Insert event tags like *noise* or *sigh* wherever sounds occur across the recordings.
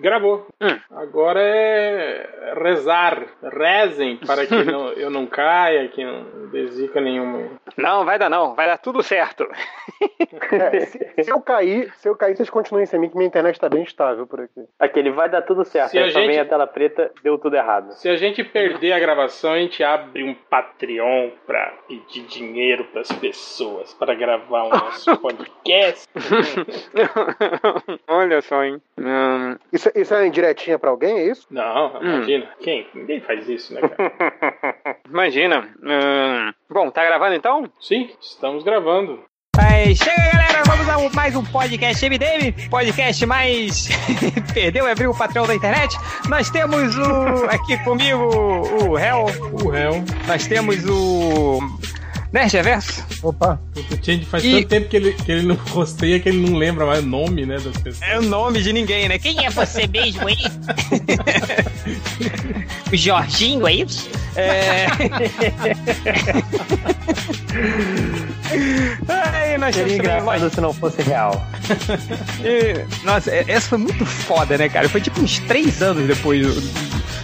Gravou. Hum. Agora é rezar. Rezem para que não, *laughs* eu não caia, que não desica nenhuma. Não, vai dar não. Vai dar tudo certo. *laughs* É, se, se, eu cair, se eu cair, vocês continuem sem mim, que minha internet está bem estável por aqui. Aquele vai dar tudo certo. Se a gente... vem a tela preta, deu tudo errado. Se a gente perder a gravação, a gente abre um Patreon para pedir dinheiro para as pessoas para gravar o nosso *laughs* podcast. Olha só, hein? Hum, isso, isso é indiretinha pra alguém, é isso? Não, hum. imagina. Hum. Quem? Ninguém faz isso, né, cara? *laughs* imagina. Hum. Bom, tá gravando então? Sim, estamos gravando. Aí, chega galera, vamos a mais um podcast MDM, podcast mais *laughs* perdeu, abriu o patrão da internet. Nós temos o aqui comigo o Hell, o Hell. Nós temos o Nerd Reverso? Opa, o Change faz e... tanto tempo que ele, que ele não *laughs* rosteia que ele não lembra mais o nome, né, das pessoas. É o nome de ninguém, né? Quem é você mesmo aí? *laughs* o Jorginho, é isso? É... *laughs* Ai, nós Seria engraçado se não fosse real. E, nossa, essa foi muito foda, né, cara? Foi tipo uns três anos depois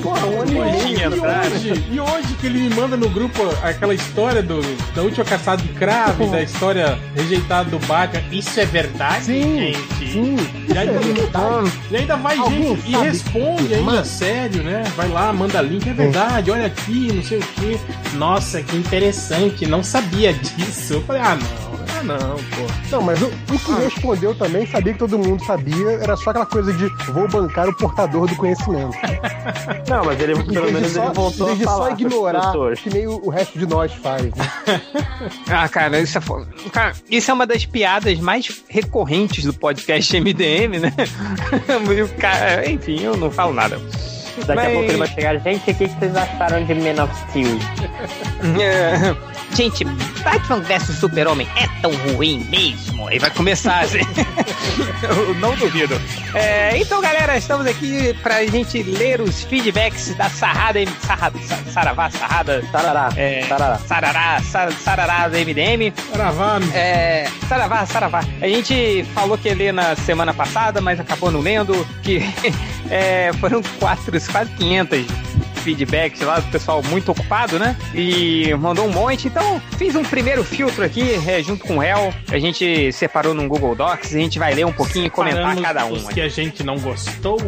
Porra, um ano e, e, hoje, e hoje que ele me manda no grupo aquela história do, da última caçada de cravo, da história rejeitada do Batman. Isso é verdade, sim, gente? Sim. E, ainda, é e ainda vai Alguém gente e responde ainda Mas... sério, né? Vai lá, manda link, é verdade, olha aqui, não sei o que. Nossa, que interessante, não sabia disso. Eu falei, ah, não não, pô. Não, mas o, o que ah. respondeu também, sabia que todo mundo sabia, era só aquela coisa de vou bancar o portador do conhecimento. *laughs* não, mas ele pelo menos só, ele voltou a falar. só ignorar que nem o, o, resto de nós faz. Né? *laughs* ah, cara, isso é, cara, isso é uma das piadas mais recorrentes do podcast MDM, né? *laughs* cara, enfim, eu não falo nada. Daqui Mas... a pouco ele vai chegar. Gente, o que vocês acharam de Man of Steel? *laughs* Gente, Batman vs Super-Homem é tão ruim mesmo? Aí vai começar assim. *laughs* Eu não duvido. É, então, galera, estamos aqui pra gente ler os feedbacks da Sarrada, Sarrada Saravá, Sarrada. Sarará. É, sarará. Sarará, sar, Sarará do MDM. Saravá. É, Saravá, Saravá. A gente falou que ia ler na semana passada, mas acabou não lendo, que é, foram quatro quase 500 feedbacks lá do pessoal muito ocupado, né? E mandou um monte. Então, fiz um primeiro filtro aqui, é, junto com o Hel. A gente separou num Google Docs. A gente vai ler um pouquinho e comentar cada um. Os que a gente não gostou.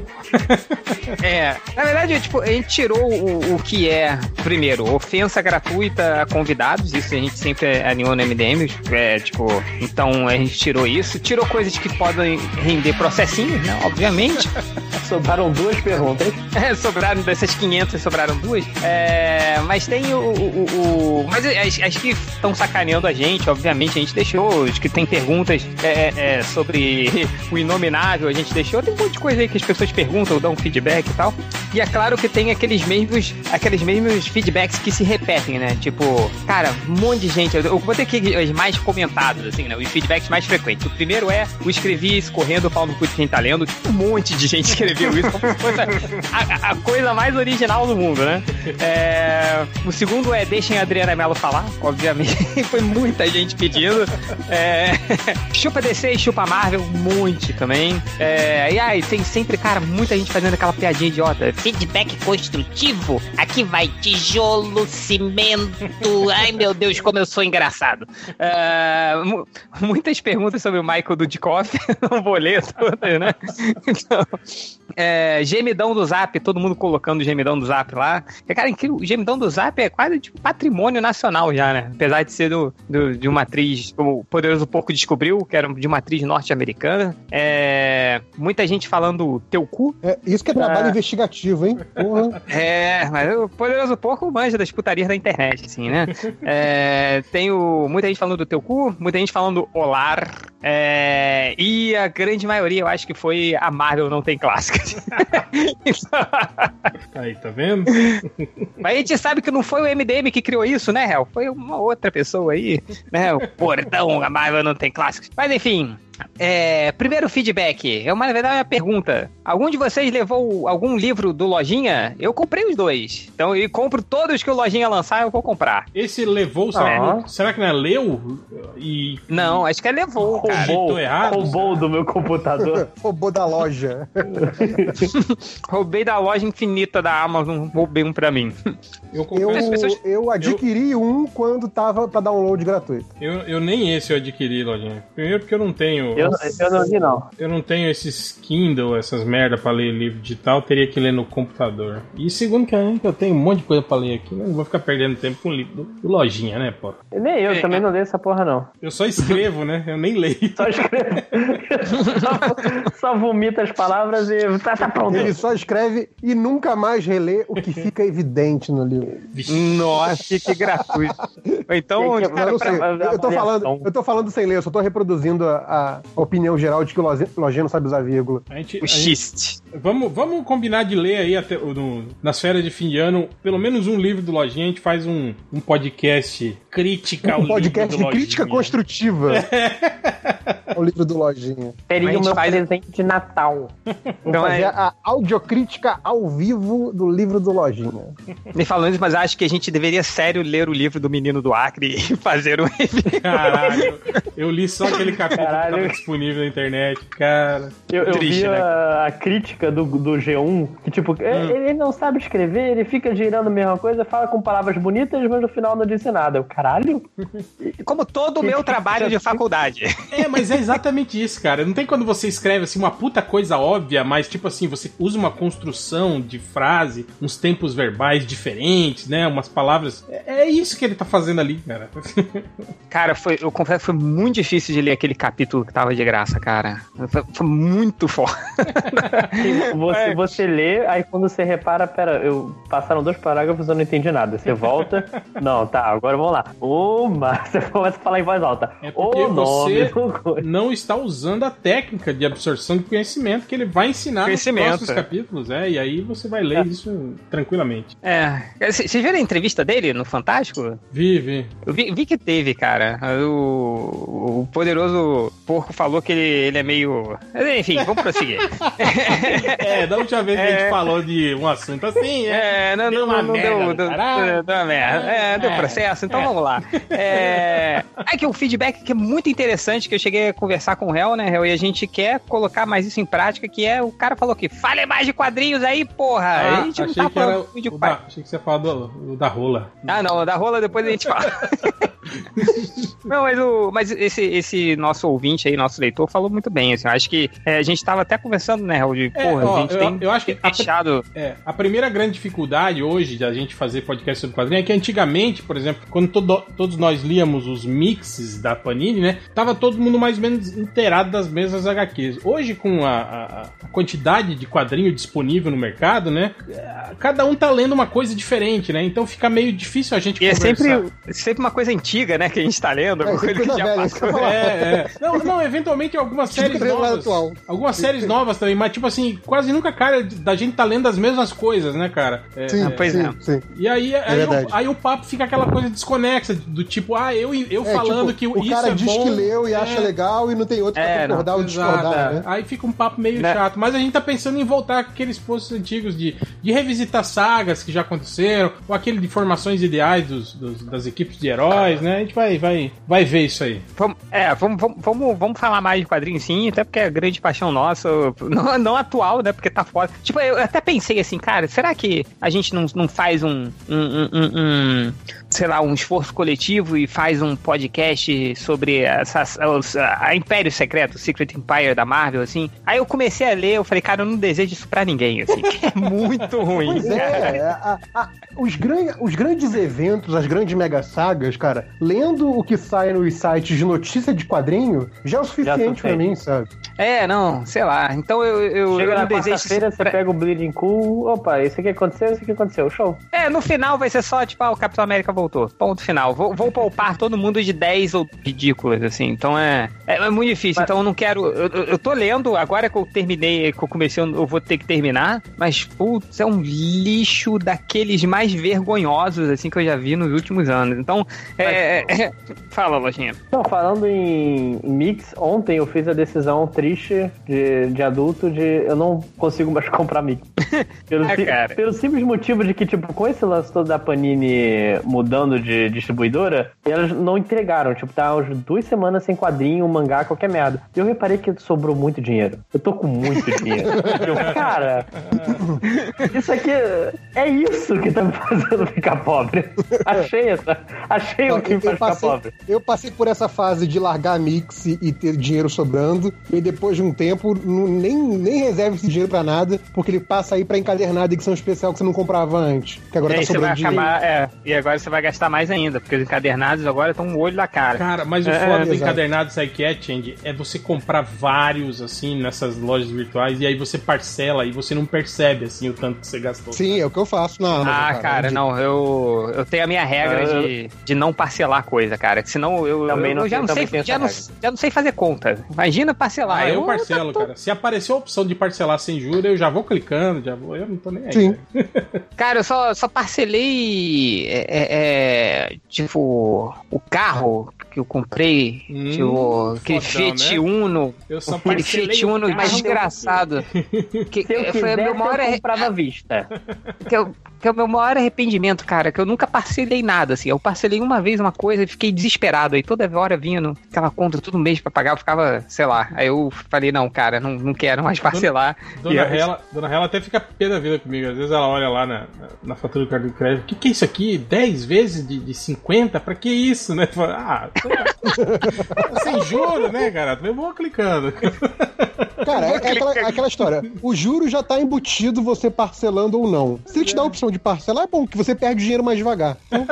*laughs* é, na verdade, tipo, a gente tirou o, o que é, primeiro, ofensa gratuita a convidados. Isso a gente sempre alinhou no MDM. É, tipo, então a gente tirou isso. Tirou coisas que podem render processinhos, né? Obviamente. *laughs* Sobraram duas perguntas. É, sobraram dessas 500 sobraram duas. É, mas tem o. o, o mas as, as que estão sacaneando a gente, obviamente, a gente deixou. Os que tem perguntas é, é, sobre *laughs* o inominável, a gente deixou. Tem um monte de coisa aí que as pessoas perguntam, dão feedback e tal. E é claro que tem aqueles mesmos, aqueles mesmos feedbacks que se repetem, né? Tipo, cara, um monte de gente. Eu vou ter aqui os mais comentados, assim, né? Os feedbacks mais frequentes. O primeiro é o escrevi escorrendo o pau no cu de quem tá lendo. Um monte de gente escreveu isso como se fosse a, a coisa mais original do todo mundo, né? É, o segundo é Deixem a Adriana Mello falar, obviamente. *laughs* Foi muita gente pedindo. É, *laughs* chupa DC e chupa Marvel, muito também. É, e aí, tem sempre, cara, muita gente fazendo aquela piadinha idiota. Feedback construtivo? Aqui vai tijolo, cimento. *laughs* Ai, meu Deus, como eu sou engraçado. É, muitas perguntas sobre o Michael Dudikoff. Não vou ler todas, né? Então, é, gemidão do Zap, todo mundo colocando gemidão do Zap Zap lá. É, cara, incrível. O gemidão do Zap é quase tipo patrimônio nacional já, né? Apesar de ser do, do de uma atriz, o Poderoso Pouco descobriu, que era de uma atriz norte-americana. É, muita gente falando teu cu. É, isso que é trabalho é. investigativo, hein? Porra. *laughs* É, mas o Poderoso Pouco manja das putarias da internet, assim, né? É, tem o, muita gente falando do teu cu, muita gente falando olar. É, e a grande maioria, eu acho que foi a Marvel não tem clássicas. *laughs* Aí, tá vendo? Vendo? *laughs* Mas a gente sabe que não foi o MDM que criou isso, né, Hel? Foi uma outra pessoa aí, né? O portão, a Marvel não tem clássicos. Mas enfim, É, primeiro feedback. É uma, na verdade, é uma pergunta. Algum de vocês levou algum livro do Lojinha? Eu comprei os dois. Então, e compro todos que o Lojinha lançar, eu vou comprar. Esse levou, será, que, não, será que não é leu? E, não, acho que é levou. Roubou, errado, roubou do meu computador. *laughs* roubou da loja. *laughs* Roubei da loja infinita da Amazon, roubei um pra mim. Eu, eu, pessoas... eu adquiri eu... um quando tava pra download gratuito. Eu, eu nem esse eu adquiri, Lojinha. Primeiro porque eu não tenho. Eu, eu não vi, não. Eu não tenho esses Kindle, essas merda pra ler livro digital, teria que ler no computador. E segundo que eu tenho um monte de coisa pra ler aqui, não vou ficar perdendo tempo com livro do, Lojinha, né, pô? Nem eu, é, também não leio essa porra, não. Eu só escrevo, né? Eu nem leio. *laughs* Só escrevo. só, *laughs* só vomita as palavras e tá, tá pronto. Ele só escreve e nunca mais relê o que *laughs* fica evidente no livro. Nossa, que gratuito. Então, que, cara, pra, eu, tô falando, eu tô falando sem ler, eu só tô reproduzindo a, a opinião geral de que o Lojinha não sabe usar vírgula. A gente, o xiste. Vamos, vamos combinar de ler aí até, no, nas férias de fim de ano, pelo menos um livro do Lojinha, a gente faz um, um podcast crítica ao um podcast de crítica construtiva *laughs* ao livro do Lojinha. Seria o meu faz... presente de Natal. *laughs* Então é a audiocrítica ao vivo do livro do Lojinha. Me falando isso, mas acho que a gente deveria sério ler o livro do Menino do Acre *laughs* e fazer um review. Caralho, eu li só aquele capítulo Caralho. que tava disponível na internet, cara. Eu, eu Triste, vi né? a, a, crítica do, do G1, que tipo, hum. ele não sabe escrever, ele fica girando a mesma coisa, fala com palavras bonitas, mas no final não disse nada. Eu, caralho? Como todo o meu trabalho de faculdade. *laughs* É, mas é exatamente isso, cara. Não tem quando você escreve assim uma puta coisa óbvia, mas tipo assim, você usa uma construção de frase, uns tempos verbais diferentes, né? Umas palavras. É, é isso que ele tá fazendo ali, cara. *laughs* Cara, foi, eu confesso que foi muito difícil de ler aquele capítulo que tava de graça, cara. Foi, foi muito foda. *laughs* *laughs* Você, é. você lê, aí quando você repara, pera, eu passaram dois parágrafos eu não entendi nada. Você volta. *laughs* não, tá, agora vamos lá. Uma, *laughs* você começa a falar em voz alta. É porque o você nome não está usando a técnica de absorção de conhecimento que ele vai ensinar nos próximos capítulos, é, e aí você vai ler é. isso tranquilamente. É. Vocês viram a entrevista dele no Fantástico? Vi, vi. Eu vi, vi que teve, cara. O, o poderoso porco falou que ele, ele é meio. Enfim, vamos prosseguir. É, da última vez que a gente é. falou de um assunto assim, é, é não, deu não, não merda, deu, deu, deu, deu merda. É, deu é. processo, então vamos lá. É, *laughs* é que o feedback que é muito interessante, que eu cheguei a conversar com o réu, né, réu, e a gente quer colocar mais isso em prática, que é o cara falou que fale mais de quadrinhos aí, porra. Ah, a gente não tá falando de o da, Achei que você falou do, da rola. Ah, não, da rola depois a gente fala. *laughs* Não, mas, o, mas esse, esse nosso ouvinte aí, nosso leitor, falou muito bem. Assim, acho que é, a gente tava até conversando, né, Raul? De, é, porra, ó, a gente eu, tem eu acho que fechado. A, é, a primeira grande dificuldade hoje da gente fazer podcast sobre quadrinhos é que antigamente, por exemplo, quando todo, todos nós líamos os mixes da Panini, né, tava todo mundo mais ou menos inteirado das mesmas HQs. Hoje, com a, a, a quantidade de quadrinho disponível no mercado, né, cada um tá lendo uma coisa diferente, né, então fica meio difícil a gente e conversar. é sempre, sempre uma coisa antiga, né, que a gente tá lendo, é, coisa que já velha, passou. É, é. Não, não, eventualmente algumas séries novas. Algumas séries novas também, mas tipo assim, quase nunca cara da gente tá lendo as mesmas coisas, né, cara? É, sim, é, pois sim, é. Sim. E aí, é aí, o, aí, o, papo fica aquela coisa desconexa, do tipo, ah, eu, eu é, falando tipo, que o isso cara é diz bom, que leu e acha legal e não tem outro pra concordar ou discordar, né? Aí fica um papo meio né? chato. Mas a gente tá pensando em voltar com aqueles posts antigos de, de revisitar sagas que já aconteceram, ou aquele de formações ideais dos, dos das equipes de heróis, né? A gente vai, vai, vai ver isso aí. Vamos, é, vamos, vamos, vamos, vamos falar mais de quadrinhos sim, até porque é grande paixão nossa, *laughs* não, não atual, né? Porque tá foda. Tipo, eu até pensei assim, cara, será que a gente não, não faz um, um, um, um sei lá, um esforço coletivo e faz um podcast sobre essa, a, a Império Secreto, Secret Empire da Marvel, assim. Aí eu comecei a ler, eu falei, cara, eu não desejo isso pra ninguém, assim, *laughs* que é muito ruim. Pois é, a, a, os, gran, os grandes eventos, as grandes mega sagas, cara, lendo o que sai nos sites de notícia de quadrinho, já é o suficiente pra mim, sabe? É, não, sei lá. Então eu. eu Chega eu na quarta-feira, você pega o Bleeding Cool, opa, isso aqui aconteceu, isso aqui aconteceu, show. É, no final vai ser só, tipo, ah, o Capitão América voltou voltou. Ponto final. Vou, vou poupar todo mundo de 10 ou ridículas, assim. Então é, é, é muito difícil. Mas... Então eu não quero. Eu, eu tô lendo, agora que eu terminei, que eu comecei, eu vou ter que terminar. Mas, putz, é um lixo daqueles mais vergonhosos, assim, que eu já vi nos últimos anos. Então, é. Mas... é... Fala, Lojinha. Não, falando em mix, ontem eu fiz a decisão triste de, de adulto de eu não consigo mais *laughs* comprar mix. *laughs* Pelo, é, pelo simples motivo de que, tipo, com esse lance todo da Panini mudando de distribuidora, elas não entregaram. Tipo, tá umas duas semanas sem quadrinho, mangá, qualquer merda. E eu reparei que sobrou muito dinheiro. Eu tô com muito dinheiro. *laughs* eu, cara, isso aqui é isso que tá me fazendo ficar pobre. Achei essa. Achei o que me faz passei, ficar pobre. Eu passei por essa fase de largar mix e ter dinheiro sobrando. E depois de um tempo, nem, nem reserve esse dinheiro pra nada, porque ele passa aí pra encadernada edição especial que você não comprava antes. Que agora e tá sobrando dinheiro. Acabar, é, e agora você vai gastar mais ainda, porque os encadernados agora estão um olho da cara. Cara, mas o é, foda é, do encadernado Psycatch, é você comprar vários, assim, nessas lojas virtuais, e aí você parcela e você não percebe, assim, o tanto que você gastou. Sim, é o que eu faço na Amazon. Ah, cara, cara não, eu, eu tenho a minha regra uh... de, de não parcelar coisa, cara. Senão eu, também eu, não, eu já, não sei, já, não, já não sei fazer conta. Imagina parcelar. Ah, eu, eu parcelo, cara. Se aparecer a opção de parcelar sem juros, eu já vou clicando, já vou. Eu não tô nem aí. Sim. cara, eu só, só parcelei. É, é, é, tipo, o carro que eu comprei, hum, tipo, aquele Fiat né? Uno, eu só aquele Fiat Uno desgraçado. *laughs* Que, Se eu foi a minha maior eu comprava vista. *laughs* Que eu, que é o meu maior arrependimento, cara, que eu nunca parcelei nada, assim. Eu parcelei uma vez uma coisa e fiquei desesperado. Aí toda hora vindo aquela conta todo mês pra pagar, eu ficava, sei lá. Aí eu falei, não, cara, não, não quero mais parcelar. Dona, dona, Hela, dona Hela até fica pé da vida comigo. Às vezes ela olha lá na, na fatura do cartão de crédito. O que, que é isso aqui? 10 vezes de, de 50? Pra que isso, né? Fala, ah, *laughs* sem juro, né, cara? Eu vou clicando. Cara, é, é aquela, aquela, história. O juro já tá embutido você parcelando ou não. Se ele te dá a opção de parcelar, é bom, que você perde dinheiro mais devagar. Então...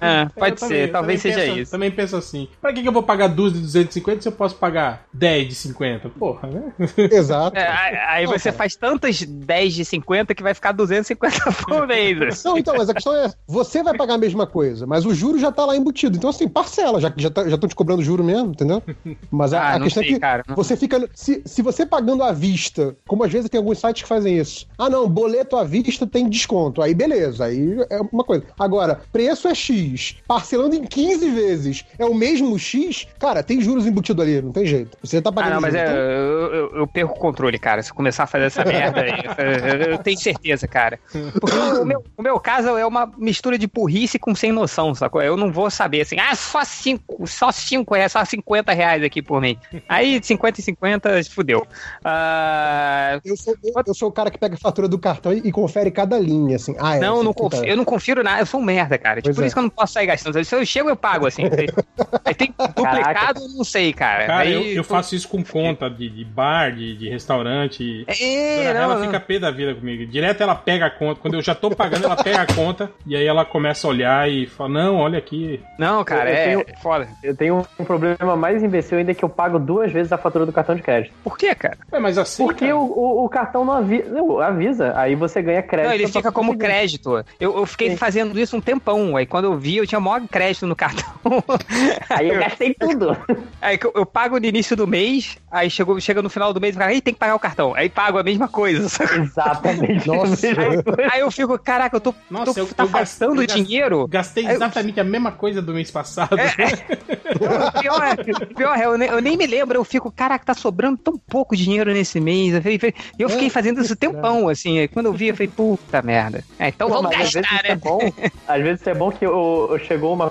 É, pode ser, também, talvez seja penso, isso. Também penso assim. Pra que, que eu vou pagar duas de 250 se eu posso pagar 10 de 50? Porra, né? Exato. É, aí não, você cara. faz tantas 10 de 50 que vai ficar 250 por *laughs* mês. Não, então, mas a questão é, você vai pagar a mesma coisa, mas o juro já tá lá embutido. Então, assim, parcela, já que já estão tá, te cobrando juro mesmo, entendeu? Mas a, *laughs* ah, a questão sei, é que cara, você fica. Se, se você pagando à vista, como às vezes tem alguns sites que fazem isso. Ah, não, boleto à vista tem desconto. Aí beleza, aí é uma coisa. Agora, preço é X, parcelando em 15 vezes é o mesmo X, cara, tem juros embutido ali, não tem jeito. Você tá pagando. Ah, não, mas juros, é, então... eu, eu, eu, perco o controle, cara. Se começar a fazer essa merda aí, eu, eu, tenho certeza, cara. Porque o meu, o meu caso é uma mistura de burrice com sem noção, sacou? Eu não vou saber assim, ah, só 5, só 5 é só 50 reais aqui por mês. Aí 50 e 50, fudeu. Uh... Eu, sou, eu, eu, sou o cara que pega a fatura do cartão e, e confere cada linha, assim. Ah, é, não, não confio, eu não confio nada, eu sou um merda, cara. Tipo, por é. isso que eu não posso sair gastando. Se eu chego, eu pago, assim. *laughs* Aí tem duplicado, eu não sei, cara. Cara, Aí, eu, eu faço isso com conta de, de bar, de, de restaurante. É, não, ela não. fica pé da vida comigo. Direto ela pega a conta. Quando eu já tô pagando, ela pega a conta e aí ela começa a olhar e fala: Não, olha aqui. Não, cara, eu, é tenho, foda. Eu tenho um problema mais imbecil ainda que eu pago duas vezes a fatura do cartão de crédito. Por quê, cara? É, mas assim. Porque o, o, o, cartão não avisa, não, avisa. Aí você ganha crédito. Não, ele fica como crédito. Eu, eu fiquei Sim. fazendo isso um tempão. Aí quando eu vi, eu tinha maior crédito no cartão. *laughs* aí eu gastei tudo. *laughs* Aí eu, eu pago no início do mês, aí chegou, chega no final do mês e fala, aí tem que pagar o cartão. Aí pago a mesma coisa. Exatamente. *laughs* Nossa. Aí, aí, eu fico, caraca, eu tô, Nossa, tô eu, tá eu gastando gastei, dinheiro. Gastei exatamente eu... a mesma coisa do mês passado. É, é. pior, é, pior é, eu nem, eu nem me lembro, eu fico, caraca, tá sobrando tão pouco dinheiro nesse mês. E eu fiquei é, fazendo isso tempão, assim. Quando eu vi, eu falei, puta merda. É, então vamos gastar, às né? É bom, às vezes é bom que eu, eu chegou uma.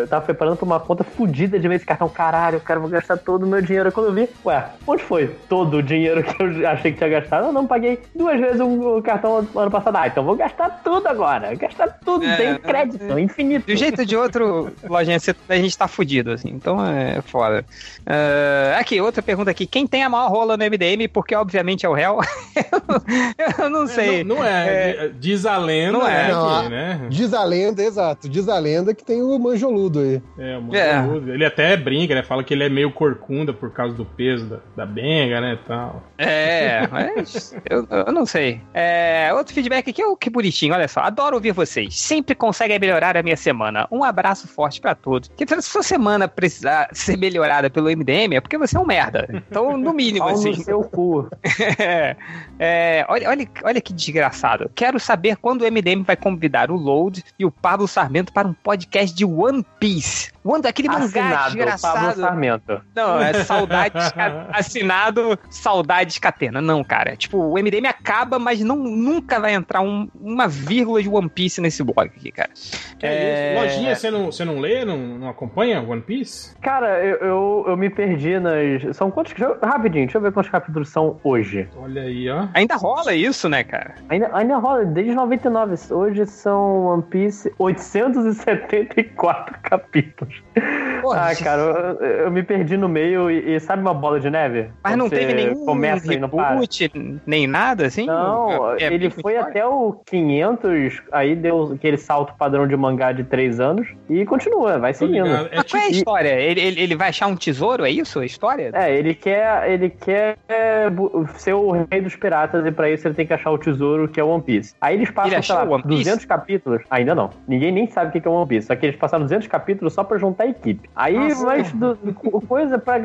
Eu tava preparando pra uma conta fodida de mês cartão. Caralho, cara, vou gastar todo o meu dinheiro. Quando eu vi, ué, onde foi todo o dinheiro que eu achei que tinha gastado? Eu não paguei duas vezes o cartão ano passado. Ah, então vou gastar tudo agora. Gastar tudo, é, tem crédito, é, infinito. De um jeito ou de outro, lojinha, a gente tá fudido, assim. Então é foda. Uh, aqui, outra pergunta aqui. Quem tem a maior rola no MDM? Porque, obviamente, é o réu. *laughs* eu não sei. É, não, não, é. é. Diz a lenda, não é. Não, aqui, né? Diz a lenda, exato. Diz a lenda que tem o manjoludo aí. É, o manjoludo. É. Ele até brinca, né? Fala que ele é meio corcunda por causa do peso da, da benga, né? Tal. É, mas eu, eu não sei. É, outro feedback aqui é o que bonitinho, olha só. Adoro ouvir vocês. Sempre conseguem melhorar a minha semana. Um abraço forte para todos. Que se sua semana precisar ser melhorada pelo MDM, é porque você é um merda. Então, no mínimo, assim. No seu cu. é, *laughs* é, olha, olha, olha que desgraçado. Quero saber quando o MDM vai convidar o Load e o Pablo Sarmento para um podcast de One Piece. One, aquele mangá desgraçado. Não, é saudades *laughs* assinado Saudades Catena. Não, cara. Tipo, o MDM acaba, mas não, nunca vai entrar um, uma vírgula de One Piece nesse blog aqui, cara. Que é... Isso? Lojinha, você não, você não lê? Não, não acompanha One Piece? Cara, eu, eu, eu me perdi nas. São quantos. Rapidinho, deixa eu ver quantos capítulos são hoje. Olha aí, ó. Ainda rola isso, né, cara? Ainda, ainda rola, desde 99. Hoje são One Piece 874 *laughs* capítulos. Porra, ah, cara, eu, eu, me perdi no meio e, e, sabe uma bola de neve? Mas não teve nenhum começa reboot, nem nada, assim? Não, é, é ele foi história? até o 500, aí deu aquele salto padrão de mangá de 3 anos e continua, vai seguindo. É Mas qual é a tipo história? Ele, ele, ele, vai achar um tesouro, é isso a história? É, ele quer, ele quer ser o rei dos piratas e pra isso ele tem que achar o tesouro que é o One Piece. Aí eles passam, sei lá, 200 capítulos, ainda não. Ninguém nem sabe o que é o One Piece, só que eles passaram 200 capítulos só pra juntar a equipe. Aí Nossa, mais do, coisa pra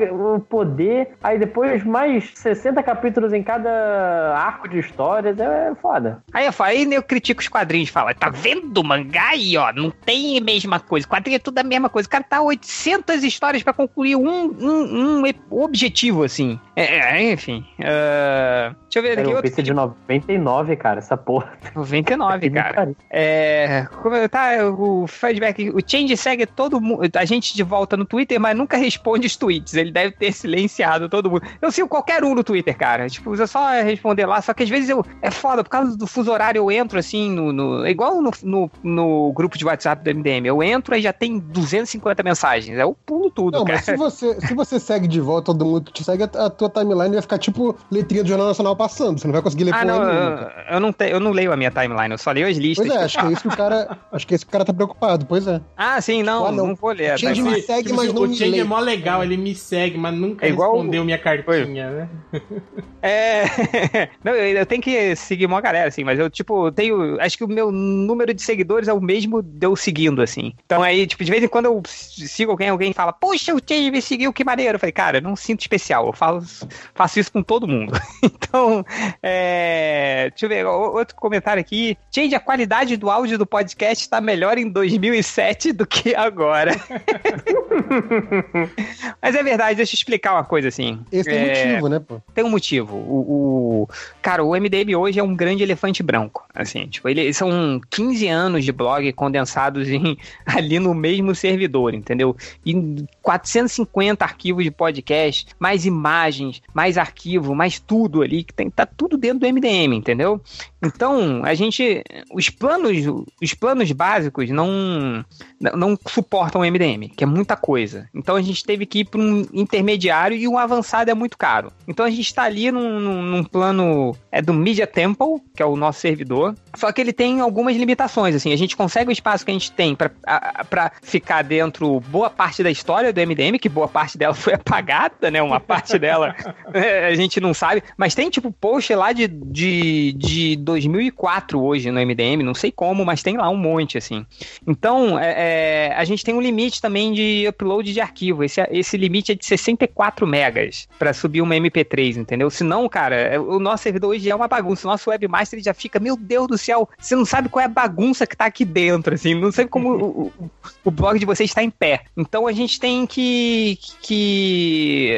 poder, aí depois mais 60 capítulos em cada arco de histórias, é foda. Aí eu falo, aí eu critico os quadrinhos, fala, tá vendo o mangá aí, ó, não tem a mesma coisa, quadrinho é tudo a mesma coisa. O cara tá 800 histórias pra concluir um, um, um objetivo, assim. É, é enfim. Uh, deixa eu ver aqui. Outro... de 99, cara, essa porra. 99, *laughs* cara. É, como tá o feedback, o Change segue todo mundo, a gente de volta no Twitter, mas nunca responde os tweets. Ele deve ter silenciado todo mundo. Eu sigo qualquer um no Twitter, cara. Tipo, é só responder lá. Só que às vezes eu. É foda, por causa do fuso horário, eu entro assim no. no igual no, no, no, grupo de WhatsApp do MDM. Eu entro e já tem 250 mensagens. Eu pulo tudo, Não, cara. Mas se você, se você segue de volta todo mundo que te segue, a tua timeline vai ficar tipo letrinha do Jornal Nacional passando. Você não vai conseguir ler ah, não, eu, eu, não te, eu não leio a minha timeline, eu só leio as listas. Pois é, acho que é isso que o cara. Acho que é o cara tá preocupado, pois é. Ah, sim, não, ah, não. não vou ler. Change me segue, tipo, mas não O Change é mó legal, ele me segue, mas nunca é igual... respondeu minha cartinha, né? *laughs* É. *laughs* não, eu tenho que seguir uma galera, assim, mas eu, tipo, tenho. Acho que o meu número de seguidores é o mesmo de eu seguindo, assim. Então aí, tipo, de vez em quando eu sigo alguém, alguém fala, poxa, o Change me seguiu, que maneiro. Eu falei, cara, não sinto especial, eu faço, faço isso com todo mundo. *laughs* então, é. Deixa eu ver, outro comentário aqui. Change, a qualidade do áudio do podcast está melhor em 2007 do que agora. *laughs* Mas é verdade, deixa eu explicar uma coisa assim. Esse tem é... motivo, né, pô? Tem um motivo. O, o, Cara, o MDM hoje é um grande elefante branco. Assim, tipo, ele, são 15 anos de blog condensados em, *laughs* ali no mesmo servidor, entendeu? E 450 arquivos de podcast, mais imagens, mais arquivo, mais tudo ali, que tem, tá tudo dentro do MDM, entendeu? Então, a gente. Os planos, os planos básicos não, não suportam o MDM, que é muita coisa. Então a gente teve que ir para um intermediário e um avançado é muito caro. Então a gente está ali num, num, plano é do Media Temple, que é o nosso servidor. Só que ele tem algumas limitações. Assim, a gente consegue o espaço que a gente tem para ficar dentro boa parte da história do MDM, que boa parte dela *laughs* foi apagada, né? Uma parte dela *laughs* é, a gente não sabe. Mas tem tipo post lá de, de, de 2004 hoje no MDM, não sei como, mas tem lá um monte, assim. Então, é, é, a gente tem um limite também de upload de arquivo. Esse, esse limite é de 64 megas para subir uma MP3, entendeu? Senão, cara, é, o nosso servidor hoje é uma bagunça. O nosso webmaster já fica, meu Deus do céu, você não sabe qual é a bagunça que tá aqui dentro, assim, não sei como *laughs* o, o, o blog de vocês está em pé. Então a gente tem que, que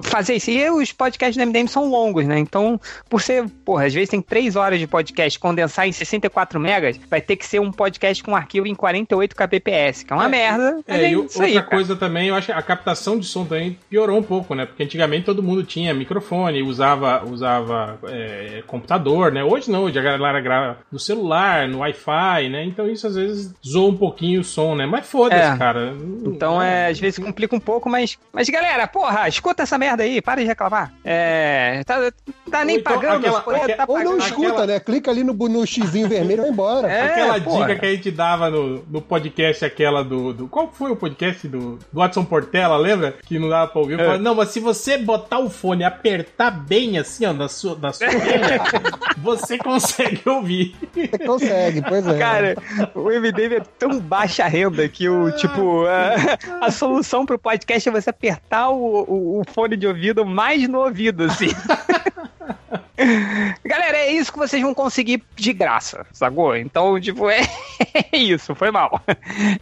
fazer isso. E os podcasts do MDM são longos, né? Então, por ser, porra, às vezes tem 3 horas de podcast, condensar em 64 megas, vai ter que ser um podcast com arquivo em 48 kbps, que é uma é, merda. É, é e outra aí, coisa também, eu acho que a captação de som também piorou um pouco, né? Porque antigamente todo mundo tinha microfone, usava, usava é, computador, né? Hoje não, hoje a galera grava no celular, no Wi-Fi, né? Então isso às vezes zoa um pouquinho o som, né? Mas foda-se, é. cara. Então, é, às vezes complica um pouco, mas, mas galera, porra, escuta essa merda aí, para de reclamar. É, tá, Tá nem então, pagando, aquela, pô, tá Ou não escuta, aquela... né? Clica ali no, no xizinho vermelho e vai embora. É, aquela porra. dica que a gente dava no, no podcast, aquela do, do. Qual foi o podcast do, do Watson Portela, lembra? Que não dava pra ouvir. É. Falava, não, mas se você botar o fone e apertar bem assim, ó, na sua, na sua orelha, *laughs* você consegue ouvir. Você consegue, pois é. Cara, o MDM é tão baixa renda que o, tipo, a, a solução pro podcast é você apertar o, o, o fone de ouvido mais no ouvido, assim. *laughs* Galera, é isso que vocês vão conseguir de graça, sacou? Então, tipo, é, *laughs* é isso, foi mal.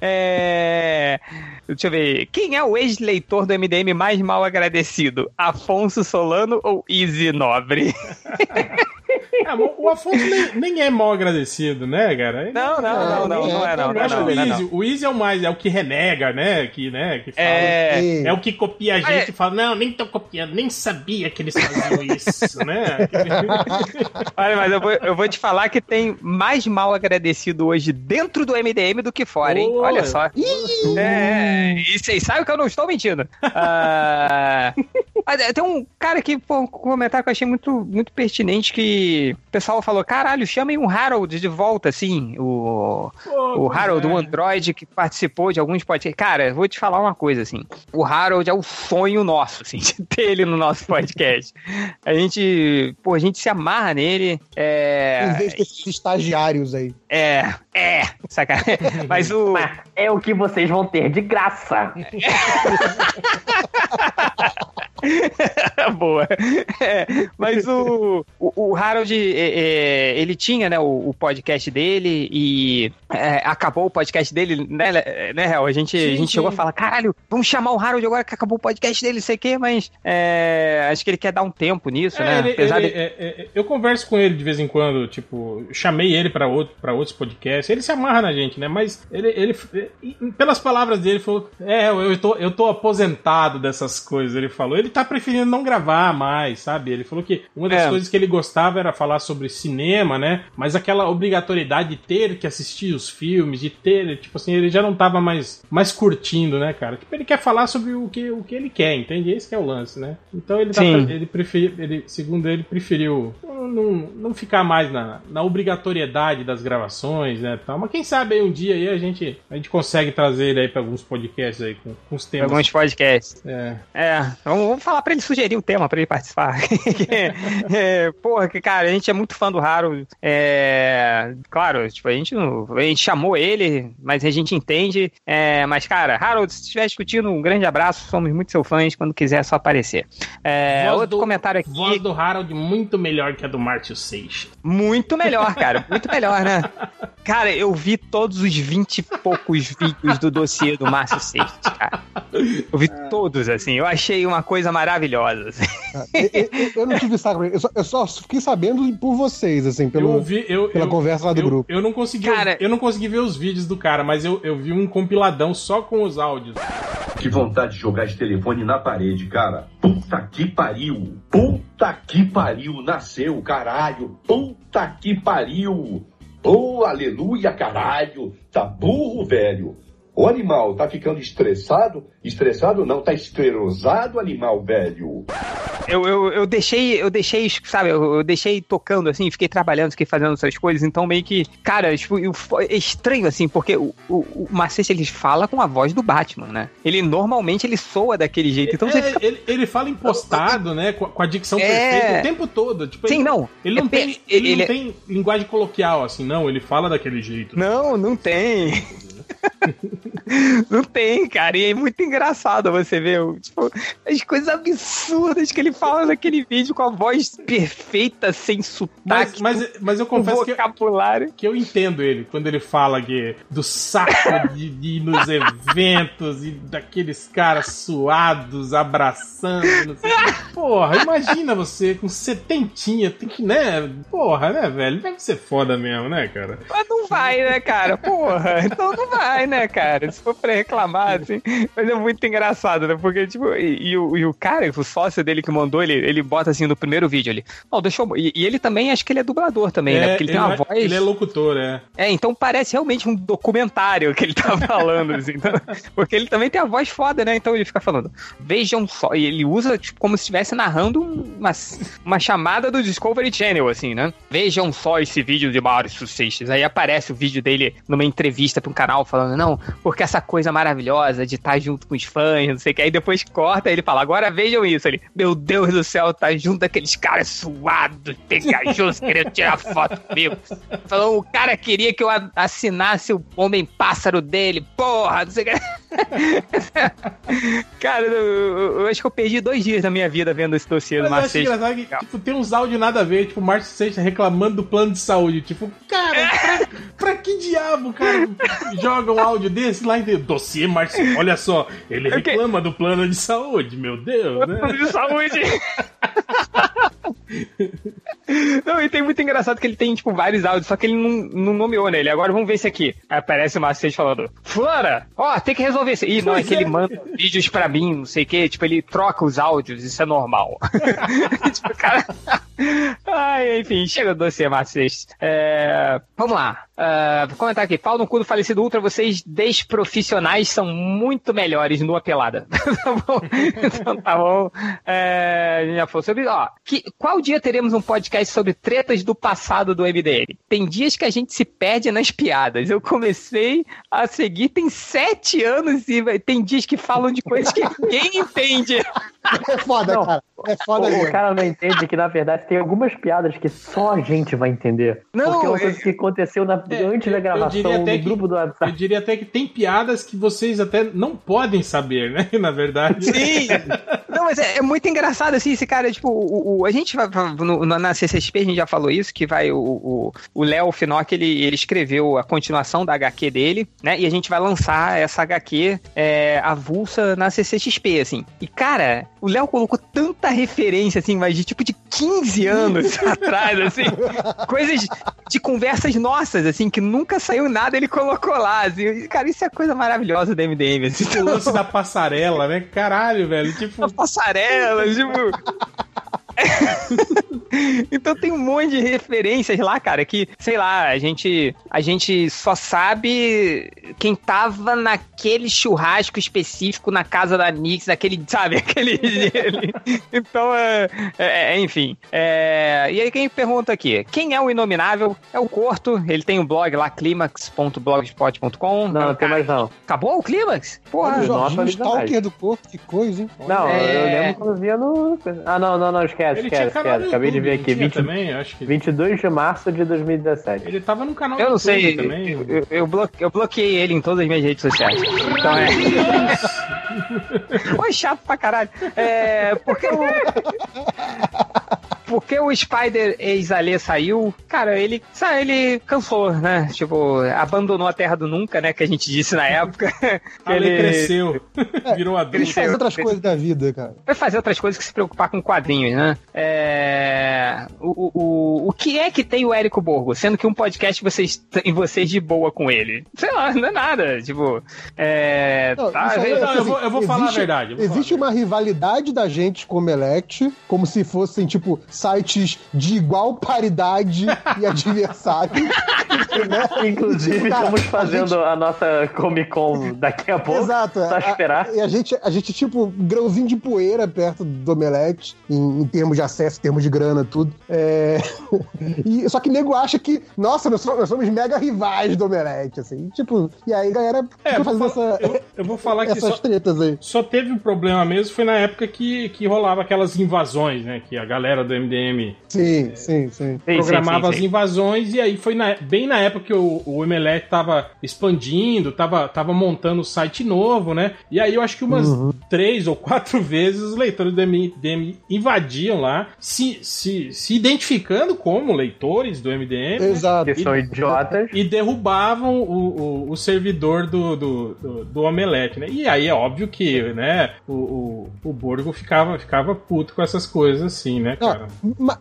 É... Deixa eu ver. Quem é o ex-leitor do MDM mais mal agradecido? Afonso Solano ou Easy Nobre? *laughs* *laughs* É, o Afonso nem, nem, é mal agradecido, né, cara? Não, não, não, não, não é não. Eu acho que o Easy, o Easy é o mais, é o que renega, né? Que, né, que fala, é... é o que copia a gente e fala, não, nem tô copiando, nem sabia que eles faziam *laughs* isso, né? *laughs* Olha, mas eu vou, eu vou te falar que tem mais mal agradecido hoje dentro do MDM do que fora, hein? Olha só. É, e vocês sabem que eu não estou mentindo. Uh, tem um cara aqui, pô, um comentário que eu achei muito, muito pertinente que o pessoal falou: caralho, chamem um Harold de volta, assim. O, oh, o Harold, é. o Android, que participou de alguns podcasts. Cara, vou te falar uma coisa, assim. O Harold é o sonho nosso, assim, *laughs* de ter ele no nosso podcast. a gente, pô, a gente se amarra nele. É... Em vez desses estagiários aí. É, é, saca? *laughs* Mas o. É o que vocês vão ter de graça. *laughs* Boa. É, mas o, o, o Harold, é, é, ele tinha né, o, o podcast dele e é, acabou o podcast dele, né, né Hel? A gente, sim, a gente chegou a falar, caralho, vamos chamar o Harold agora que acabou o podcast dele, sei o quê, mas é, acho que ele quer dar um tempo nisso, é, né? Ele, Apesar ele, de... eu converso com ele de vez em quando, tipo, chamei ele para outro, pra outros podcasts, ele se amarra na gente, né? Mas ele, ele pelas palavras dele, falou, é, eu tô, eu tô aposentado dessas coisas, ele falou. Ele tá preferindo não gravar mais, sabe? Ele falou que uma das é. coisas que ele gostava era falar sobre cinema, né? Mas aquela obrigatoriedade de ter que assistir os filmes, de ter, tipo assim, ele já não tava mais, mais curtindo, né, cara? Tipo, ele quer falar sobre o que, o que ele quer, entende? Esse é o lance, né? Então ele, tá, ele preferiu, ele, segundo ele, preferiu não, não ficar mais na, na obrigatoriedade das gravações, né? Tal. Mas quem sabe aí um dia aí a gente, a gente consegue trazer ele aí pra alguns podcasts aí com, com os temas. Alguns podcasts. É. É, vamos, vamos falar pra ele sugerir um tema pra ele participar. *laughs* é, porra, que cara, a gente é muito fã do Raro. É, claro, tipo, a gente, não, a gente chamou ele, mas a gente entende. É, mas, cara, Harold, se estiver discutindo, um grande abraço, somos muito seus fãs. Quando quiser, é só aparecer. É, outro do, comentário aqui. Voz do Harold muito melhor que a do Márcio Seixas. Muito melhor, cara. Muito melhor, né? *laughs* Cara, eu vi todos os 20 e poucos vídeos do dossiê do Márcio Seixas, cara. Eu vi todos, assim. Eu achei uma coisa maravilhosa. Assim. Eu, eu, não tive saco, eu só, eu só fiquei sabendo por vocês, assim, pelo, eu ouvi, eu, pela conversa lá do grupo. Eu não consegui, cara, eu não consegui ver os vídeos do cara, mas eu, eu vi um compiladão só com os áudios. Que vontade de jogar esse telefone na parede, cara. Puta que pariu! Puta que pariu! Nasceu, caralho! Puta que pariu! Oh, aleluia, caralho! Tá burro, velho! O animal tá ficando estressado? Estressado não, tá estrosado, animal velho. Eu, eu, eu deixei, eu deixei, sabe, eu, eu, deixei tocando assim, fiquei trabalhando, fiquei fazendo essas coisas, então meio que, cara, tipo, é estranho assim, porque o, o, o Macete ele fala com a voz do Batman, né? Ele normalmente ele soa daquele jeito. Então é, você... ele, ele fala impostado, né? Com, com a dicção é... perfeita o tempo todo. Tipo, Sim, ele, não. Ele não, é, tem, ele, ele não tem linguagem coloquial, assim, não. Ele fala daquele jeito. Não, não tem. *laughs* *laughs* Não tem, cara. E é muito engraçado você ver tipo, as coisas absurdas que ele fala naquele vídeo com a voz perfeita, sem sotaque. Mas, mas, mas eu confesso vocabulário. Que, que eu entendo ele quando ele fala que, do saco de, de ir nos eventos e daqueles caras suados abraçando. Não sei Porra, imagina você com setentinha, tem que, né? Porra, né, velho? Deve ser foda mesmo, né, cara? Mas não vai, né, cara? Porra, então não vai, né, cara? for pra reclamar, assim. Mas é muito engraçado, né? Porque, tipo, e, e, o, e o cara, o sócio dele que mandou, ele, ele bota assim no primeiro vídeo ali. Oh, deixa eu. E, e, ele também, acho que ele é dublador também, né? é, né? Porque ele, ele tem uma é, voz. Ele é locutor, é. É, então parece realmente um documentário que ele tá *laughs* falando, assim. Então, porque ele também tem a voz foda, né? Então ele fica falando, vejam só. E ele usa, tipo, como se estivesse narrando uma, uma chamada do Discovery Channel, assim, né? Vejam só esse vídeo de maiores sucessos. Aí aparece o vídeo dele numa entrevista pra um canal falando, não, porque essa coisa maravilhosa de estar junto com os fãs, não sei o que. Aí depois corta ele fala, agora vejam isso. Ele, meu Deus do céu, tá junto daqueles caras suados, pegajosos, querendo tirar foto comigo. Falou, o cara queria que eu assinasse o Homem-Pássaro dele, porra, não sei o que. *laughs* cara, eu, eu, acho que eu perdi dois dias da minha vida vendo esse dossiê do Márcio Seixas. Que, tipo, tem uns áudios nada a ver, tipo, o Márcio Seixas reclamando do plano de saúde. Tipo, cara, pra, pra que diabo, cara, joga um áudio desse lá em dossiê Márcio? Olha só, ele reclama do plano de saúde, meu Deus, né? Plano de saúde. *laughs* Não, e tem muito engraçado que ele tem, tipo, vários áudios, só que ele não, não nomeou nele. Agora vamos ver esse aqui. Aí aparece o Macete falando: Flora, ó, tem que resolver isso. Ih, não, é que ele manda vídeos pra mim, não sei o quê. Tipo, ele troca os áudios, isso é normal. *laughs* tipo, cara. *laughs* Ai, enfim, chega o dossiê, Macete. É... Vamos lá. Uh, vou comentar aqui. Pau no cu do falecido Ultra, vocês desprofissionais são muito melhores no pelada. *laughs* tá bom? Então tá bom. É, já falou sobre. Ó, que, qual dia teremos um podcast sobre tretas do passado do MDM? Tem dias que a gente se perde nas piadas. Eu comecei a seguir tem sete anos e tem dias que falam de coisas que *laughs* ninguém entende. É foda, não, cara. É foda o, o cara não entende que, na verdade, tem algumas piadas que só a gente vai entender. Não, porque é uma coisa que aconteceu na é, antes da gravação no grupo do WhatsApp. Eu diria até que tem piadas que vocês até não podem saber, né? *laughs* Na verdade. Sim! não, mas é, é, muito engraçado, assim, esse cara, tipo, o, o a gente vai, no, na CCXP a gente já falou isso, que vai o Léo Finock, ele, ele escreveu a continuação da HQ dele, né? E a gente vai lançar essa HQ é, avulsa na CCXP, assim. E, cara, o Léo colocou tanta referência, assim, mas de tipo de 15 anos *laughs* atrás, assim, coisas de conversas nossas, assim, que nunca saiu nada, ele colocou lá, assim. Cara, isso é coisa maravilhosa do MDM, assim. O lance da passarela, né? Caralho, velho. Tipo. A passarela, tipo. *laughs* então tem um monte de referências lá, cara, que, sei lá, a gente, a gente só sabe quem tava naquele churrasco específico na casa da Nix, naquele, sabe, *laughs* aquele. então, é, é, é, enfim. É, e aí quem pergunta aqui, quem é o Inominável? É o Corto, ele tem um blog lá, climax.blogspot.com. Não, não tem mais não. Acabou o Climax? Porra, o Jorginho Stalker do Corto, que coisa, hein? Não, é... eu lembro quando via no... Ah, não, não, não, esquece, ele esquece, esquece. Acabei de ver aqui. 20, também, acho que... 22 de março de 2017. Ele tava no canal Eu não sei, também. Eu, eu bloqueei ele em todas as minhas redes sociais. Então é... *laughs* Oi, chato pra caralho. É, porque o porque o Spider ex-Alê saiu, cara, ele, sabe, ele cansou, né? Tipo, abandonou a Terra do Nunca, né? Que a gente disse na época. *laughs* ele cresceu, virou adulto. Ele faz outras coisas da vida, cara. Vai fazer outras coisas que se preocupar com quadrinhos, né? É... O, o, o que é que tem o Érico Borgo? Sendo que um podcast vocês têm vocês de boa com ele. Sei lá, não é nada. Tipo, é... Não, tá, é, não, eu, vou, eu vou existe, falar a verdade. Existe uma rivalidade da gente com o Melect, como se fossem, tipo, sites de igual paridade e *laughs* adversário. né? Inclusive, Cara, estamos fazendo a, gente... a, nossa Comic Con daqui a pouco. Exato. Só esperar. A, e a gente, a gente, tipo, grãozinho de poeira perto do Omelete, em, em termos de acesso, em termos de grana, tudo. É... *laughs* e, só que nego acha que, nossa, nós somos, nós somos mega rivais do Omelete, assim. Tipo, e aí a galera é, fazendo essa, eu, eu, vou falar que só, tretas aí. Só teve um problema mesmo, foi na época que, que rolava aquelas invasões, né? Que a galera do MDM sim, é, sim, sim. programava sim, sim, sim. as invasões e aí foi na, bem na época que o, o Emelec tava expandindo, tava, tava montando o site novo, né? E aí eu acho que umas uhum. três ou quatro *laughs* vezes os leitores do MDM invadiam lá, se, se, se identificando como leitores do MDM. Né? Exato. Né? Que são idiotas. E derrubavam o, o, o servidor do, do, do, do, Omelete, né? E aí é óbvio que, né, o, o, o Borgo ficava, ficava puto com essas coisas assim, né, cara?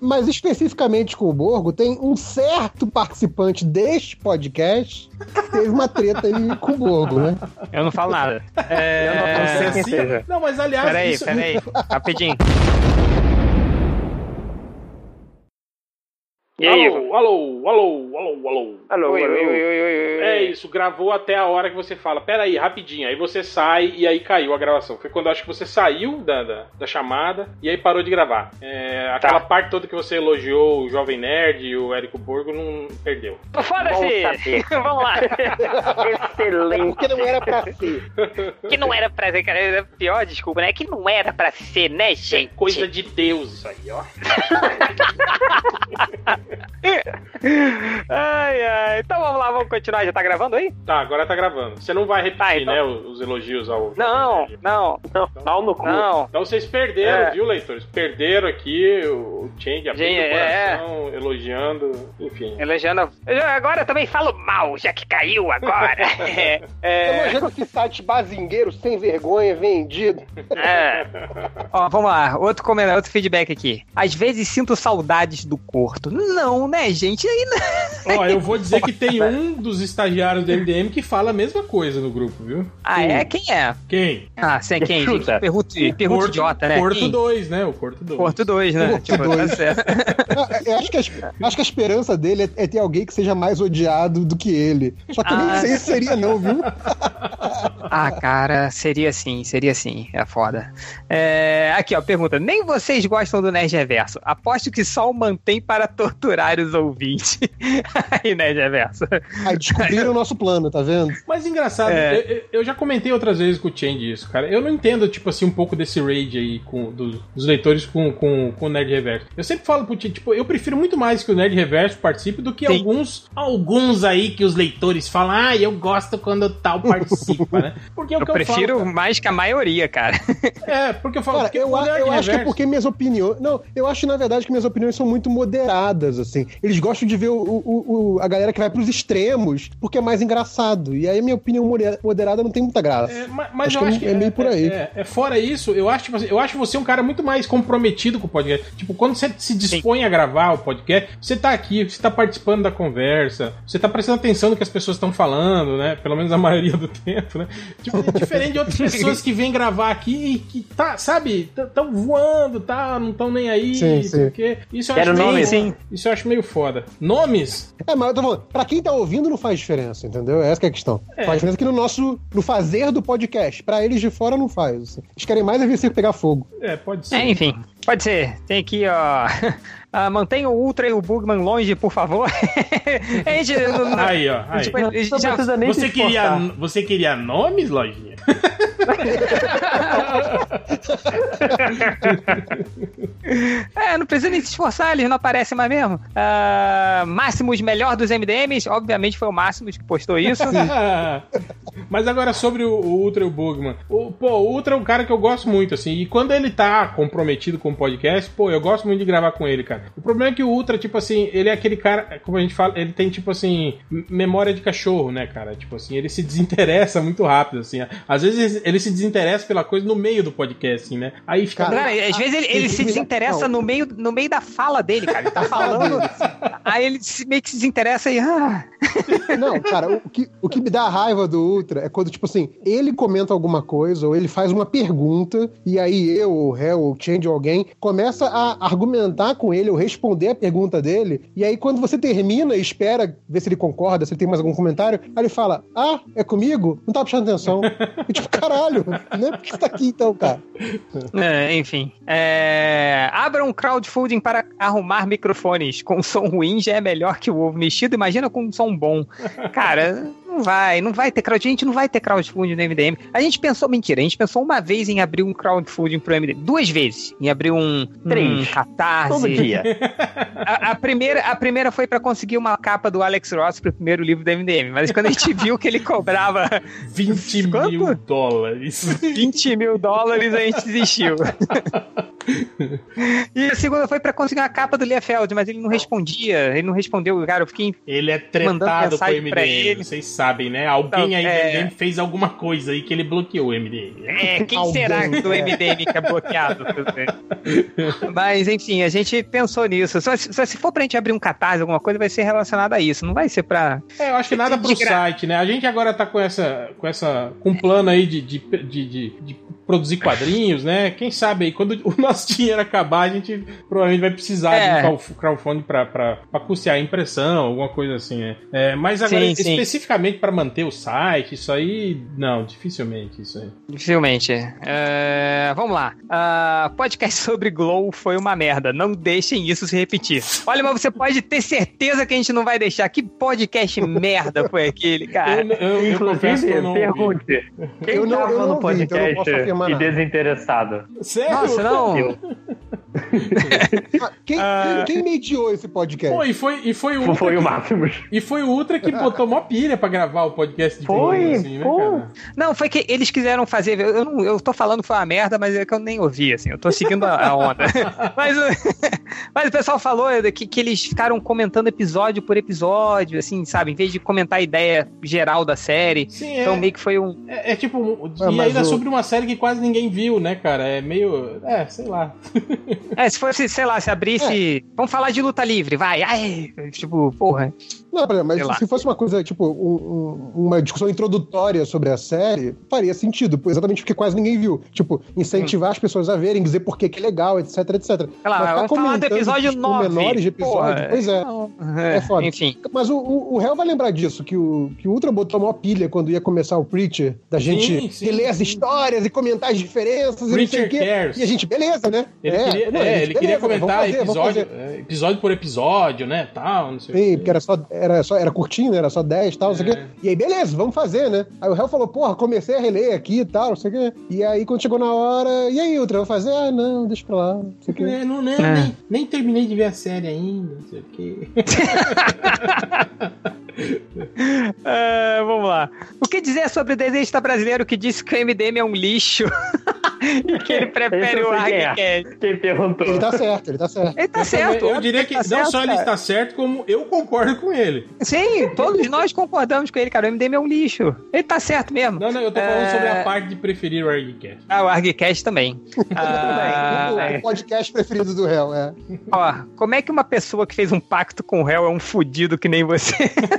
Mas especificamente com o Borgo, tem um certo participante deste podcast que teve uma treta aí com o Borgo, né? Eu não falo nada. É... Eu não, não, assim, não, mas aliás. Peraí, isso... peraí. *laughs* Rapidinho. E aí, alô, alô, alô, alô, alô. Alô, oi, alô. Oi, oi, oi, É isso, gravou até a hora que você fala, peraí, rapidinho. Aí você sai e aí caiu a gravação. Foi quando eu acho que você saiu da, da, da chamada e aí parou de gravar. É, aquela tá. parte toda que você elogiou o Jovem Nerd e o Érico Borgo não perdeu. Foda-se! Vamos *laughs* lá! *laughs* Excelente! Que não era pra ser. Que não era pra ser, cara. É pior, desculpa, né? Que não era pra ser, né, gente? É coisa de Deus isso aí, ó. *laughs* *laughs* ai, ai. Então vamos lá, vamos continuar. Já tá gravando aí? Tá, agora tá gravando. Você não vai repetir, tá, então... né, os elogios ao. Não, não, não. Então, no cu. Não. Então vocês perderam, é. viu, leitores? Perderam aqui o Change o coração, é. elogiando, enfim. Elogiando. Eu agora também falo mal, já que caiu agora. *laughs* é, é... Elogiando esse site bazingueiro, sem vergonha, vendido. É. Ó, vamos lá. Outro comentário, outro feedback aqui. Às vezes sinto saudades do Corto. Não, né, gente? Aí não. Ó, eu vou dizer que tem um dos estagiários do MDM que fala a mesma coisa no grupo, viu? Ah, é? Quem é? Quem? Ah, sem quem? Chuta. Pergunta, pergunta idiota, né? Porto 2, né? O Porto 2. Porto 2, né? Porto tipo, 2. Tá certo. *laughs* eu acho que, a, acho que a esperança dele é, é, ter alguém que seja mais odiado do que ele. Só que ah. eu nem sei se seria, não, viu? *laughs* ah, cara, seria sim, seria sim. É foda. É, aqui, ó, pergunta. Nem vocês gostam do Nerd Reverso. Aposto que só o mantém para torturar os ouvintes. Aí, Nerd Reverso. Aí descobriram o nosso plano, tá vendo? Mas engraçado, é... eu, eu, já comentei outras vezes com o Change isso, cara. Eu não entendo, tipo assim, um pouco desse raid aí com, do, dos leitores com, com, com o Nerd Reverso. Eu sempre falo pro Change, tipo, eu prefiro muito mais que o Nerd Reverso participe do que Sim. alguns alguns aí que os leitores falam, ah, eu gosto quando tal participa, né? *laughs* Porque é o eu que eu prefiro falo, mais que a maioria, cara. *laughs* É, porque eu falo. Cara, eu, eu acho que é porque minhas opiniões. Não, eu acho na verdade que minhas opiniões são muito moderadas, assim. Eles gostam de ver o, o, o a galera que vai pros extremos, porque é mais engraçado. E aí a minha opinião moderada não tem muita graça. É, mas, mas acho eu acho que é, meio por aí. É, é, fora isso, eu acho, tipo eu acho você um cara muito mais comprometido com o podcast. Tipo, quando você se dispõe Sim. a gravar o podcast, você tá aqui, você tá participando da conversa, você tá prestando atenção no que as pessoas estão falando, né? Pelo menos a maioria do *laughs* tempo, né? Tipo, é diferente de outras *laughs* pessoas que vêm gravar aqui e que tá, sabe, estão voando, tá, não estão nem aí, sim, sim. Porque isso eu Quero acho nome, meio, sim. Isso eu acho meio foda. Nomes? É, mas eu tô falando, pra quem tá ouvindo não faz diferença, entendeu? Essa é a questão. É. Faz diferença que no nosso, no fazer do podcast. Pra eles de fora não faz. Assim. Eles querem mais é ver você pegar fogo. É, pode ser. É, enfim, pode ser. Tem aqui, ó. *laughs* Uh, mantenha o Ultra e o Bugman longe, por favor. *laughs* a gente, não, aí, ó. Aí. Tipo, não, já, precisa nem você, queria, você queria nomes, Lojinha? *laughs* é, não precisa nem se esforçar, eles não aparecem mais mesmo. Uh, Máximos melhor dos MDMs, obviamente foi o Máximos que postou isso. *laughs* Mas agora sobre o, o Ultra e o Bugman. O, pô, o Ultra é um cara que eu gosto muito, assim, e quando ele tá comprometido com o podcast, pô, eu gosto muito de gravar com ele, cara. O problema é que o Ultra, tipo assim, ele é aquele cara, como a gente fala, ele tem, tipo assim, memória de cachorro, né, cara? Tipo assim, ele se *laughs* desinteressa muito rápido, assim. Às vezes ele se desinteressa pela coisa no meio do podcast, assim, né? Aí fica. Cara, às vezes ele, ele se desinteressa no meio, no meio da fala dele, cara. Ele tá *laughs* falando. aí ele meio que se desinteressa e. Ah. Não, cara, o que, o que me dá raiva do Ultra é quando, tipo assim, ele comenta alguma coisa ou ele faz uma pergunta e aí eu, o réu, o Change ou alguém começa a argumentar com ele ou responder a pergunta dele e aí quando você termina e espera ver se ele concorda, se ele tem mais algum comentário, aí ele fala, ah, é comigo? Não tá prestando atenção. *laughs* E, tipo, caralho, né? Por que você tá aqui então, cara? É, enfim. É... Abra um crowdfunding para arrumar microfones com som ruim já é melhor que o ovo mexido, imagina com um som bom. Cara, não vai, não vai ter crowd. A gente não vai ter crowdfunding no MDM. A gente pensou, mentira, a gente pensou uma vez em abrir um crowdfunding pro MDM. Duas vezes. Em abrir um, Três. um catarse. Todo dia. *laughs* A, a, primeira, a primeira foi para conseguir uma capa do Alex Ross pro primeiro livro do MDM. Mas quando a gente *laughs* viu que ele cobrava 20 quanto? mil dólares. 20 mil dólares, a gente desistiu. *laughs* *laughs* e a segunda foi pra conseguir uma capa do Liefeld, mas ele não respondia. Ele não respondeu, cara. Eu fiquei. Ele é tretado com o MDM, vocês sabem, né? Alguém então, aí é... do MDM fez alguma coisa aí que ele bloqueou o MDM. É, quem Alguém. será do MDM que é bloqueado? *laughs* mas, enfim, a gente pensou nisso. Só, só, se for pra gente abrir um catarse, alguma coisa, vai ser relacionado a isso. Não vai ser pra. É, eu acho que nada pro site, né? A gente agora tá com essa. com essa. com um plano aí de, de, de, de, de produzir quadrinhos, né? Quem sabe aí, quando o nosso *laughs* dinheiro acabar, a gente provavelmente vai precisar é. de um crowdfunding para custear a impressão, alguma coisa assim, né? É, mas agora, sim, sim. especificamente para manter o site, isso aí, não, dificilmente isso aí. Dificilmente. É, vamos lá. Uh, podcast *laughs* sobre Glow foi uma merda. Não deixem isso se repetir. Olha, mas você pode ter certeza que a gente não vai deixar. Que podcast *laughs* merda foi aquele, cara? Eu, eu, eu Inclusive, eu pergunte. Quem eu não, tava eu não no podcast? Vi, então e desinteressado. Sério? Nossa, não. mean, *laughs* *laughs* quem, uh... quem, mediou esse podcast? Pô, e foi, e foi o Ultra. Foi o Máximo. E foi o Ultra que botou mó pilha pra gravar o podcast de Foi, assim, né, cara? Não, foi que eles quiseram fazer. Eu, não, eu tô falando que foi uma merda, mas é que eu nem ouvi, assim. Eu tô seguindo a, a onda. *laughs* mas, *laughs* mas o pessoal falou que, que eles ficaram comentando episódio por episódio, assim, sabe? Em vez de comentar a ideia geral da série. Sim, então é, meio que foi um. É, é tipo. Ah, e ainda o... sobre uma série que quase ninguém viu, né, cara? É meio. É, sei lá. É, se fosse, sei lá, se abrisse. É. Vamos falar de luta livre, vai. Ai, tipo, porra. Não, mas se fosse uma coisa, tipo, um, um, uma discussão introdutória sobre a série, faria sentido, exatamente porque quase ninguém viu. Tipo, incentivar hum. as pessoas a verem, dizer por que é legal, etc, etc. Claro, vamos falar do episódio 9. menores de episódio, porra, pois é. Não, é, é foda. Enfim. Mas o, o, o réu vai lembrar disso, que o, que o Ultra botou uma pilha quando ia começar o Preacher, da gente sim, sim, reler sim. as histórias e comentar as diferenças Preacher e não sei cares. E a gente, beleza, né? Ele é, queria, não, é, gente, ele beleza, queria comentar fazer, episódio, é, episódio por episódio, né? Tal, não sei Sim, porque era só, era só era curtinho, né? Era só 10 e tal, não sei o quê. É. E aí, beleza, vamos fazer, né? Aí o réu falou, porra, comecei a reler aqui e tal, não sei o quê. E aí, quando chegou na hora, e aí, Ultra, vou fazer? Ah, não, deixa pra lá, não sei o quê. É, não, não, é. nem, nem terminei de ver a série ainda, não sei o quê. *laughs* uh, *laughs* vamos lá. O que dizer sobre o desenhista brasileiro que disse que o MDM é um lixo *laughs* e que ele prefere o ArgCast? É. Quem perguntou? Ele tá certo, ele tá certo. Ele tá eu certo. Também, eu diria que tá não certo, só ele está certo, como eu concordo com ele. Sim, todos nós concordamos com ele, cara. O MDM é um lixo. Ele tá certo mesmo. Não, não, eu tô falando sobre a é. parte de preferir o ArgCast. Ah, o ArgCast também. *laughs* ah, o, o podcast preferido do réu, é. Ó, como é que uma pessoa que fez um pacto com o réu é um fudido que nem você?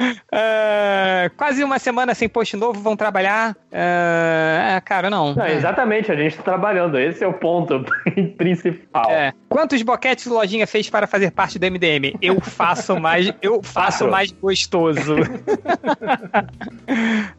Uh, quase uma semana sem post novo, vão trabalhar. Uh, cara, não. não. Exatamente, a gente tá trabalhando. Esse é o ponto *laughs* principal. É. Quantos boquetes o Lojinha fez para fazer parte do MDM? Eu faço mais, eu faço mais gostoso. uh,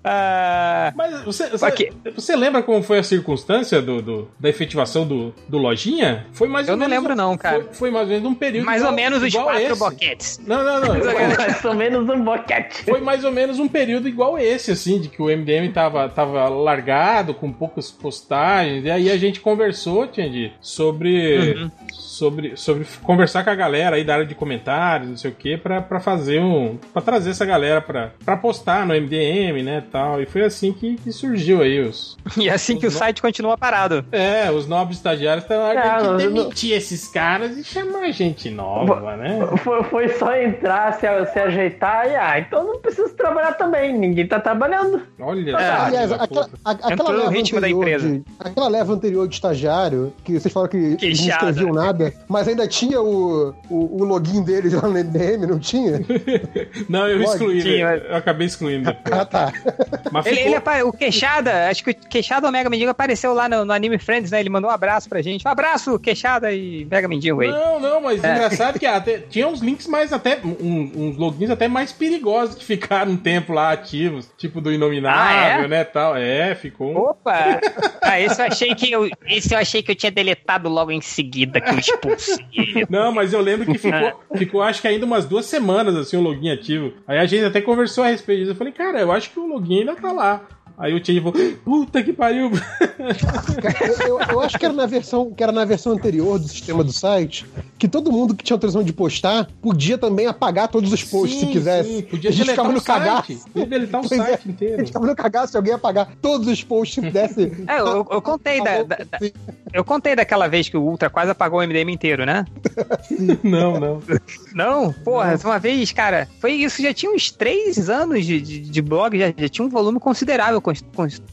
*laughs* Mas você, você, você, lembra como foi a circunstância do, do, da efetivação do, do Lojinha? Foi mais eu não lembro, não, cara. Foi, foi, mais ou menos um período. Mais igual, ou menos os quatro esse. boquetes. Não, não, não. mais ou menos um boquete. Foi mais ou menos um período igual esse, assim, de que o MDM tava, tava largado, com poucas postagens, e aí a gente conversou, Tindy, sobre. Uhum sobre, sobre conversar com a galera aí da área de comentários, não sei o que, pra, pra fazer um. pra trazer essa galera pra, pra postar no MDM, né, tal. E foi assim que, que surgiu aí os. *laughs* E é assim que o no... site continua parado. É, os novos estagiários estão lá é, que demitir não... esses caras e chamar gente nova, né? Foi, foi só entrar, se, se ajeitar e, ah, então não preciso trabalhar também, ninguém tá trabalhando. Olha, é, aliás, aquela, a, aquela leva ritmo da empresa. De, aquela leva anterior de estagiário, que vocês falaram que, que não escreviam nada mas ainda tinha o, o, o login deles lá no MDM, não tinha? *laughs* não, eu excluí, tinha, mas... eu acabei excluindo. ah, tá. Mas ele, ficou... ele, o Queixada, acho que o Queixada Mega Mendigo apareceu lá no, no, Anime Friends, né? Ele mandou um abraço pra gente. Um abraço, Queixada e Mega Mendigo aí. Não, não, mas é. engraçado que até, tinha uns links mais até, um, uns logins até mais perigosos que ficaram um tempo lá ativos, tipo do Inominável, ah, é? né, tal. É, ficou. Opa! ah, esse eu achei que eu, esse eu achei que eu tinha deletado logo em seguida, que eu *laughs* Não, mas eu lembro que ficou, *laughs* ficou, acho que ainda umas duas semanas, assim, o login ativo. Aí a gente até conversou a respeito disso. Eu falei, cara, eu acho que o login ainda tá lá. Aí o Change falou, puta que pariu. eu, eu, eu, acho que era na versão que era na versão anterior do sistema do site, que todo mundo que tinha autorização de postar podia também apagar todos os posts sim, se quisesse. Sim, podia deletar o site. Podia deletar o é, site inteiro. A gente ficava no cagaço se alguém apagar todos os posts se desse. *laughs* É, eu, eu contei da, da, da, eu contei daquela vez que o Ultra quase apagou o MDM inteiro, né? *laughs* não, não. Não? Porra, não. uma vez, cara, foi isso, já tinha uns três anos de, de, de blog, já, já, tinha um volume considerável,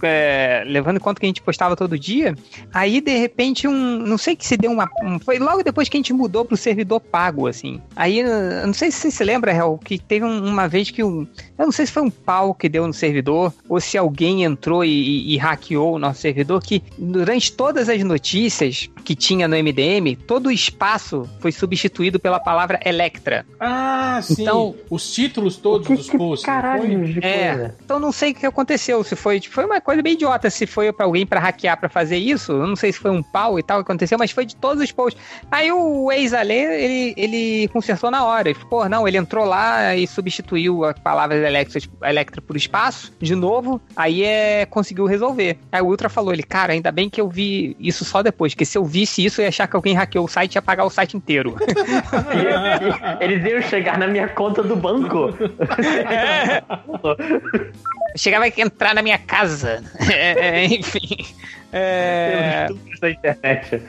é, levando em conta que a gente postava todo dia. Aí, de repente, um. Não sei que se deu uma. Um, foi logo depois que a gente mudou pro servidor pago, assim. Aí, eu não sei se você se lembra, Real, que teve um, uma vez que um. Eu não sei se foi um pau que deu no servidor, ou se alguém entrou e, e, e hackeou o nosso servidor, que durante todas as notícias que tinha no MDM, todo o espaço foi substituído pela palavra Electra. Ah, sim. Então, os títulos todos que, dos posts. Caralho, de é. Então não sei o que aconteceu. Se foi, foi uma coisa bem idiota. Se foi para alguém para hackear para fazer isso, eu não sei se foi um pau e tal que aconteceu, mas foi de todos os posts. Aí o ex-Ale, ele, ele consertou na hora. Ele, pô, não, ele entrou lá e substituiu a palavra Electra, Electra por espaço de novo. Aí é conseguiu resolver. Aí o Ultra falou, ele, cara, ainda bem que eu vi isso só depois, que se eu visse isso, eu ia achar que alguém hackeou o site e ia apagar o site inteiro. *laughs* Eles iam chegar na minha conta do banco. É. *laughs* Chegava a entrar na minha casa. *laughs* É, é enfim. É... da internet.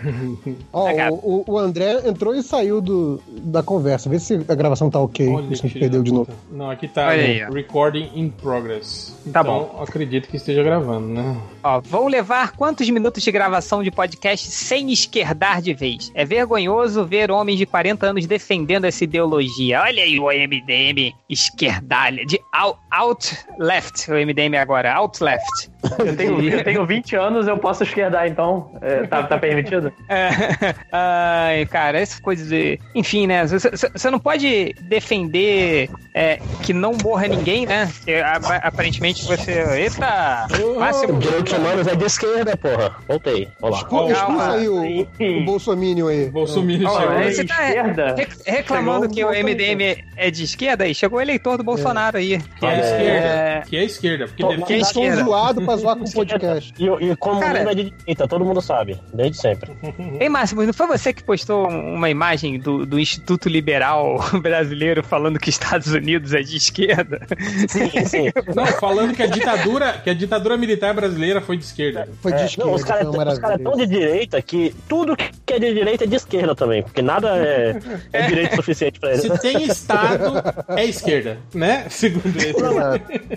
Ó, *laughs* o, o, André entrou e saiu do, da conversa. Vê se a gravação tá ok. Olha, se a gente perdeu de novo. Não, aqui tá aí, recording in progress. Tá então, bom. acredito que esteja gravando, né? Ó, vão levar quantos minutos de gravação de podcast sem esquerdar de vez? É vergonhoso ver homens de 40 anos defendendo essa ideologia. Olha aí o MDM esquerdalha, de out, out left, o MDM agora, out left. Eu tenho, eu tenho 20 anos, eu posso esquerdar, então. É, tá, tá permitido? É, *laughs* ai, cara, essas coisas de. Enfim, né? Você não pode defender é, que não morra ninguém, né? Porque, aparentemente você. Eita! Máximo. Direitos humanos é de esquerda, porra. Voltei. Olá. Expulsa aí o, o Bolsominion aí. Bolsominion oh, chegou. Você tá esquerda? reclamando que o MDM é de esquerda aí? Chegou o eleitor do Bolsonaro aí. Que é, esquerda. Que é esquerda. Porque que é esquerda. zoado pra zoar com o podcast. E, e como Cara, é de direita, todo mundo sabe, desde sempre. Ei, Márcio, não foi você que postou uma imagem do, do Instituto Liberal *laughs* Brasileiro falando que Estados Unidos é de esquerda? Sim, sim. Não, falando que a ditadura, que a ditadura militar brasileira foi de esquerda. Foi de é, esquerda. Não, os caras é cara tão de direita que tudo que é de direita é de esquerda também, porque nada é, é direito suficiente pra eles. Se tem Estado, é esquerda, né? Segundo eles.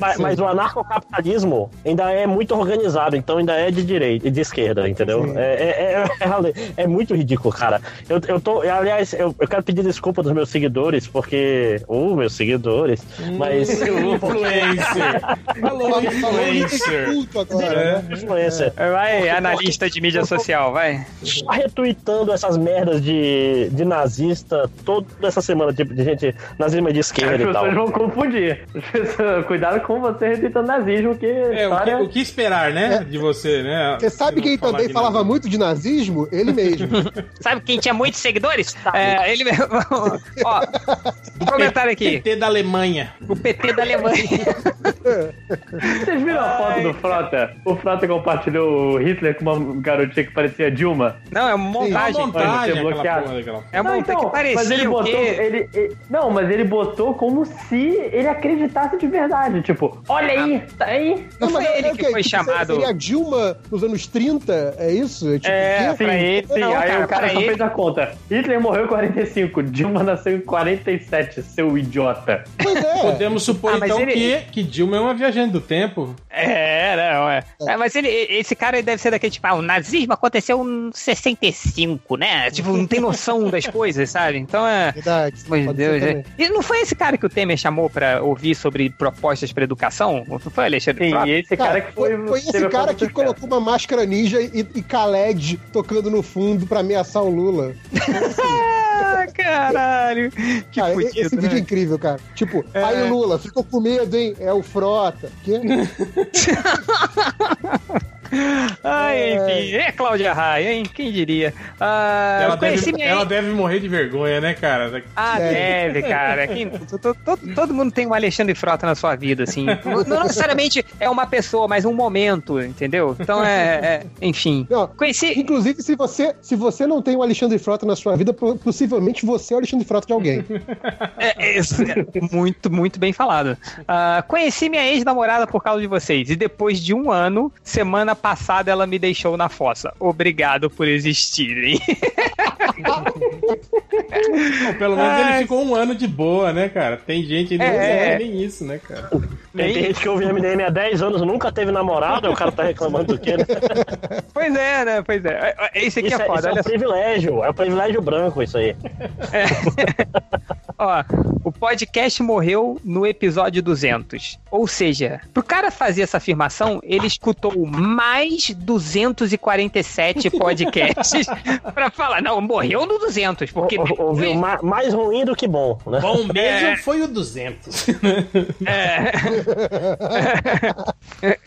mas, mas o anarcocapitalismo ainda é muito organizado, então ainda é de direita, de esquerda, entendeu? É, é, *laughs* é, é, muito ridículo, cara. Eu, eu tô, aliás, eu, eu quero pedir desculpa dos meus seguidores, porque. Uh, meus seguidores. Mas. *laughs* influencer! Falou, influencer! Agora, influencer. Vai, analista de mídia social, vai. Só retweetando essas merdas de, de nazista toda essa semana, tipo, de gente nazismo de esquerda e tal. As pessoas vão confundir. *laughs* Cuidado com você retweetando nazismo, que. É, o, que, o que esperar, né? De você, né? Você sabe quem também falava nazismo. muito de nazismo? Ele mesmo. *laughs* sabe quem tinha muitos seguidores? É, ele mesmo. *laughs* Ó, um comentário aqui. O PT da Alemanha. O PT da Alemanha. *laughs* Vocês viram a foto do Frota? O Frota compartilhou o Hitler com uma garotinha que parecia Dilma? Não, é uma montagem. É uma montagem bloqueado. É uma montagem então, que parecia mas ele botou, ele, ele, Não, mas ele botou como se ele acreditasse de verdade. Tipo, olha aí, tá aí. Não, foi ele que foi chamado... Seria a Dilma nos anos 30, é isso? É, tipo, é sim, ele, sim. Não, aí cara, o cara só ele... fez a conta. Hitler morreu em 45, Dilma nasceu em 47, seu idiota. Pois é. Podemos supor, ah, então, ele... que, que Dilma é uma viajante do tempo. É, não, é. é. mas ele, esse cara deve ser daquele tipo, ah, o nazismo aconteceu em 65, né? Tipo, não tem noção das *laughs* coisas, sabe? Então é. Verdade. Meu Deus. É. E não foi esse cara que o Temer chamou pra ouvir sobre propostas pra educação? Não foi, Alexandre? Sim, esse cara, cara, que foi. Foi, esse cara que colocou uma máscara ninja e, e Khaled tocando no fundo pra ameaçar o Lula. Ah, caralho! Que cara, fudido, esse né? vídeo é incrível, cara. Tipo, é... aí Lula, ficou com medo, hein? É o Frota. Quê? *laughs* Ai, enfim. É, Cláudia Raia, hein? Quem diria? Ah, ela, deve, minha... ela deve morrer de vergonha, né, cara? Ah, é. deve, cara. Quem, *laughs* todo, todo, todo, mundo tem um Alexandre Frota na sua vida, assim. Não, não necessariamente é uma pessoa, mas um momento, entendeu? Então é. é enfim. Não, Conheci... Inclusive, se você, se você não tem o Alexandre Frota na sua vida, possivelmente você é o Alexandre Frota de alguém. *laughs* é, é, é muito, muito bem falado. Uh, conheci minha ex-namorada por causa de vocês. E depois de um ano, semana passada ela me deixou na fossa. Obrigado por existirem. pelo menos ele ficou um ano de boa, né, cara? Tem gente que não é, é nem isso, né, cara? Tem, tem gente que ouve MDM há 10 anos nunca teve namorado, o cara tá reclamando do quê, né? Pois é, né? Pois é. Esse aqui isso é, é foda. Isso é um privilégio, é um privilégio branco isso aí. É. *laughs* Ó, o podcast morreu no episódio 200. Ou seja, pro cara fazer essa afirmação, ele escutou mais 247 podcasts *laughs* pra falar, não, morreu no 200, porque... Ouviu mais ruim do que bom, né? Bom mesmo é... foi o 200. *laughs* é...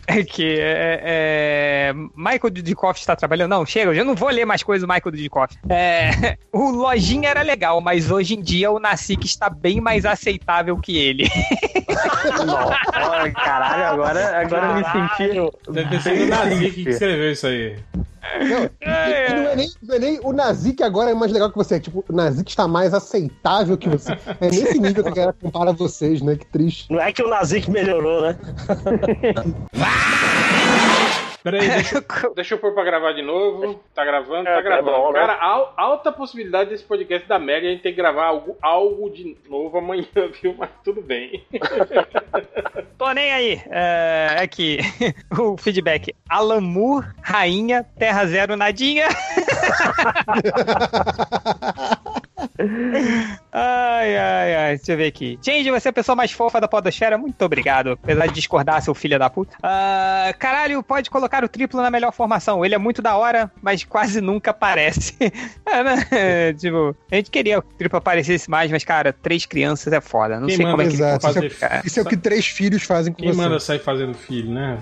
é que é, é... Michael Dudikoff está trabalhando? Não, chega, eu já não vou ler mais coisas do Michael Dudikoff. É... O Lojinha era legal, mas hoje em dia o Nacique está bem mais aceitável que ele. *laughs* Não, caralho, agora, agora eu me senti. Deve ter sido o Nacique que escreveu isso aí. Não, é. não, é nem, não é nem o Nazi que agora é mais legal que você. Tipo, o Nazi que está mais aceitável que você. É nesse nível que a galera compara vocês, né? Que triste. Não é que o Nazi que melhorou, né? *laughs* Peraí, *laughs* deixa, deixa eu pôr pra gravar de novo. Tá gravando? Tá é, tá gravando. É bom, né? Cara, al, alta possibilidade desse podcast da Mega a gente ter que gravar algo, algo de novo amanhã, *laughs* viu? Mas tudo bem. *laughs* Tô nem aí. É, aqui, o feedback. Alamur, rainha, terra zero, nadinha. Ai, ai, ai. Deixa eu ver aqui. Change, você é a pessoa mais fofa da podosfera. Muito obrigado. Apesar de discordar, seu filho da puta. Uh, caralho, pode colocar o triplo na melhor formação. Ele é muito da hora, mas quase nunca aparece. *laughs* é, né? tipo, a gente queria que o triplo aparecesse mais, mas, cara, três crianças é foda. Não Quem sei como é que exato. Fazer... Isso, é, isso é o que três filhos fazem com Quem você. Quem manda sair fazendo filho, né?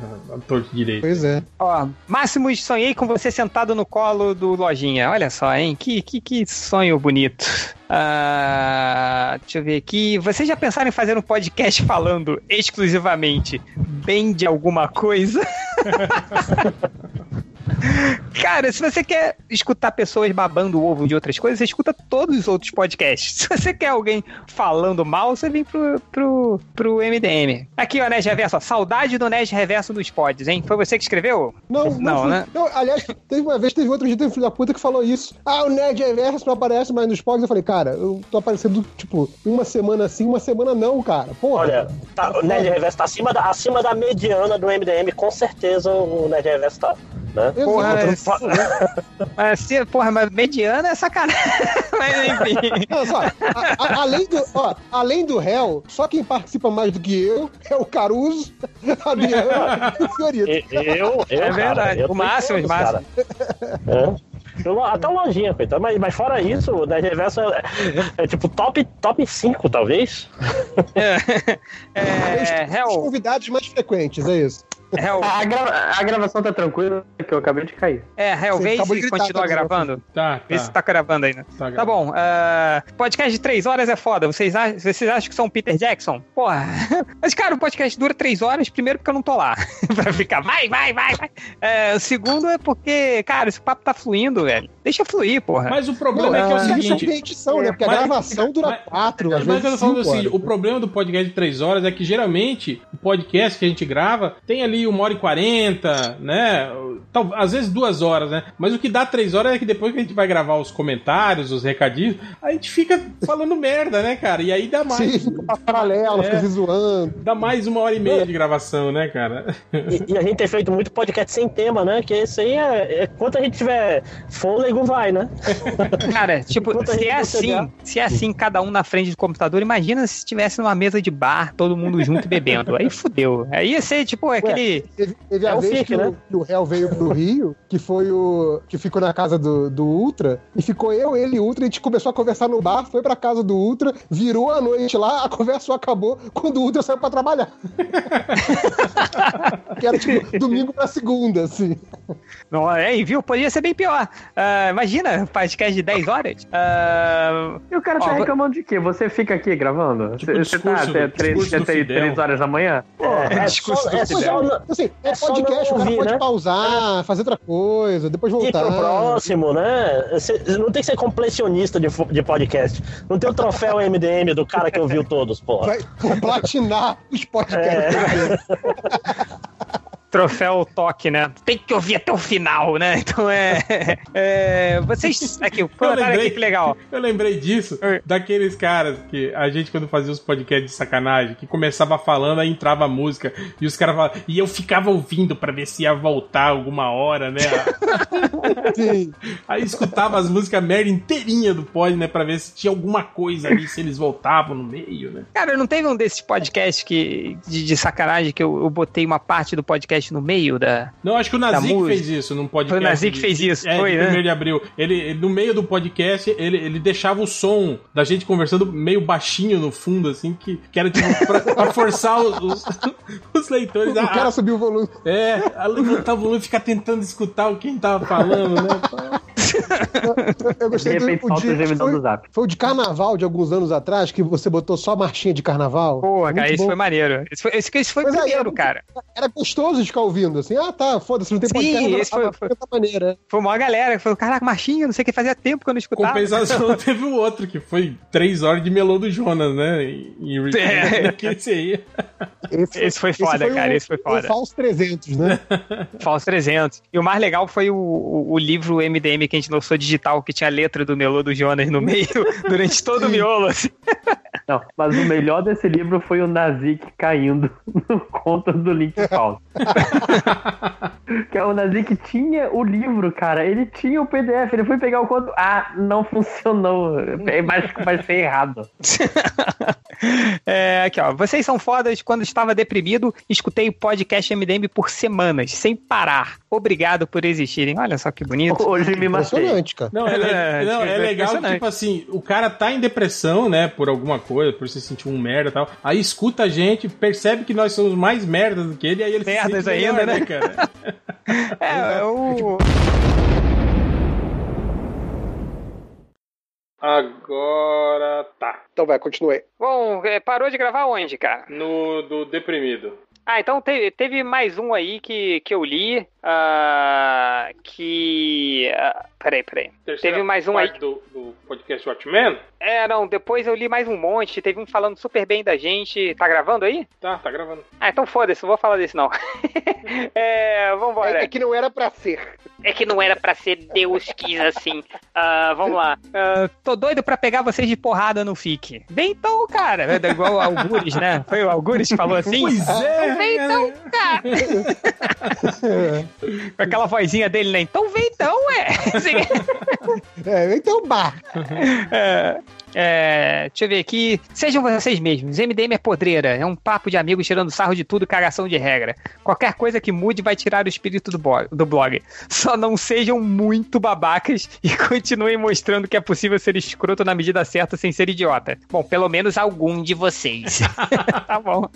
Torto direito. Pois é. Ó, Máximos, sonhei com você sentado no colo do Lojinha. Olha só, hein? Que, que, que sonho bonito. Uh, deixa eu ver aqui. Vocês já pensaram em fazer um podcast falando exclusivamente bem de alguma coisa? *laughs* Cara, se você quer escutar pessoas babando o ovo de outras coisas, você escuta todos os outros podcasts. *laughs* Se você quer alguém falando mal, você vem pro, pro, pro MDM. Aqui, ó, Nerd Reverso. Ó, saudade do Nerd Reverso dos pods, hein? Foi você que escreveu? Não, não, não né? Não, aliás, teve uma vez, teve outro dia, teve um filho da puta que falou isso. Ah, o Nerd Reverso não aparece mais nos pods. Eu falei, cara, eu tô aparecendo, tipo, uma semana assim, uma semana não, cara. Porra. Olha, tá, o Nerd Reverso tá acima da, acima da mediana do MDM, com certeza o Nerd Reverso tá né? Porra, *laughs* mas, se, porra, mas mediana é sacanagem. *laughs* mas enfim. Não, só, a, a, além, do, ó, além do réu, só quem participa mais do que eu é o Caruso, a Adriana e o Fiorito. Eu, eu, é verdade. Cara, o máximo, o máximo. É. Até uma lojinha, coitado. Mas, mas fora isso, o Nerd Reverso é, é, é, tipo top, top 5, talvez. É. é, Os convidados mais frequentes, é isso. Hell... A, gra... a, gravação tá tranquila, que eu acabei de cair. É, Hellbase continua tá gravando? Tá, tá. Vê se tá gravando ainda. Tá, tá bom. Uh, podcast de 3 horas é foda. Vocês, acham, vocês acham que são Peter Jackson? Porra. *laughs* Mas, cara, o podcast dura 3 horas, primeiro porque eu não tô lá. *laughs* pra ficar, vai, vai, vai, vai. Uh, o segundo é porque, cara, esse papo tá fluindo, velho. Deixa fluir, porra. Mas o problema não, é que é o seguinte... É edição, né? Porque a gravação dura 4, Mas, mas eu tô falando assim, o problema do podcast de 3 horas é que, geralmente, o podcast que a gente grava tem ali ali uma hora e quarenta, né? Tal, às vezes duas horas, né? Mas o que dá três horas é que depois que a gente vai gravar os comentários, os recadinhos, a gente fica falando *laughs* merda, né, cara? E aí dá mais. Sim, fica paralelo, é, fica zoando. Dá mais uma hora e meia de gravação, né, cara? E, e, a gente tem feito muito podcast sem tema, né? Que isso aí é. é quanto a gente tiver fôlego, vai, né? *laughs* Cara, tipo, se é assim, se é assim, cada um na frente do computador, imagina se estivesse numa mesa de bar, todo mundo junto bebendo. Aí fudeu. Aí ia ser, tipo, aquele. Teve, teve é a vez que, né? o, que o réu veio no, Rio, que foi o. que ficou na casa do, do Ultra, e ficou eu, ele e o Ultra, a gente começou a conversar no bar, foi pra casa do Ultra, virou a noite lá, a conversa só acabou quando o Ultra saiu pra trabalhar. *laughs* que era tipo domingo pra segunda, assim. Não, é, viu? Podia ser bem pior. Uh, imagina, podcast de 10 horas. Uh... E o cara tá ó, reclamando de quê? Você fica aqui gravando? Tipo, você tá até 3 horas da manhã? Pô, é, é, discurso é, só, assim, é, podcast, o cara pode né? pausar, fazer outra coisa, depois voltar. E pro próximo, né? Você não tem que ser completionista de, de podcast. Não tem o troféu MDM do cara que ouviu todos, pô. Vai *laughs* platinar os podcasts. É. *laughs* troféu toque, né? Tem que ouvir até o final, né? *laughs* Então é. é vocês. Aqui, o aqui que legal. Eu lembrei disso, daqueles caras que a gente, quando fazia os podcasts de sacanagem, que começava falando, aí entrava a música, e os caras falavam. E eu ficava ouvindo pra ver se ia voltar alguma hora, né? *laughs* Sim. Aí escutava as músicas merda inteirinha do pod, né? Pra ver se tinha alguma coisa ali, se eles voltavam no meio, né? Cara, não teve um desses podcasts que, de, de sacanagem que eu, eu botei uma parte do podcast podcast no meio da. Não, acho que o Nazik fez isso num podcast. Foi o Nazik que fez isso, é, foi, de né? de abril. Ele, ele, no meio do podcast, ele, ele deixava o som da gente conversando meio baixinho no fundo, assim, que, que era tipo pra, pra forçar os, os, *laughs* os leitores o a. O cara subiu o volume. É, a levantar o volume e ficar tentando escutar o que quem tava falando, né? *laughs* Eu gostei de repente, do, o de, foi, do zap. foi o de carnaval de alguns anos atrás, que você botou só marchinha de carnaval. Pô, cara, esse foi maneiro. Esse foi, esse, esse foi o primeiro, cara. Era gostoso de ficar ouvindo, assim, ah, tá, foda-se, não tem Sim, podcast. esse foi, foi, foi maneira. Foi uma galera que falou, caraca, marchinha, não sei o que, fazia tempo que eu não escutava. Compensação, *laughs* teve o outro, que foi três horas de melô do Jonas, né, e *laughs* é. que esse aí. Esse, esse foi foda, esse foi cara, o, esse foi foda. O Falso 300, né? Falso 300. E o mais legal foi o, o, o livro MDM que a gente lançou digital, que tinha a letra do melô do Jonas no meio, *laughs* durante todo o miolo, assim. Não, mas o melhor desse livro foi o Nazik caindo no conta do link falso. que é o Nazik tinha o livro, cara. Ele tinha o PDF. Ele foi pegar o conto. Ah, não funcionou. É mais vai ser errado. *laughs* é, aqui, ó. Vocês são fodas. Quando estava deprimido, escutei o podcast MDM por semanas, sem parar. Obrigado por existirem. Olha só que bonito. Hoje me matei. cara. Não, é, é, não, é legal que, tipo assim, o cara tá em depressão, né, por alguma coisa, por se sentir um merda e tal. Aí escuta a gente, percebe que nós somos mais merdas do que ele, aí ele Merdas se ainda, melhor, né, cara? *laughs* é, o... Agora tá. Então vai, continue. Bom, é, parou de gravar onde, cara? No do deprimido. Ah, então teve, teve mais um aí que, que eu li, uh, que... Uh, peraí, peraí. Terceira teve mais um aí... Do, do podcast Watchmen? É, não, depois eu li mais um monte, teve um falando super bem da gente. Tá gravando aí? Tá, tá gravando. Ah, então foda-se, não vou falar desse não. *laughs* é, vambora. É, é que não era pra ser. É que não era pra ser, Deus quis assim. Uh, vamos lá. Uh, tô doido pra pegar vocês de porrada no FIC. Bem então, cara. É igual o Algures, né? Foi o Algures que falou assim? Pois é. Vem então, cara. *laughs* Com aquela vozinha dele, né? Então vem então, ué. Assim. É, então bah. É. É, deixa eu ver aqui. Sejam vocês mesmos. MDM é podreira. É um papo de amigos tirando sarro de tudo, cagação de regra. Qualquer coisa que mude vai tirar o espírito do, blog, do blog. Só não sejam muito babacas e *laughs* continuem mostrando que é possível ser escroto na medida certa sem ser idiota. Bom, pelo menos algum de vocês. *laughs* tá bom.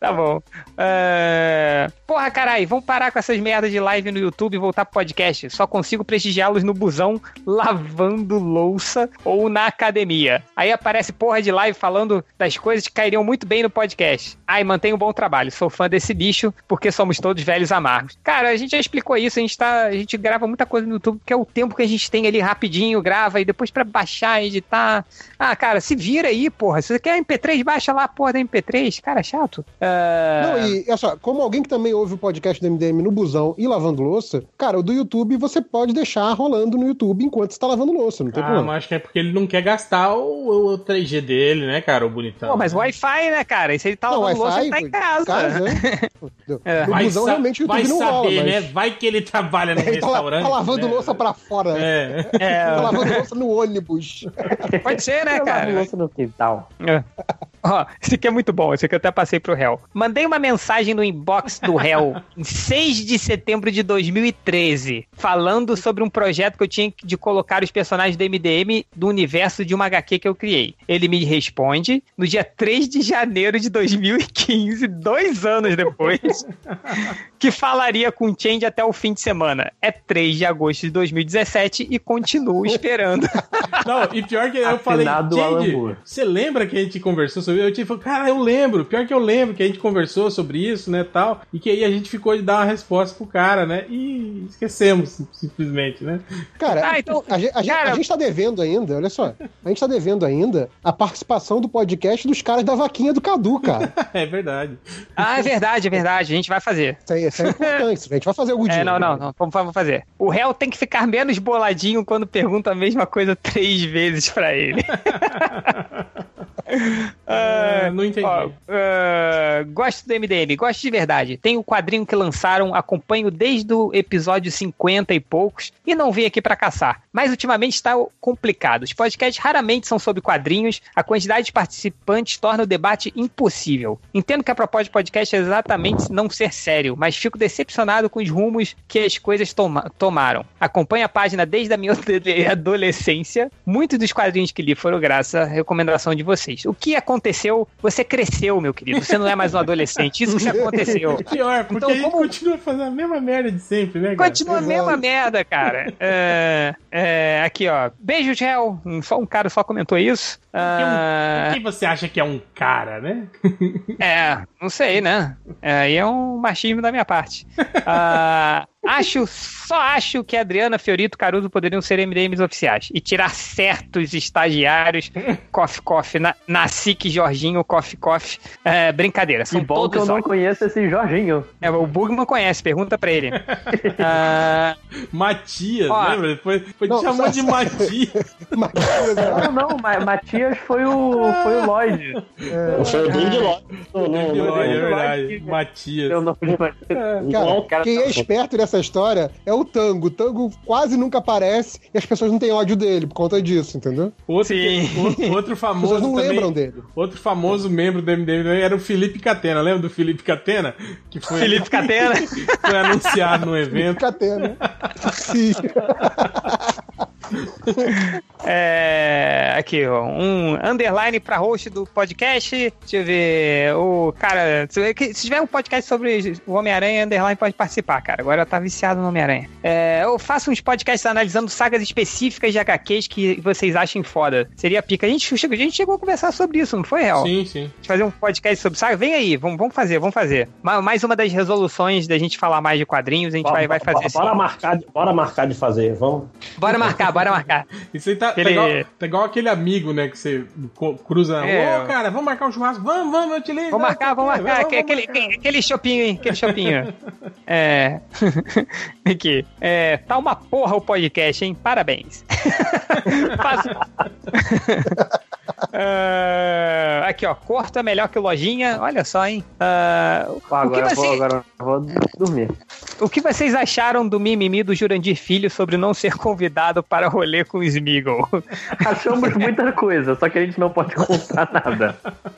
Tá bom. Uh... Porra, carai, vamos parar com essas merdas de live no YouTube e voltar pro podcast. Só consigo prestigiá-los no busão, lavando louça ou na academia pandemia. Aí aparece porra de live falando das coisas que cairiam muito bem no podcast. Ai, mantenha um bom trabalho. Sou fã desse bicho porque somos todos velhos amargos. Cara, a gente já explicou isso. A gente, tá, a gente grava muita coisa no YouTube que é o tempo que a gente tem ali rapidinho, grava e depois para baixar, editar. Ah, cara, se vira aí, porra. Se você quer MP3, baixa lá a porra da MP3. Cara, chato. Uh... Não, e olha só, como alguém que também ouve o podcast do MDM no busão e lavando louça, cara, o do YouTube você pode deixar rolando no YouTube enquanto você tá lavando louça, não tem ah, problema. mas acho que é porque ele não quer gastar o, o 3G dele, né, cara? O bonitão. Pô, mas Wi-Fi, né, cara? E se ele tá não, lavando louça, ele tá em casa. casa né? *laughs* é. No busão, realmente, o YouTube vai não saber, rola, mas... né? Vai que ele trabalha no *laughs* ele tá restaurante. Tá, lavando né? louça pra fora. É. é. Tá lavando louça no ônibus. Pode ser, né, cara? louça no quintal. É. Ó, esse aqui é muito bom, esse aqui eu até passei pro réu. Mandei uma mensagem no inbox do réu em *laughs* 6 de setembro de 2013, falando sobre um projeto que eu tinha de colocar os personagens do MDM do universo de uma HQ que eu criei. Ele me responde no dia 3 de janeiro de 2015, dois anos depois, *laughs* que falaria com o Change até o fim de semana. É 3 de agosto de 2017 e continuo *laughs* esperando. Não, e pior que eu falei, Change, você lembra que a gente conversou sobre isso? Eu tipo, cara, eu lembro. Pior que eu lembro que a gente conversou sobre isso, né, tal. E que aí a gente ficou de dar uma resposta pro cara, né? E esquecemos, simplesmente, né? Cara, ah, então, a, a, cara... a, gente tá devendo ainda, olha só. A gente tá devendo ainda a participação do podcast dos caras da vaquinha do Cadu, cara. *laughs* é verdade. Ah, é verdade, é verdade. A gente vai fazer. Isso, aí, isso é importante. A gente vai fazer algum é, dia. Não, não, não. Vamos, vamos fazer. O réu tem que ficar menos boladinho quando pergunta a mesma coisa três vezes pra ele. *laughs* Uh, não entendi. Uh, uh, gosto do MDM, gosto de verdade. Tem o quadrinho que lançaram, acompanho desde o episódio 50 e poucos e não vim aqui para caçar. Mas ultimamente está complicado. Os podcasts raramente são sobre quadrinhos, a quantidade de participantes torna o debate impossível. Entendo que a proposta do podcast é exatamente não ser sério, mas fico decepcionado com os rumos que as coisas toma tomaram. Acompanho a página desde a minha *laughs* adolescência. Muitos dos quadrinhos que li foram graças à recomendação de vocês. O que aconteceu? Você cresceu, meu querido. Você não é mais um adolescente. Isso que aconteceu. *laughs* Pior, porque então, a gente como... continua fazendo a mesma merda de sempre, né, cara? Continua a mesma merda, cara. *laughs* É, é, aqui, ó. Beijo, Gel. Só um cara só comentou isso. Por que, um, por que você acha que é um cara, né? é, não sei, né? É, aí é, é um machismo da minha parte. Uh, *laughs* Acho, só acho que Adriana Fiorito Caruso poderiam ser MDMs oficiais e tirar certos estagiários *laughs* Coffee Coffee na, na SIC Jorginho Coffee Coffee. É, brincadeira, são que bom todos que eu não conheço esse Jorginho. É, o Bugman conhece, pergunta pra ele. uh... *laughs* Matias, Ó, lembra? Foi, foi não, chamou de Matias. *laughs* Matias não, não, Matias foi o, foi o Lloyd. É, foi o David Lloyd. Lloyd, é verdade. Matias. Cara, quem é esperto nessa essa história é o Tango. O Tango quase nunca aparece e as pessoas não têm ódio dele por conta disso, entendeu? Outro, outro, outro *laughs* famoso. As não também, lembram dele. Outro famoso membro do MDM era o Felipe Catena. Lembra do Felipe Catena? Que foi, Felipe Catena? *laughs* foi anunciado no evento. Felipe Catena. *laughs* Sim. *laughs* é, aqui, ó, um underline pra host do podcast. Deixa eu ver. O cara, se tiver um podcast sobre o Homem-Aranha, underline pode participar, cara. Agora tá viciado no Homem-Aranha. É, eu faço uns podcasts analisando sagas específicas de HQs que vocês achem foda. Seria pica. A gente, chegou, a gente chegou a conversar sobre isso, não foi, Real? Sim, sim. Fazer um podcast sobre saga. Vem aí, vamos, vamos fazer, vamos fazer. Mais uma das resoluções da gente falar mais de quadrinhos, a gente bora, vai, vai fazer bora, bora marcar, bora marcar de fazer, vamos. Bora marcar, bora marcar. Isso aí tá, tá aquele... tá, igual, tá, igual, aquele amigo, né, que você cruza. É. Ô, cara, vamos marcar um churrasco? Vamos, vamos, eu te ligo. Vamos marcar, vamos marcar. Vamos, aquele, vamos aquele shopping, hein? Aquele shopping. *laughs* é. *laughs* Aqui. É, tá uma porra o podcast, hein? Parabéns. *laughs* Faço... Uh, aqui, ó. Corto é melhor que lojinha. Olha só, hein? Uh, agora, você... vou, agora vou dormir. O que vocês acharam do mimimi do Jurandir Filho sobre não ser convidado para rolê com o Smeagol? *laughs* Achamos muita coisa, só que a gente não pode contar nada.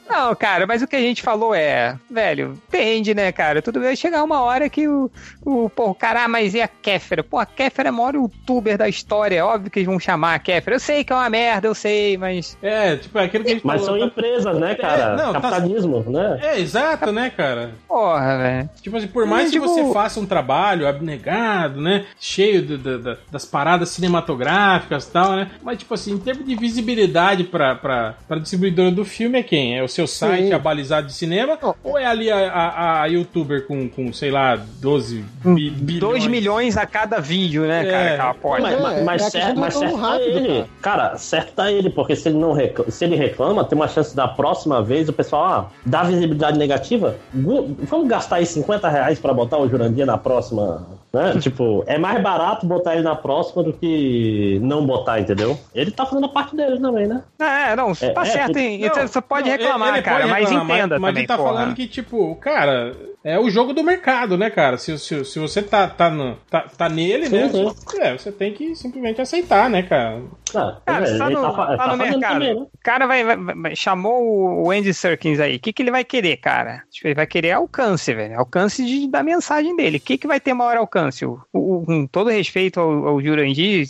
Não, cara, mas o que a gente falou é, velho, depende, né, cara? Tudo bem chegar uma hora que o, o pô, cara, ah, mas e a Kéfera? Pô, a Kéfera é o maior youtuber da história, é óbvio que eles vão chamar a Kéfera. Eu sei que é uma merda, eu sei, mas... É, tipo, é aquilo que a gente Mas falou, são tá... empresas, né, cara? É, não, tá Capitalismo, tá... né? É, exato, né, cara? Porra, velho. Tipo assim, por mais que tipo... você faça um trabalho abnegado, né, cheio de, de, de, das paradas cinematográficas e tal, né, mas, tipo assim, em termos de visibilidade pra, pra, pra distribuidora do filme é quem? É o seu site Sim. abalizado de cinema oh. ou é ali a, a, a, youtuber com, com, sei lá, 12 bi, bilhões? 2 milhões a cada vídeo, né, é. cara. Mas, mas, mas, é, certo, mas certo rápido, tá ele. Cara. cara, certo tá ele, porque se ele não reclama, se ele reclama, tem uma chance da próxima vez o pessoal, ah, dá visibilidade negativa, vamos gastar aí 50 reais pra botar o Jurandir na próxima né? tipo, é mais barato botar ele na próxima do que não botar, entendeu? Ele tá fazendo a parte dele também, né? É, não, é, tá é, certo. Não, então você pode não, reclamar, ele, ele cara, pode reclamar, mas entenda mas, mas também, ele tá porra. falando que, tipo, cara, é o jogo do mercado, né, cara? Se, se, se você tá, tá, no, tá, tá nele, sim, né? Sim. É, você tem que simplesmente aceitar, né, cara? Ah, cara, é, tá no, tá, tá, tá no mercado. Também, né? O cara vai, vai, vai, chamou o Andy Serkins aí. O que, que ele vai querer, cara? Tipo, ele vai querer alcance, velho. Alcance de, da mensagem dele. O que, que vai ter maior alcance? O, o, com todo respeito ao, ao Jurandir,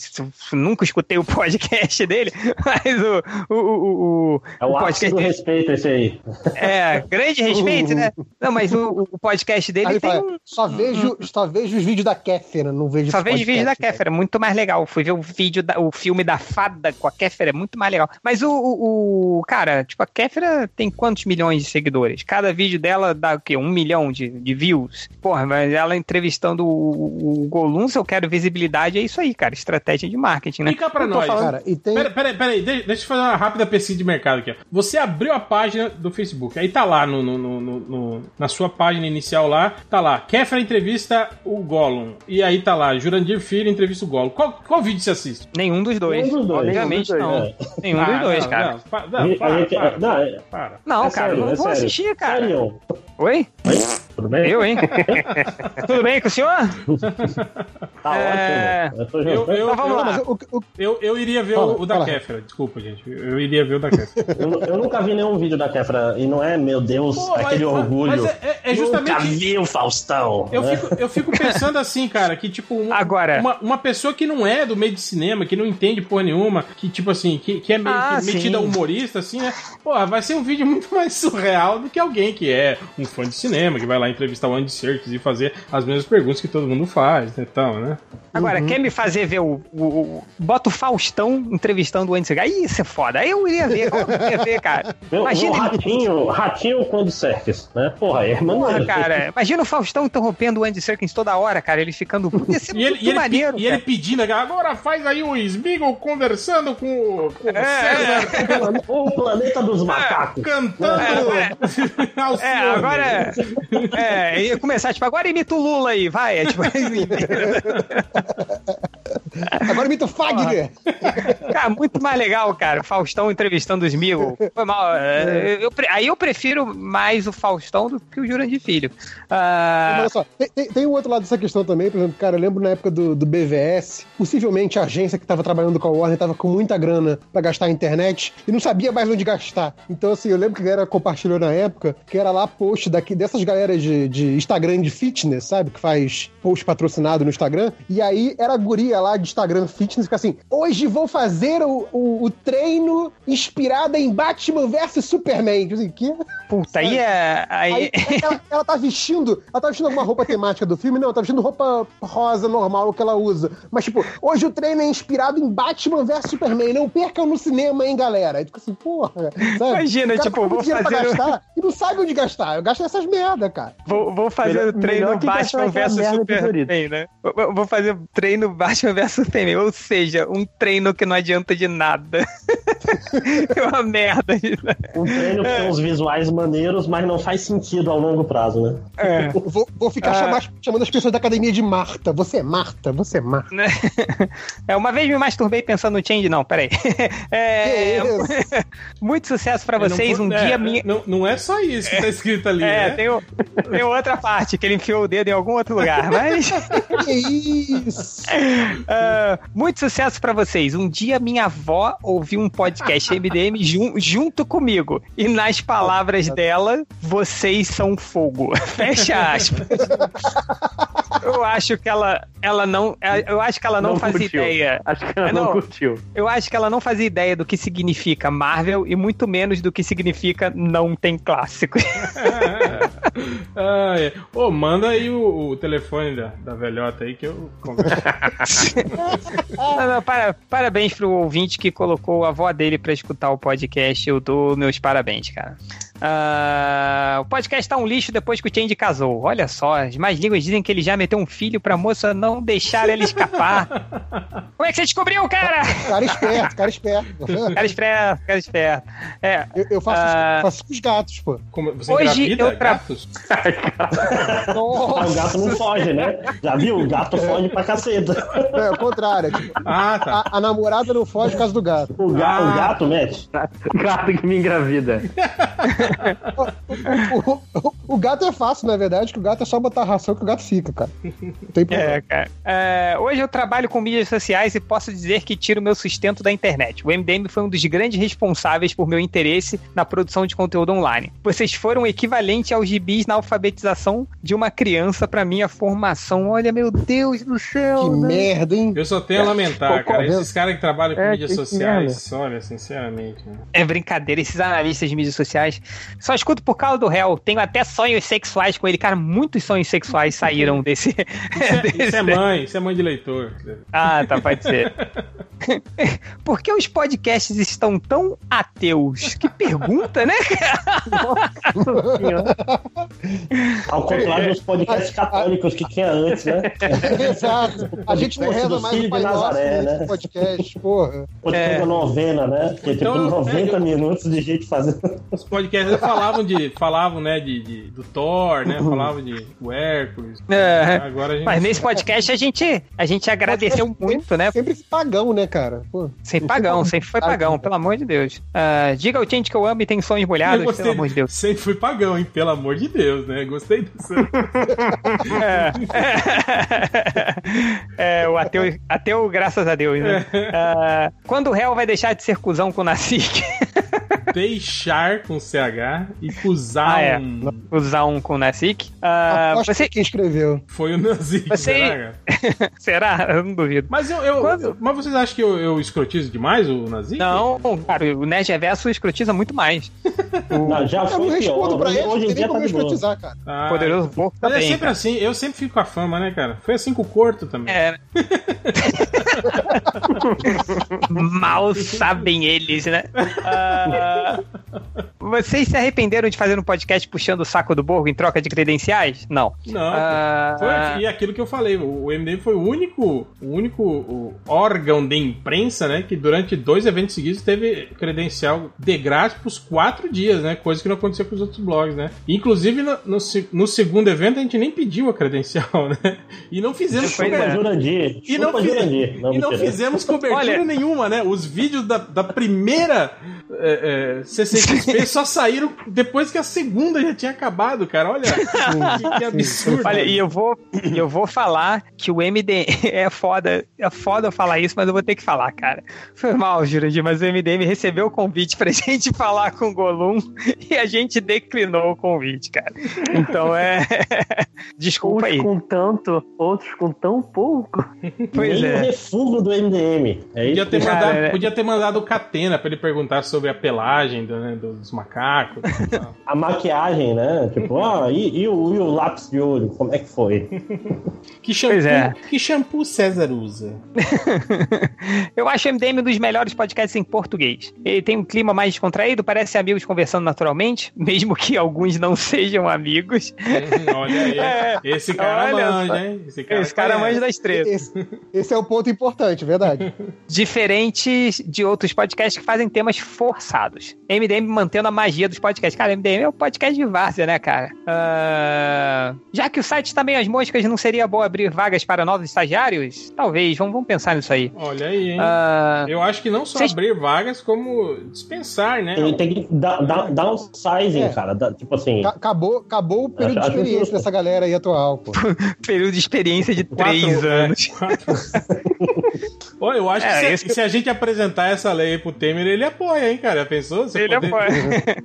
nunca escutei o *laughs* podcast dele, mas o. o, o, o é o, podcast. do respeito esse aí. É, grande respeito, né? Não, mas o, o podcast dele aí tem fala, um. Só vejo, só vejo os vídeos da Kéfera, não vejo Só vejo vídeos da Kéfera, muito mais legal. Fui ver o vídeo, da, o filme da fada com a Kéfera, é muito mais legal. Mas o, o, o cara, tipo, a Kéfera tem quantos milhões de seguidores? Cada vídeo dela dá o quê? Um milhão de, de views? Porra, mas ela entrevistando o, o Golum, se eu quero visibilidade, é isso aí, cara. Estratégia de marketing, né? Fica pra nós, falando... cara. E tem... Peraí, peraí, peraí, deixa eu fazer uma rápida pesquisa de mercado aqui. Ó. Você abriu a página do Facebook, aí tá lá no, no, no, no na sua página inicial lá, tá lá, Kéfera entrevista o Gollum. E aí tá lá, Jurandir Filho entrevista o Gollum. Qual, qual vídeo você assiste? Nenhum dos dois. Nenhum dos dois. Obviamente não. É. Nenhum dos dois, cara. Não, para, para, para. Não, é cara, não vou assistir, cara. Oi? Tudo bem? Eu, hein? *laughs* Tudo bem com o senhor? Tá é... ótimo. Eu, eu, então, vamos lá. Eu, eu, eu, iria ver fala, o, o da Kéfera. Desculpa, gente. Eu iria ver o da Kéfera. *laughs* eu, eu nunca vi nenhum vídeo da Kéfera. E não é, meu Deus, Pô, aquele mas, orgulho. Mas é, é, justamente. Nunca vi o Faustão. Eu, né? fico, eu fico pensando assim, cara, que tipo. Um, Agora. Uma, uma pessoa que não é do meio de cinema, que não entende porra nenhuma, que tipo assim, que, que é meio ah, que metida humorista, assim, né? Pô, vai ser um vídeo muito mais surreal do que alguém que é um fã de cinema, que vai lá entrevistar o Andy Serkis e fazer as mesmas perguntas que todo mundo faz, né, então, né? Agora, uhum. quer me fazer ver o, o, o, Bota o Faustão entrevistando o Andy Serkis. Aí isso é foda. Aí eu iria ver, eu iria ver, cara. Imagina. O ratinho, ratinho com o Andy Serkis, né? Porra, é Porra, cara. Imagina o Faustão interrompendo o Andy Serkis toda hora, cara. Ele ficando. Ia ser e ele, e maneiro. Ele, e ele pedindo, agora faz aí o Smeagol conversando com, com é, César. É. O planeta dos macacos. É, cantando. É, é. é agora. É, ia começar, tipo, agora imita o Lula aí, vai. É, tipo, *laughs* Agora imita o Fagner. Cara, muito mais legal, cara. Faustão entrevistando os Smigol. Foi mal. É, eu, aí eu prefiro mais o Faustão do que o Jurandir Filho. Uh... Olha só, tem, tem, um outro lado dessa questão também, por exemplo, cara, eu lembro na época do, do BVS, possivelmente a agência que estava trabalhando com a Warner estava com muita grana para gastar na internet e não sabia mais onde gastar. Então, assim, eu lembro que a galera compartilhou na época que era lá post daqui, dessas galera de, de Instagram de fitness, sabe? Que faz post patrocinado no Instagram. E aí era a guria lá de Instagram fitness que assim, hoje vou fazer o, o, o treino inspirado em Batman vs Superman. Tipo assim, que? Puta, aí é. Aí... aí ela, ela tá vestindo. Ela tá vestindo alguma roupa temática do filme? Não, ela tá vestindo roupa rosa normal que ela usa. Mas, tipo, hoje o treino é inspirado em Batman vs Superman. Não percam no cinema, hein, galera? Aí, tipo assim, porra. Sabe? Imagina, tá tipo, vou fazer. Pra gastar, e não sabe onde gastar. Eu gasto nessas merda, cara. Vou, vou fazer melhor, o treino Batman vs Superman, né? Vou fazer o treino Batman vs Superman. Ou seja, um treino que não adianta de nada. *laughs* é uma merda. Um treino que tem uns visuais maneiros, mas não faz sentido ao longo prazo, né? É. Vou, vou ficar ah. chamar, chamando as pessoas da academia de Marta. Você é Marta, você é Marta. Né? É, uma vez me masturbei pensando no Change, não, peraí. *laughs* É, *laughs* muito sucesso pra vocês. Não, um é, dia minha. Não, não é só isso que tá escrito ali. É, né? tem, o, tem outra parte que ele enfiou o dedo em algum outro lugar, mas. que isso! Uh, muito sucesso pra vocês. Um dia minha avó ouviu um podcast *laughs* MDM jun, junto comigo. E nas palavras dela, vocês são fogo. *laughs* Fecha aspas. Eu acho que ela, ela não. Eu acho que ela não, não fazia curtiu. ideia. Acho que ela não, não, curtiu. Eu acho que ela não fazia ideia do que significa Marvel e muito menos do que significa não tem clássico. *laughs* ah, é. Ô, manda aí o, o, telefone da, da velhota aí que eu converso. *laughs* não, não, para, parabéns pro ouvinte que colocou a avó dele pra escutar o podcast. Eu dou meus parabéns, cara. Uh, o podcast tá um lixo depois que o Change casou. Olha só, as mais línguas dizem que ele já meteu um filho pra moça não deixar ela escapar. *laughs* Como é que você descobriu, cara? Cara esperto, cara esperto. Cara esperto, cara esperto. É, eu, eu faço, uh, faço com os gatos, pô. Como, você Hoje eu tra... gatos? *laughs* o gato não foge, né? Já viu? O gato foge pra caceta. É, é o contrário. Tipo, ah, tá. A, a, namorada não foge por causa do gato. O, ga ah. o gato, Matt? Gato que me engravida. *laughs* o, o, O gato é fácil, na verdade, que o gato é só botar ração que o gato fica, cara. tem problema. É, cara. É, hoje eu trabalho com mídias sociais e posso dizer que tiro meu sustento da internet. O MDM foi um dos grandes responsáveis por meu interesse na produção de conteúdo online. Vocês foram equivalente aos gibis na alfabetização de uma criança para minha formação. Olha, meu Deus do céu. Que né? merda, hein? Eu só tenho a lamentar, cara. Esses caras que trabalham com é, mídias sociais, olha, sinceramente. Né? É brincadeira, esses analistas de mídias sociais. Só escuto por causa do réu. Tenho até sonhos sexuais com ele. Cara, muitos sonhos sexuais saíram *laughs* desse. Isso é, desse... *laughs* Isso é mãe, isso é mãe de leitor. Ah, tá, pode ser. *laughs* Por que os podcasts estão tão ateus? Que pergunta, né, Ao contrário dos podcasts católicos que tinha antes, né? Exato. A gente não reza mais o Pai Nazaré, Nosso né? podcast, porra. Podcast é. da novena, né? Que é tipo 90 é... minutos de gente fazendo. Os podcasts falavam de. falavam, né, de, de do Thor, né? Falavam de o Hércules. É. Agora gente... Mas nesse podcast a gente, a gente agradeceu muito, né? Sempre pagão, né, cara? Pô, sem pagão, sempre foi pagão, pelo amor de Deus. Uh, diga ao gente que eu amo e tem sonhos molhados, gostei, pelo amor de Deus. Sempre fui pagão, hein? Pelo amor de Deus, né? Gostei disso. *laughs* é, *laughs* é, o ateu, ateu, graças a Deus, né? Uh, quando o réu vai deixar de ser cuzão com o Nacique? *laughs* deixar com CH e usar ah, é. um. Usar um com Nasik. Uh, você que escreveu. Foi o Nasik, você... será? *laughs* será? Eu não duvido. Mas eu, eu Quando... mas vocês acham que eu, eu escrotizo demais o Nasik? Não, cara, o Nerd Reverso escrotiza muito mais. *laughs* Não, já foi eu respondo pra ele, hoje em dia tá escrotizar, cara. Ah, Poderoso pouco Mas é sempre cara. assim, eu sempre fico com a fama, né, cara? Foi assim com o Corto também. É. *laughs* Mal sabem eles, né? Uh, *laughs* *laughs* vocês se arrependeram de fazer um podcast puxando o saco do Borgo em troca de credenciais? Não. Não. Uh, foi, e aquilo que eu falei, o MDM foi o único, o único órgão de imprensa, né, que durante dois eventos seguidos teve credencial de graça pros quatro dias, né? Coisa que não aconteceu com os outros blogs, né? Inclusive, no, no, no segundo evento, a gente nem pediu a credencial, *laughs* né? E não fizemos cobertura. E não, não, e não fizemos *laughs* cobertura Olha... nenhuma, né? Os vídeos da, da primeira é, é, CCXP *laughs* só saíram depois que a segunda já tinha acabado, cara. Olha *laughs* que, que absurdo. Olha, e eu vou, eu vou falar que o MDM *laughs* é foda. É foda falar isso, mas eu vou ter que falar, cara. Foi mal, Jurandir, mas o MDM recebeu o convite pra gente falar com o Golum e a gente declinou o convite, cara. Então é. Desculpa Uns aí. com tanto, outros com tão pouco. Pois Nem é. o refúgio do MDM. É podia, ter cara, mandado, é... podia ter mandado o Catena pra ele perguntar sobre a pelagem do, né, dos macacos. *laughs* a maquiagem, né? Tipo, ah, e, e, o, e, o, lápis de olho, como é que foi? que shampoo, é. que shampoo César usa? *laughs* Eu acho o MDM um dos melhores podcasts em português. Ele tem um clima mais descontraído, parece amigos conversando naturalmente, *laughs* mesmo que alguns não sejam amigos. Hum, olha aí, é, esse cara olha, manja, hein? Esse cara, esse cara manja da estrela. Esse, esse é o ponto importante, verdade. Diferentes de outros podcasts que fazem temas forçados. MDM mantendo a magia dos podcasts. Cara, MDM é o podcast de várzea, né, cara? Uh... Já que o site meio às moscas, não seria bom abrir vagas para novos estagiários? Talvez, vamos, vamos pensar nisso aí. Olha aí, hein? Uh... Eu acho que não só Cês... abrir vagas, como dispensar, né? Ele tem que dar, um sizing, é. cara. tipo assim. Acabou, acabou o período acho, de experiência dessa galera aí atual, pô. *laughs* período de experiência de três é, anos. quatro. *laughs* Olha, eu acho é, que, se, que... se, a gente apresentar essa lei aí pro Temer, ele apoia, hein, cara? Já pensou? Você ele poder... apoia.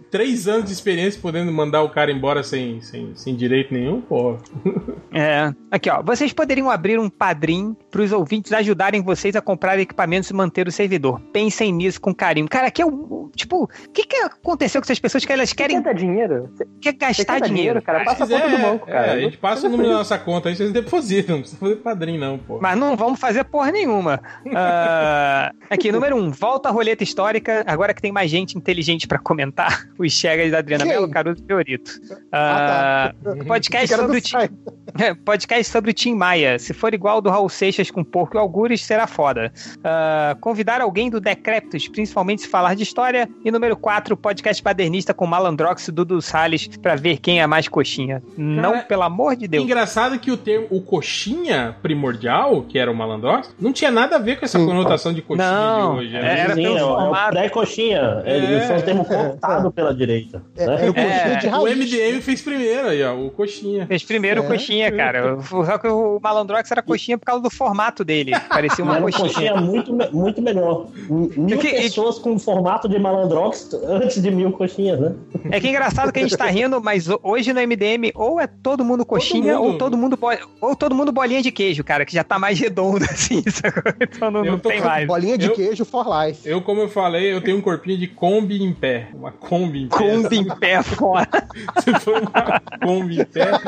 *laughs* Três anos de experiência podendo mandar o cara embora sem, sem, sem direito nenhum, pô. *laughs* É. Aqui, ó. Vocês poderiam abrir um padrim pros ouvintes ajudarem vocês a comprar equipamentos e manter o servidor. Pensem nisso com carinho. Cara, aqui é o. Tipo, o que, que aconteceu com essas pessoas que elas querem. Você quer dinheiro? Quer gastar quer dinheiro? cara? Passa a conta do banco, cara. É, a gente passa o número da nossa conta aí, vocês depositam. Não precisa fazer padrinho, não, pô. Mas não vamos fazer porra nenhuma. Uh, aqui, número um, volta a roleta histórica. Agora que tem mais gente inteligente pra comentar, *laughs* os chegas da Adriana Melo, Caruso e Fiorito. Uh, ah, tá. Podcast *laughs* sobre o time. *laughs* podcast sobre o Tim Maia. Se for igual ao do Raul Seixas com Porco e Algures, será foda. Uh, convidar alguém do Decreptus, principalmente se falar de história. E número 4, podcast badernista com Malandrox e Dudu Salles, pra ver quem é mais coxinha. Cara, não, pelo amor de Deus. Engraçado que o termo, o coxinha primordial, que era o Malandrox, não tinha nada a ver com essa conotação de coxinha não, de hoje. Né? Era Sim, pelo é, pré-coxinha. É, Ele foi um termo cortado pela direita. É, né? é, o, o MDM fez primeiro aí, ó, o coxinha. Fez primeiro o é. coxinha, cara. Só que o Malandrox era coxinha por causa do formato dele. Parecia uma coxinha. coxinha muito, muito melhor. Mil que, pessoas com o formato de Malandrox antes de mil coxinhas, né? É que é engraçado que a gente tá rindo, mas hoje no MDM ou é todo mundo coxinha todo mundo. ou todo mundo ou todo mundo bolinha de queijo, cara, que já tá mais redondo *laughs* assim, *laughs* então não, não tem mais. Bolinha de eu, queijo for life. Eu, como eu falei, eu tenho um corpinho de Kombi em pé. Uma Kombi em pé. Kombi em pé fora. *laughs* Se for uma Kombi em pé. *coughs*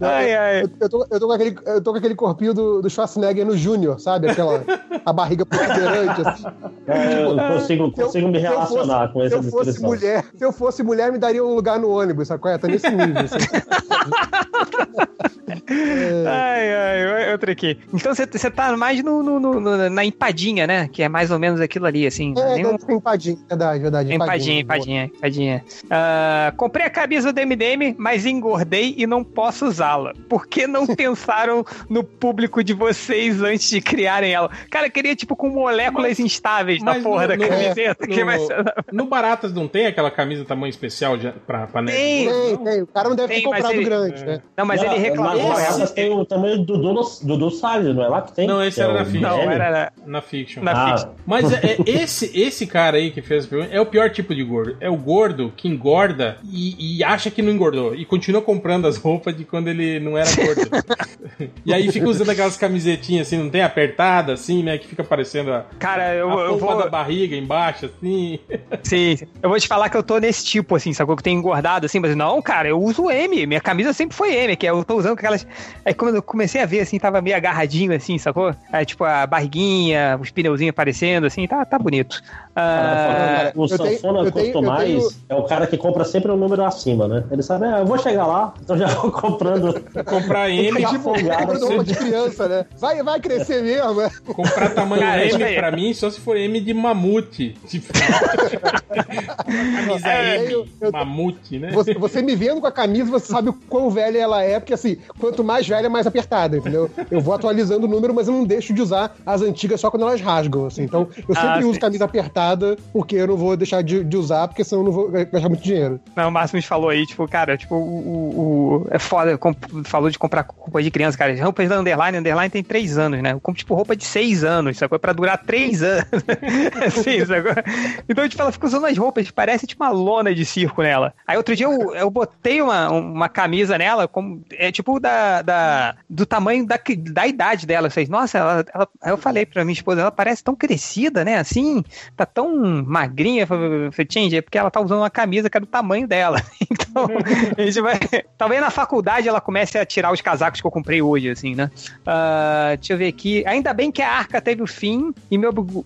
ai, ai. Eu, eu, tô, eu, tô com aquele, eu tô com aquele corpinho do, do Schwarzenegger no Júnior, sabe? Aquela a barriga protuberante, assim. É, tipo, eu consigo, consigo eu, me relacionar fosse, com essa se eu fosse mulher Se eu fosse mulher, me daria um lugar no ônibus, sabe? É? Tá nesse nível. Assim. *laughs* é... Ai, ai, outra aqui. Então você tá mais no, no, no, na empadinha, né? Que é mais ou menos aquilo ali, assim. É, nem um... empadinha, verdade, verdade. Empadinha, empadinha, empadinha. empadinha. Uh, comprei a camisa do MDM, mas engordei e não posso usá-la. Por que não *laughs* pensaram no público de vocês antes de criarem ela? Cara, queria tipo com moléculas mas, instáveis na porra no, da no, camiseta. No, vai... no, Baratas não tem aquela camisa tamanho especial de, pra, pra neve? Tem, tem, tem. O cara não deve tem, ter comprado ele... grande, né? Não, mas não, ele reclamou. Mas esse... tem o tamanho do Dudu, Dudu Salles, não é lá que tem? Não, esse era é na Fiction. Não, era na Fiction. Na ah. Fiction. Mas é, é, esse, esse cara aí que fez é o pior tipo de gordo. É o gordo que engorda e, e acha que não engordou. E continua comprando as roupas de quando ele não era gordo. *laughs* e aí fica usando aquelas camisetinhas assim, não tem apertada, assim, né? Que fica parecendo a, Cara, eu, a eu vou... da barriga embaixo, assim. Sim, eu vou te falar que eu tô nesse tipo, assim, sacou? Que tem engordado, assim, mas não, cara, eu uso M. Minha camisa sempre foi M, que eu tô usando aquelas. Aí quando eu comecei a ver, assim, tava meio agarradinho, assim, sacou? Aí, tipo, a barriguinha, os pneuzinhos aparecendo, assim, tá, tá bonito. Ah, o sanfona Custo Mais tenho... é o cara que compra sempre um número acima, né? Ele sabe, ah, eu vou chegar lá, então já vou comprando. *laughs* Comprar M é tipo um de criança, né? Vai, vai crescer mesmo, né? Comprar tamanho cara, M pra mim só se for M de mamute. Tipo... *laughs* camisa é, M, eu, eu, mamute, né? Você, você, me vendo com a camisa, você sabe o quão velha ela é, porque assim, quanto mais velha, mais apertada, entendeu? Eu vou atualizando o número, mas eu não deixo de usar as antigas só quando elas rasgam, assim. Então, eu sempre ah, uso camisa apertada porque eu não vou deixar de, de, usar, porque senão eu não vou gastar muito dinheiro. Não, o Máximo falou aí, tipo, cara, tipo, o. o é foda, falou de comprar roupa de criança, cara. Roupas da Underline, Underline tem três anos, né? Eu compro, tipo, roupa de seis anos, sacou? Pra durar três anos. *laughs* assim, sacou? Então, tipo, ela fica usando as roupas, parece tipo uma lona de circo nela. Aí outro dia eu, eu botei uma, uma camisa nela, como, é tipo da, da, do tamanho da, da idade dela. Vocês, nossa, ela, ela, aí eu falei pra minha esposa, ela parece tão crescida, né? Assim, tá tão magrinha. Change, é porque ela tá usando uma camisa que é do tamanho dela. *laughs* Então, a gente vai. Talvez na faculdade ela comece a tirar os casacos que eu comprei hoje, assim, né? Uh, deixa eu ver aqui. Ainda bem que a arca teve o fim e me, obrigou,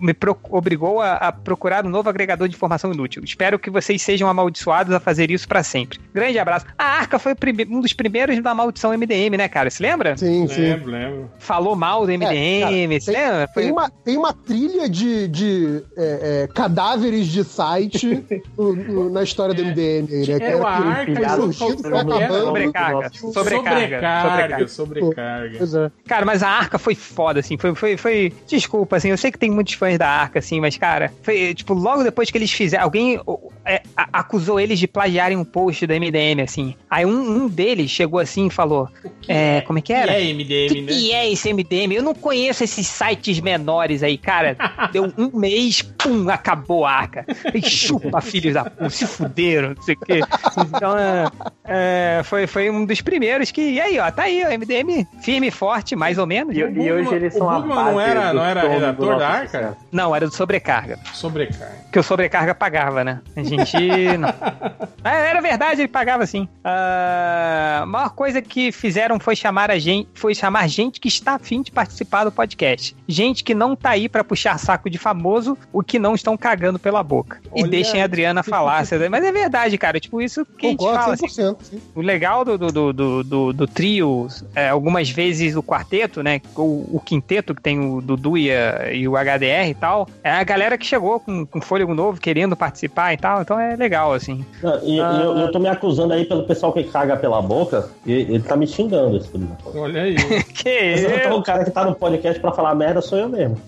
me obrigou a, a, procurar um novo agregador de informação inútil. Espero que vocês sejam amaldiçoados a fazer isso para sempre. Grande abraço. A arca foi um dos primeiros da maldição MDM, né, cara? Se lembra? Sim, sim. Lembro, lembro. Falou mal do MDM, é, cara, se lembra? Foi... Tem, uma, tem uma trilha de, de é, é, cadáveres de site *laughs* no, no, na história do MDM. Né? É, que era, arca, surgindo, foi acabando. Sobrecarga. Sobrecarga. Sobrecarga. Sobrecarga. Cara, mas a arca foi foda, assim. Foi, foi, foi. Desculpa, assim. Eu sei que tem muitos fãs da arca, assim, mas, cara, foi, tipo, logo depois que eles fizeram. Alguém é, acusou eles de plagiarem um post do MDM, assim. Aí um, um deles chegou assim e falou: é, Como é que era? Que é MDM, que né? que é esse MDM? Eu não conheço esses sites menores aí, cara. *laughs* Deu um mês, pum, acabou a arca. E *laughs* chupa, filhos da puta, se fuderam, não sei o quê. Então, é, é, foi, foi um dos primeiros que. E aí, ó, tá aí, o MDM firme e forte, mais ou menos. E, e hoje eles são o Bugman não era, não era redator da arca? Não, era do sobrecarga. Sobrecarga. Que o sobrecarga pagava, né? A gente *laughs* É, era verdade, ele pagava sim. Uh, a maior coisa que fizeram foi chamar a gente, foi chamar gente que está afim de participar do podcast. Gente que não tá aí para puxar saco de famoso, o que não estão cagando pela boca. Olha... E deixem a Adriana falar. Mas é verdade, cara. Tipo, isso que Concordo, a gente fala. Assim, o legal do, do, do, do, do trio, é, algumas vezes o quarteto, né? O, o quinteto, que tem o Dudu e, a, e, o HDR e tal, é a galera que chegou com, com fôlego novo, querendo participar e tal. Então é legal, assim. Não, e, ah, eu, eu tô me acusando aí pelo pessoal que caga pela boca, e ele tá me xingando esse Olha aí. *laughs* que eu? O cara que tá no podcast pra falar merda sou eu mesmo.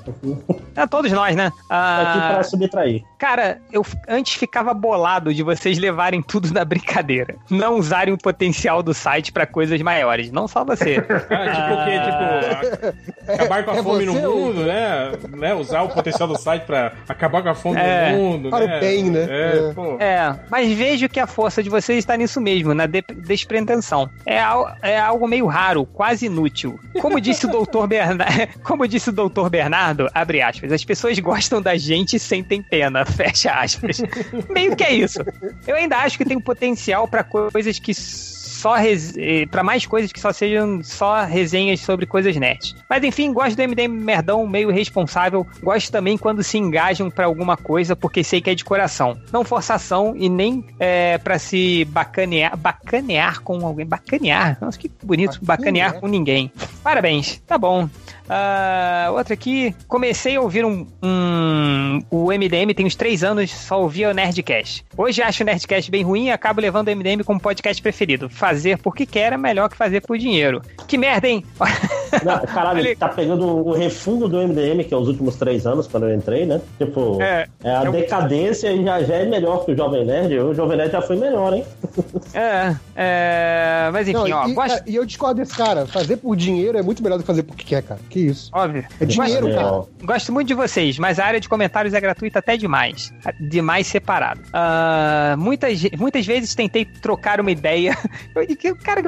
É todos nós, né? Ah, aqui pra subtrair. Cara, eu antes ficava bolado de vocês levarem tudo na brincadeira. Não usarem o potencial do site para coisas maiores. Não só você. *laughs* Ah, tipo o quê? Tipo, acabar com a é fome no mundo, né? né? Usar o potencial do site para acabar com a fome é, no mundo. Para né? o bem, né? É, é. é, mas vejo que a força de vocês está nisso mesmo, na de despretensão. É, é algo meio raro, quase inútil. Como disse o doutor Bernardo, *laughs* como disse o doutor Bernardo, abre aspas, as pessoas gostam da gente e sentem pena, fecha aspas. *laughs* Meio que é isso. Eu ainda acho que tem um potencial para coisas que só eh, para mais coisas que só sejam só resenhas sobre coisas net. Mas enfim, gosto do MDM merdão meio responsável. Gosto também quando se engajam para alguma coisa porque sei que é de coração. Não forçação e nem é, para se bacanear, bacanear com alguém. Bacanear? Nossa, que bonito. Bacanear, bacanear com ninguém. Parabéns. Tá bom. Uh, outra aqui, comecei a ouvir um, um, o MDM tem uns três anos, só ouvia o Nerdcast. Hoje acho o Nerdcast bem ruim e acabo levando o MDM como podcast preferido. Fazer porque quer é melhor que fazer por dinheiro. Que merda, hein? *laughs* Não, caralho, ele tá pegando o refundo do MDM, que é os últimos três anos, quando eu entrei, né? Tipo, é, é a é decadência e já, já é melhor que o Jovem Nerd. O Jovem Nerd já foi melhor, hein? É, é mas enfim, Não, ó. E, gosto... e eu discordo desse cara. Fazer por dinheiro é muito melhor do que fazer porque quer, cara. Que isso. Óbvio. É dinheiro, gosto, cara. Gosto muito de vocês, mas a área de comentários é gratuita até demais. Demais separado. Uh, muitas, muitas vezes tentei trocar uma ideia. *laughs* o cara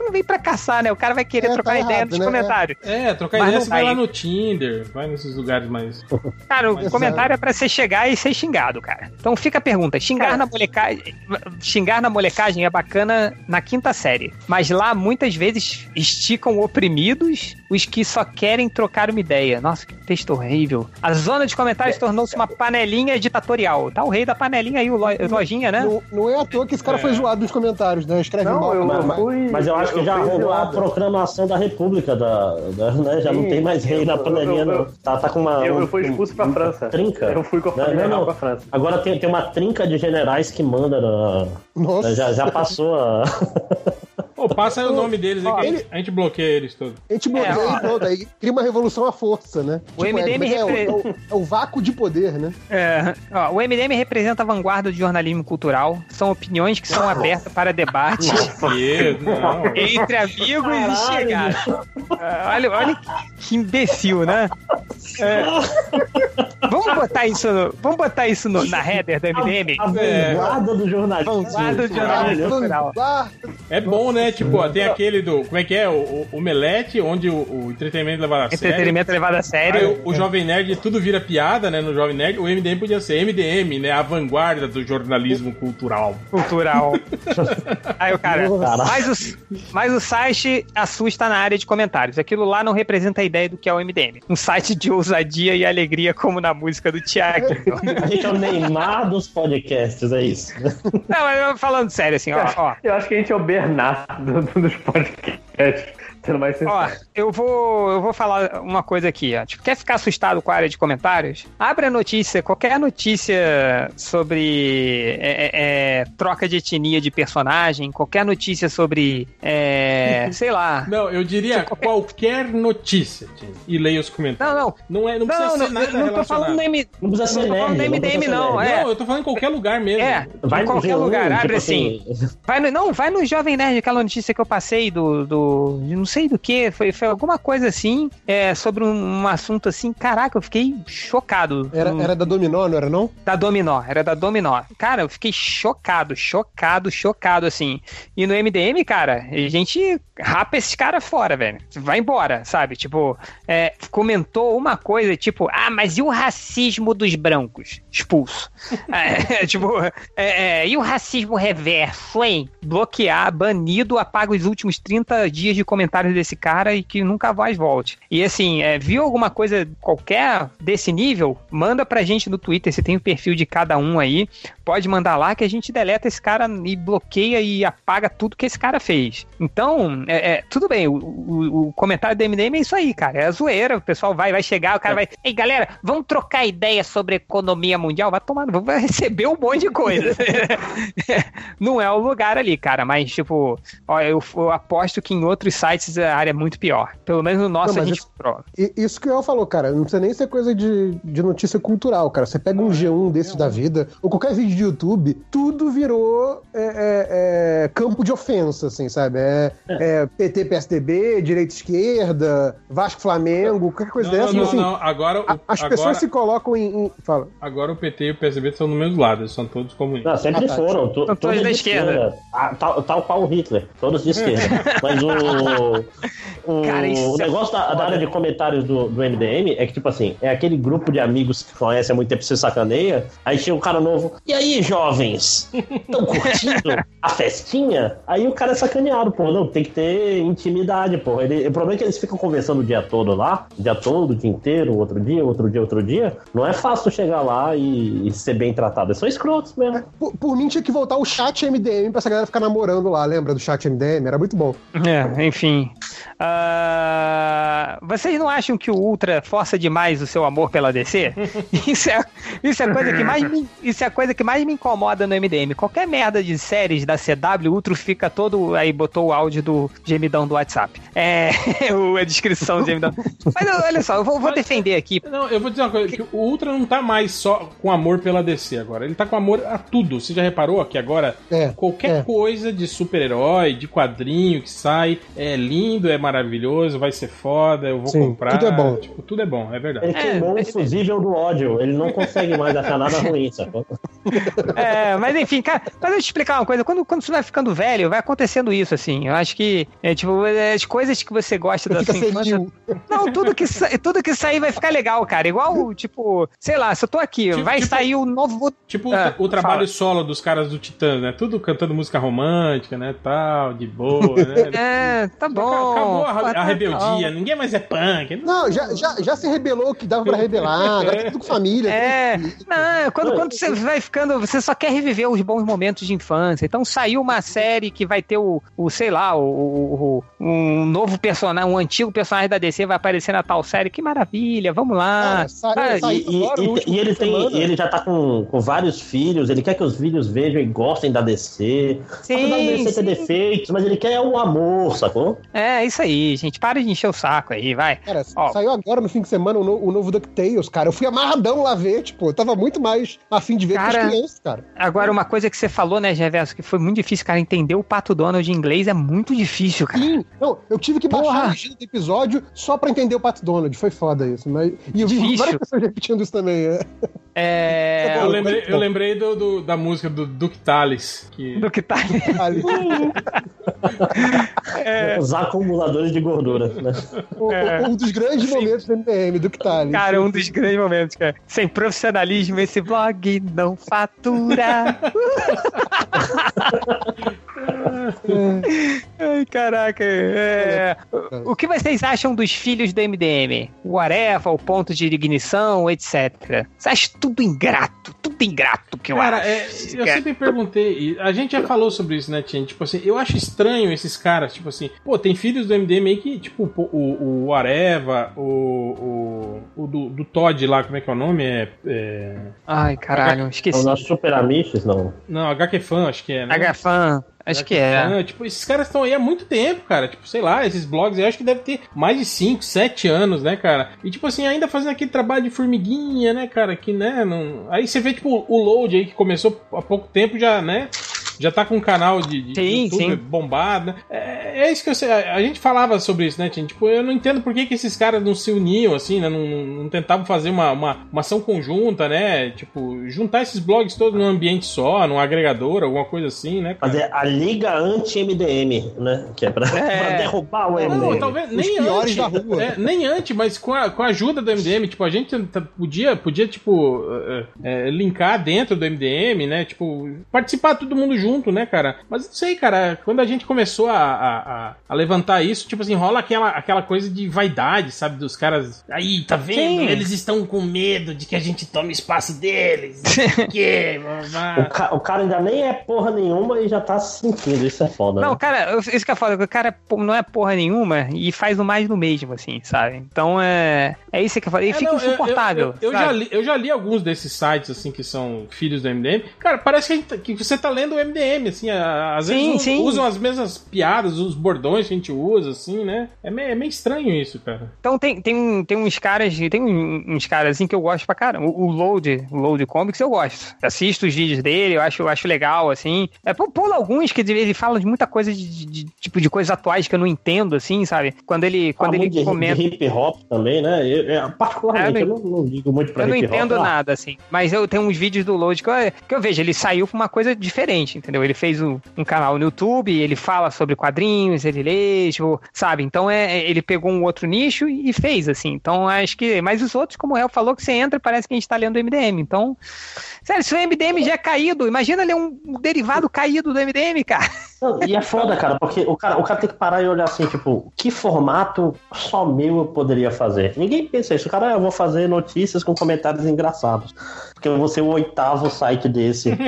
não vem pra caçar, né? O cara vai querer é, trocar tá ideia errado, nos né? comentários. É, trocar mas ideia você vai lá no Tinder, vai nesses lugares mais. *laughs* Cara, o comentário é. é pra você chegar e ser xingado, cara. Então fica a pergunta: xingar cara. na molecagem. Xingar na molecagem é bacana na quinta série. Mas lá muitas vezes esticam oprimidos os que só querem trocar uma ideia. Nossa, que texto horrível. A zona de comentários tornou-se uma panelinha ditatorial. Tá o rei da panelinha aí, o Lojinha, né? Não, não é à toa que esse cara é. foi zoado nos comentários, né? Escreve não, mal. Eu, mas, fui, mas eu acho que já rolou a proclamação da República, da, da né? já Sim, não tem mais rei na panelinha, eu, não. Tá, tá com uma. Eu, eu fui expulso pra França. Trinca. Eu fui com a, não, não, não. pra França. Agora tem, tem uma trinca de generais que manda na. Nossa. Já, já passou a. *laughs* Pô, passa aí o nome deles aí, ele... a gente bloqueia eles todos. A gente bloqueia é, pronto, aí cria uma revolução à força, né? O tipo, MDM é, repre... é, o, é, o, vácuo de poder, né? É, ó, o MDM representa a vanguarda do jornalismo cultural. São opiniões que são abertas para debate *laughs* entre amigos Caralho. e chegados. olha, olha que imbecil, né? É. Vamos botar isso, no, vamos botar isso no, na header do MDM? A, a vanguarda é. do jornalismo. Vanguarda do jornalismo cultural. É bom, né? Tipo, tem aquele do. Como é que é? O, o Omelete, onde o, o entretenimento é levado a sério. Entretenimento é levado a sério. Aí, o, o Jovem Nerd, tudo vira piada, né? No Jovem Nerd. O MDM podia ser MDM, né? A vanguarda do jornalismo cultural. Cultural. *laughs* Aí o cara. Mas o, mas o site assusta na área de comentários. Aquilo lá não representa a ideia do que é o MDM. Um site de ousadia e alegria, como na música do Thiago. a *laughs* gente é o Neymar dos podcasts, é isso. Não, mas falando sério, assim, ó, ó. Eu acho que a gente é o Bernardo dos podcasts. Sendo mais Ó, eu vou, eu vou falar uma coisa aqui, ó. Tipo, quer ficar assustado com a área de comentários? Abre a notícia, qualquer notícia sobre é, é, é troca de etnia de personagem, qualquer notícia sobre, é, *laughs* sei lá. Não, eu diria qualquer... qualquer, notícia, e leia os comentários. Não, não. Não, é, não precisa não, ser nada não, não tô falando M... Não precisa ser não falando MDM, não. É. Não, eu tô falando em qualquer lugar mesmo. É, vai em qualquer lugar. Abre tipo assim. assim. Vai no, não, vai no Jovem Nerd, aquela notícia que eu passei do, do não sei do que, foi, foi alguma coisa assim, é, sobre um, um, assunto assim, caraca, eu fiquei chocado. Era, era da Dominó, não era não? Da Dominó, era da Dominó. Cara, eu fiquei chocado, chocado, chocado, assim. E no MDM, cara, a gente rapa esses caras fora, velho. Vai embora, sabe? Tipo, é, comentou uma coisa, tipo, ah, mas e o racismo dos brancos? Expulso. *laughs* é, tipo, é, é, e o racismo reverso, hein? Bloquear, banido, apaga os últimos 30 dias de comentários desse cara e que nunca mais volte. E assim, é, viu alguma coisa qualquer desse nível? Manda pra gente no Twitter, se tem o perfil de cada um aí. Pode mandar lá que a gente deleta esse cara e bloqueia e apaga tudo que esse cara fez. Então, é, é, tudo bem, o, o, o, comentário do MDM é isso aí, cara. É a zoeira. O pessoal vai, vai chegar, o cara vai. Ei, galera, vamos trocar ideia sobre economia mundial? Vai tomar, vai receber um monte de coisa. *laughs* Não é o lugar ali, cara. Mas, tipo, ó, eu, eu, aposto que em outros sites a área é muito pior. Pelo menos no nosso não, a gente isso, prova. Isso que o El falou, cara. Não precisa nem ser coisa de, de notícia cultural, cara. Você pega um G1 desse da vida, ou qualquer vídeo de YouTube, tudo virou é, é, é campo de ofensa, assim, sabe? É, é PT, PSDB, direita esquerda, Vasco Flamengo, qualquer coisa não, dessa. Não, assim, não, agora. O, as agora, pessoas se colocam em, em, Fala. Agora o PT e o PSDB estão no mesmo lado, eles são todos comunistas. Não, sempre ah, tá, foram. To, todos, todos da esquerda. esquerda. Ah, tal, tal qual o Hitler, todos de esquerda. *laughs* Mas o. O, Cara, o é negócio é da, da, área de comentários do, do MDM é que, tipo assim, é aquele grupo de amigos que conhece há muito tempo se sacaneia. Aí chega um cara novo. E aí, jovens? Estão curtindo *laughs* a festinha? Aí o cara é sacaneado, pô. Não, tem que ter intimidade, pô. Ele, o problema é que eles ficam conversando o dia todo lá, o dia todo, o dia inteiro, outro dia, outro dia, outro dia. Não é fácil chegar lá e, e ser bem tratado. Eles são escrotos mesmo. É, por, por, mim, tinha que voltar o chat MDM pra essa galera ficar namorando lá, lembra do chat MDM? Era muito bom. É, enfim. Uh, vocês não acham que o Ultra força demais o seu amor pela DC? *laughs* isso, é, isso, é coisa que mais me, isso é a coisa que mais me incomoda no MDM. Qualquer merda de séries da CW, o Ultra fica todo. Aí botou o áudio do gemidão do WhatsApp. É. *laughs* a descrição do gemidão. Mas olha só, eu vou, vou defender aqui. Não, eu vou dizer uma coisa: que o Ultra não tá mais só com amor pela DC agora. Ele tá com amor a tudo. Você já reparou que agora é, qualquer é. coisa de super-herói, de quadrinho que sai, é lindo, é maravilhoso, vai ser foda, eu vou Sim, comprar. Tudo é bom. Tipo, tudo é bom, é verdade. Ele queimou é, o fusível do ódio, ele não consegue mais achar nada ruim, sacou? É, mas enfim, cara, pra eu te explicar uma coisa, quando, quando você vai ficando velho, vai acontecendo isso, assim. Eu acho que, é, tipo, é, as coisas que você gosta da sua infância. Não, tudo que, tudo que sair vai ficar legal, cara. Igual, tipo, sei lá, se eu tô aqui, tipo, vai tipo, sair o novo. Tipo ah, o, o trabalho fala. solo dos caras do Titã, né? Tudo cantando música romântica, né? Tal, de boa, né? *laughs* É, tá bom. Acabou a, a rebeldia, ninguém mais é punk. Não, já, já, já se rebelou o que dava pra rebelar, agora tá tudo com família. É, não, quando, quando você vai ficando, você só quer reviver os bons momentos de infância. Então saiu uma série que vai ter o, o sei lá, o, o, um novo personagem, um antigo personagem da DC vai aparecer na tal série. Que maravilha, vamos lá. Cara, ah, e, e, e, ele tem, ele já tá com, com vários filhos, ele quer que os filhos vejam e gostem da DC. Sim, da DC ter defeitos, mas ele quer o amor, sacou? É, isso aí, gente. Para de encher o saco aí, vai. Cara, Ó, saiu agora no fim de semana o, no, o novo DuckTales, cara. Eu fui amarradão lá ver, tipo, eu tava muito mais afim de ver cara, que as crianças, cara. Agora, uma coisa que você falou, né, Geverso, que foi muito difícil, cara, entender o Pato Donald em inglês é muito difícil, cara. Sim, não, eu tive que Porra. baixar a legenda do episódio só pra entender o Pato Donald. Foi foda isso. Mas... E eu vi várias pessoas repetindo isso também. É. É... Eu lembrei, eu lembrei do, do, da música do Duke Tales. Que... Duke Tales. *laughs* é... Os acumuladores de gordura. Né? É. Um dos grandes Sim. momentos do MPM, Duke Tales. Cara, um dos grandes momentos, cara. Sem profissionalismo, esse blog não fatura. *laughs* Ai, caraca. É... O que vocês acham dos filhos do MDM? O Areva, o ponto de ignição, etc. Você acha tudo ingrato? Tudo ingrato que eu Cara, acho. É, eu sempre perguntei, a gente já falou sobre isso, né, Tien? Tipo assim, eu acho estranho esses caras, tipo assim, pô, tem filhos do MDM aí que, tipo, o, o Areva, o, o, o do, do, Todd lá, como é que é o nome? É. é... Ai, caralho, H... esqueci. O nosso Super Amiches, não. Não, HQ Fan, acho que é, né? HQ Fan. Acho que é. tipo, esses caras estão aí há muito tempo, cara. Tipo, sei lá, esses blogs eu acho que deve ter mais de 5, 7 anos, né, cara? E tipo assim, ainda fazendo aquele trabalho de formiguinha, né, cara? Que, né, não... Aí você vê, tipo, o load aí que começou há pouco tempo já, né? Já tá com um canal de, de sim, YouTube sim. bombado, né? É, é, isso que eu sei. A, a, gente falava sobre isso, né, gente? Tipo, eu não entendo por que, que esses caras não se uniam, assim, né? Não, não, tentavam fazer uma, uma, uma, ação conjunta, né? Tipo, juntar esses blogs todos num ambiente só, num agregador, alguma coisa assim, né? Cara? Fazer a Liga Anti-MDM, né? Que é pra, é... pra derrubar o MDM. Não, talvez nem anti, da rua. É, nem anti, mas com a, com a ajuda do MDM, tipo, a gente podia, podia tipo, é, é, linkar dentro do MDM, né? Tipo, participar todo mundo junto, né, cara? Mas não sei, cara, quando a gente começou a, a, a levantar isso, tipo assim, rola aquela, aquela coisa de vaidade, sabe? Dos caras. Aí, tá vendo? Sim. Eles estão com medo de que a gente tome espaço deles. que, *laughs* o, ca o cara ainda nem é porra nenhuma e já tá se sentindo, isso é foda. Não, né? cara, isso que é foda, o cara não é porra nenhuma e faz o mais do mesmo, assim, sabe? Então é. É isso que eu falei. E é, fica não, insuportável. Eu, eu, eu, já li, eu já li alguns desses sites, assim, que são filhos do MDM. Cara, parece que, gente, tá, que você tá lendo o MDM, assim. Às sim, vezes sim. usam as mesmas piadas, os bordões que a gente usa, assim, né? É meio, é meio estranho isso, cara. Então tem, tem, tem uns caras, tem uns caras, assim, que eu gosto pra caramba. O, o Load, o Load Comics eu gosto. Assisto os vídeos dele, eu acho, eu acho legal, assim. É, pula alguns que ele fala de muita coisa de, de, de, tipo de coisas atuais que eu não entendo, assim, sabe? Quando ele, quando ele comenta. De hip hop também, né? Eu, eu, particularmente, é, eu, não, eu, não, não, ligo muito pra hip hop. Eu não entendo nada, assim. Mas eu tenho uns vídeos do Load que eu, que eu vejo, ele saiu pra uma coisa diferente, entendeu? Ele fez um, um canal no YouTube, ele fala sobre quadrinhos, ele lê, tipo, sabe? Então é, é, ele pegou um outro nicho e fez, assim. Então acho que. Mas os outros, como o Hel falou, que você entra parece que a gente tá lendo MDM. Então. Sério, se o MDM já é caído, imagina ler um, um derivado caído do MDM, cara. Não, e é foda, cara, porque o cara, o cara tem que parar e olhar assim, tipo, que formato só meu eu poderia fazer? Ninguém pensa isso. O cara, ah, eu vou fazer notícias com comentários engraçados. Porque eu vou ser o oitavo site desse. *laughs*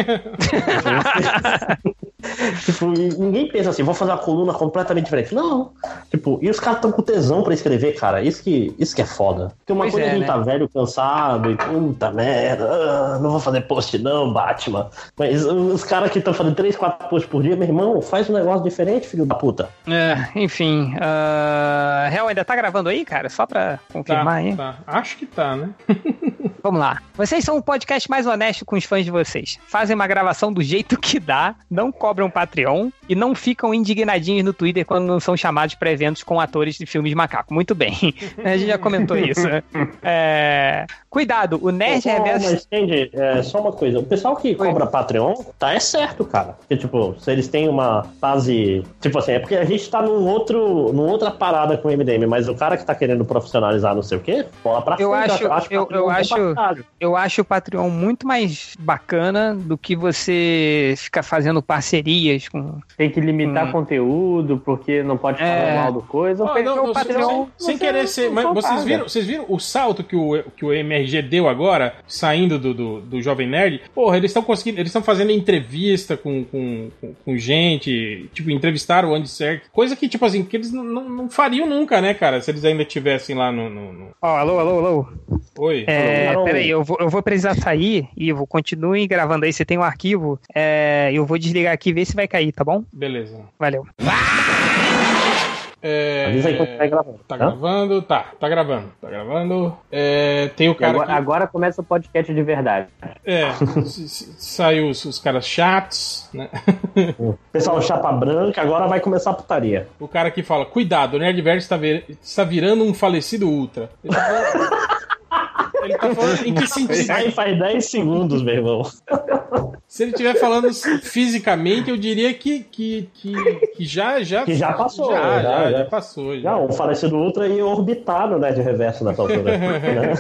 tipo, ninguém pensa assim, vou fazer uma coluna completamente diferente. Não. Tipo, e os caras estão com tesão pra escrever, cara. Isso que, isso que é foda. Porque uma pois coisa é, a gente né? tá velho, cansado, e puta merda, ah, não vou fazer post não, Batman. Mas os caras que estão fazendo 3, 4 posts por dia, meu irmão, faz um negócio diferente, filho da puta. É, enfim. Uh... Real ainda tá gravando aí, cara? Só pra confirmar tá, aí. Tá. Acho que tá, né? *laughs* Vamos lá. Vocês são o podcast mais honesto com os fãs de vocês. Fazem uma gravação do jeito *laughs* que dá, não cobram Patreon e não ficam indignadinhos no Twitter quando não são chamados para eventos com atores de filmes de macaco. Muito bem. *laughs* A gente já comentou isso. *laughs* É... Cuidado, o Nerd Reverso. Mas, entende, é, só uma coisa. O pessoal que cobra Patreon, tá é certo, cara. Porque, tipo, se eles têm uma fase. Tipo assim, é porque a gente tá num outro, numa outra parada com o MDM, mas o cara que tá querendo profissionalizar não sei o quê, bola pra eu frente. Acho, eu acho, eu, eu acho, eu acho o Patreon muito mais bacana do que você ficar fazendo parcerias com. Tem que limitar com... conteúdo, porque não pode falar é... mal do coisa. Oh, não, o Patreon. Sem, sem querer ser. Mas vocês viram, vocês viram o salto que o, que o MRG deu agora, saindo do, do, do Jovem Nerd? Porra, eles estão conseguindo. Eles estão fazendo entrevista com, com, com, com, gente. Tipo, entrevistaram o Andy Serkis. Coisa que, tipo assim, que eles não, não fariam nunca, né, cara? Se eles ainda estivessem lá no. no, no... Oh, alô, alô, alô. Oi. É, alô. Peraí, eu vou, eu vou precisar sair, Ivo. Continue gravando aí. Você tem um arquivo. É, eu vou desligar aqui e ver se vai cair, tá bom? Beleza. Valeu. É... Avisa aí quando tá gravando. Tá Hã? gravando? Tá, tá gravando. Tá gravando. É... Tem o cara. Agora, que... agora, começa o podcast de verdade. É, saiu os, os, caras chatos, né? *laughs* Pessoal, chapa branca, agora vai começar a putaria. O cara que fala: Cuidado, o Nerdverse está, vir... está virando um falecido Ultra. *laughs* Ele tá falando em que sentido? Aí faz 10 segundos, meu irmão. Se ele estiver falando fisicamente, eu diria que, que, que, que já, já. Que já passou. Já, já, já, já passou. Já. Não, o falecido Ultra ia orbitar no Nerd Reverso nessa altura. *laughs* né?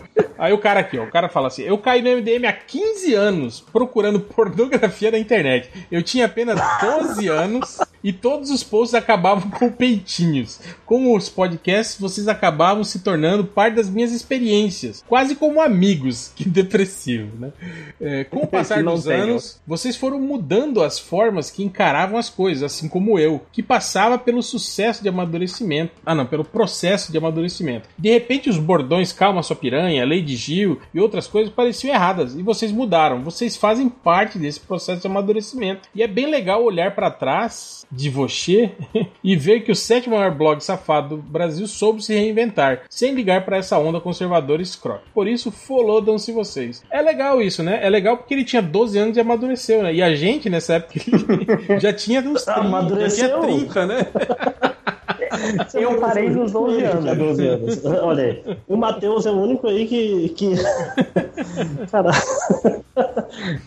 *laughs* Aí o cara aqui, ó, o cara fala assim: Eu caí no MDM há 15 anos procurando *laughs* pornografia na internet. Eu tinha apenas 12 anos e todos os posts acabavam com peitinhos. Com os podcasts, vocês acabavam se tornando parte das minhas experiências, quase como amigos. *laughs* Que depressivo, né? É, com o *laughs* passar dos anos, vocês foram mudando as formas que encaravam as coisas, assim como eu, que passava pelo sucesso de amadurecimento. Ah, não, pelo processo de amadurecimento. De repente, os bordões Calma Sua Piranha, Lei de Gil e outras coisas pareciam erradas e vocês mudaram. Vocês fazem parte desse processo de amadurecimento. E é bem legal olhar para trás de você *laughs* e ver que o sétimo maior blog safado do Brasil soube se reinventar, sem ligar para essa onda conservadora escrota. Por isso, folodam-se vocês. É legal isso, né? É legal porque ele tinha 12 anos e amadureceu, né? E a gente, nessa época, *laughs* já tinha uns 30, já tinha 30, né? *laughs* *laughs* Eu parei nos 12 anos. 12 anos. Olha aí. O Matheus é o único aí que. que... *laughs* Caralho.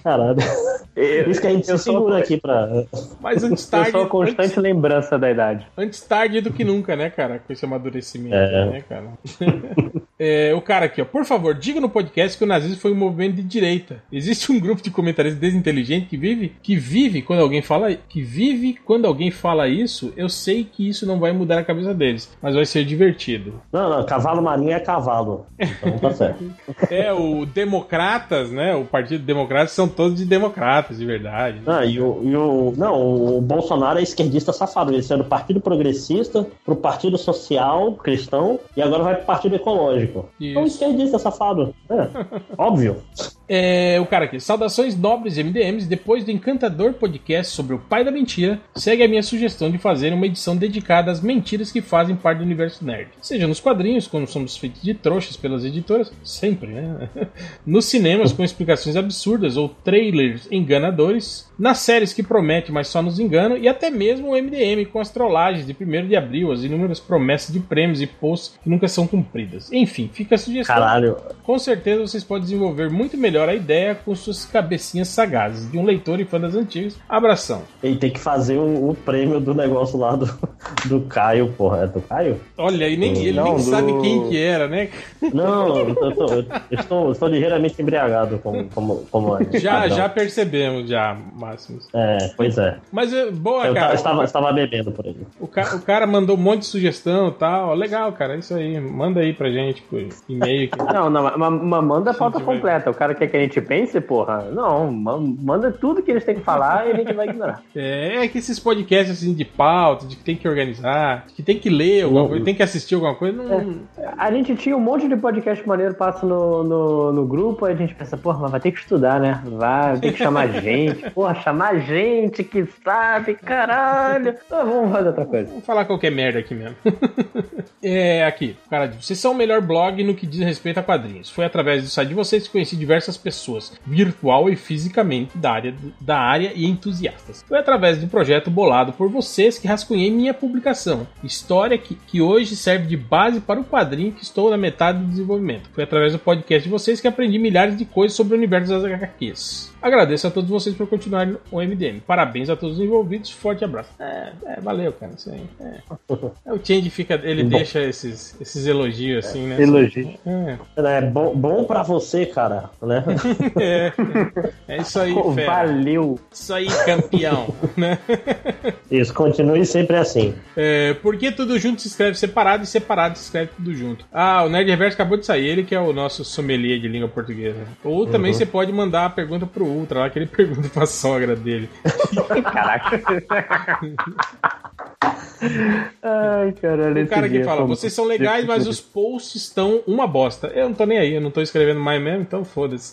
Caralho. Isso que a gente se segura aqui pra. Mas antes tarde. Eu sou a constante antes... lembrança da idade. Antes tarde do que nunca, né, cara? Com esse amadurecimento, é. né, cara? *laughs* é, o cara aqui, ó. Por favor, diga no podcast que o nazismo foi um movimento de direita. Existe um grupo de comentaristas desinteligentes que vive, que vive quando alguém fala, que vive quando alguém fala isso. Eu sei que isso não vai mudar a cabeça deles, mas vai ser divertido. Não, não, cavalo marinho é cavalo. Então tá certo. *laughs* é, o Democratas, né? O Partido Democrata são todos de democratas, de verdade. Ah, e o, e o. Não, o Bolsonaro é esquerdista safado. Ele saiu do Partido Progressista pro Partido Social Cristão e agora vai pro Partido Ecológico. Isso. É um esquerdista safado. É, óbvio. É, o cara aqui, saudações nobres MDMs. Depois do encantador podcast sobre o pai da mentira, segue a minha sugestão de fazer uma edição dedicada às mentiras que fazem parte do universo nerd. Seja nos quadrinhos, quando somos feitos de trouxas pelas editoras, sempre, né? *laughs* Nos cinemas, com explicações absurdas ou trailers enganadores, nas séries que promete, mas só nos enganam, e até mesmo o MDM com as trollagens de 1 de abril, as inúmeras promessas de prêmios e posts que nunca são cumpridas. Enfim, fica a sugestão. Caralho. Com certeza vocês podem desenvolver muito melhor a ideia com suas cabecinhas sagazes de um leitor e fã das antigas. Abração. E tem que fazer o, o prêmio do negócio lá do, do Caio, porra. É do Caio? Olha, e nem, ele Não, nem do... sabe quem que era, né? Não, eu, tô, eu, estou, estou ligeiramente embriagado como, como, como é. Já, já percebemos, já máximos. É, pois é. Mas é, boa, eu cara. Eu estava, estava bebendo por aí. O, ca, o cara mandou um monte de sugestão e tal. Legal, cara, é isso aí. Manda aí pra gente por e-mail. Que... Não, não, mas manda a pauta completa. O cara quer que a gente pense, porra. Não, manda tudo que eles têm que falar e a gente vai ignorar. *laughs* É, é que esses podcasts assim de pauta, de que tem que organizar, de que tem que ler alguma não, coisa, tem que assistir alguma coisa. Não... É. A gente tinha um monte de podcast maneiro passa no, no, no grupo, aí a gente pensa, porra, mas vai ter que estudar, né? Vai, tem que chamar *laughs* gente. Porra, chamar gente que sabe, caralho. Então, vamos fazer outra coisa. Vamos falar qualquer merda aqui mesmo. *laughs* é, aqui, cara, vocês são o melhor blog no que diz respeito a quadrinhos. Foi através do site de vocês que conheci diversas pessoas, virtual e fisicamente, da área, da área e entusiastas. Foi através do projeto bolado por vocês que rascunhei minha publicação, história que, que hoje serve de base para o quadrinho que estou na metade do desenvolvimento. Foi através do podcast de vocês que aprendi milhares de coisas sobre o universo das HQs. Agradeço a todos vocês por continuarem o MDM. Parabéns a todos os envolvidos. Forte abraço. É, é valeu, cara. Isso aí. É. *laughs* é o Change fica, ele bom. deixa esses, esses elogios assim, né? Elogio. É, é bom, bom pra você, cara, né? É, *laughs* é isso aí, oh, fera. Valeu. Isso aí, campeão, *laughs* né? Isso, continue sempre assim. É, porque tudo junto se escreve separado e separado se escreve tudo junto. Ah, o Nerd Reverso acabou de sair, ele que é o nosso sommelier de língua portuguesa. Ou também uhum. você pode mandar a pergunta pro Ultra lá, que ele *laughs* pergunta pra sogra dele. Caraca. Ai, caralho. O cara que fala, vocês são legais, mas os posts estão uma bosta. Eu não tô nem aí, eu não tô escrevendo mais mesmo, então foda-se.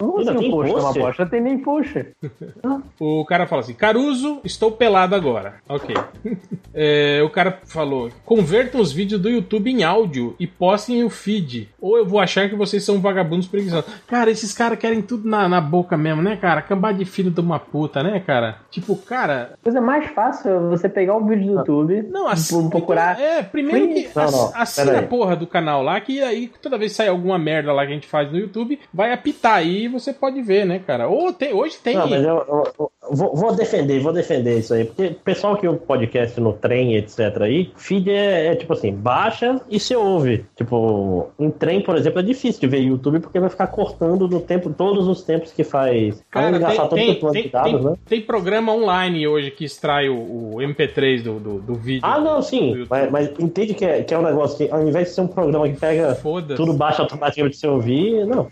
Não, não tem post, uma bosta, tem nem post. *laughs* o cara fala assim, Caruso, estou pelado agora. Ok. *laughs* É, o cara falou, convertam os vídeos do YouTube em áudio e postem o feed, ou eu vou achar que vocês são vagabundos preguiçosos. Cara, esses caras querem tudo na, na boca mesmo, né, cara? Acabar de filho de uma puta, né, cara? Tipo, cara... Coisa mais fácil é você pegar um vídeo do YouTube, não, assim, procurar... É, primeiro que não, não, assina a porra do canal lá, que aí toda vez que sai alguma merda lá que a gente faz no YouTube, vai apitar aí e você pode ver, né, cara? Ou tem, hoje tem... Não, mas eu, eu vou, vou, defender, vou defender isso aí, porque o pessoal que o podcast no trem, etc aí, feed é, é, tipo assim, baixa e você ouve. Tipo, em trem, por exemplo, é difícil de ver YouTube porque vai ficar cortando no tempo, todos os tempos que faz. Cara, tem, tem, tem, dados, né? tem, programa online hoje que extrai o, o MP3 do, do, do, vídeo. Ah, não, sim. Mas, mas, entende que é, que é um negócio que, ao invés de ser um programa que pega tudo baixa automaticamente de você ouvir, não.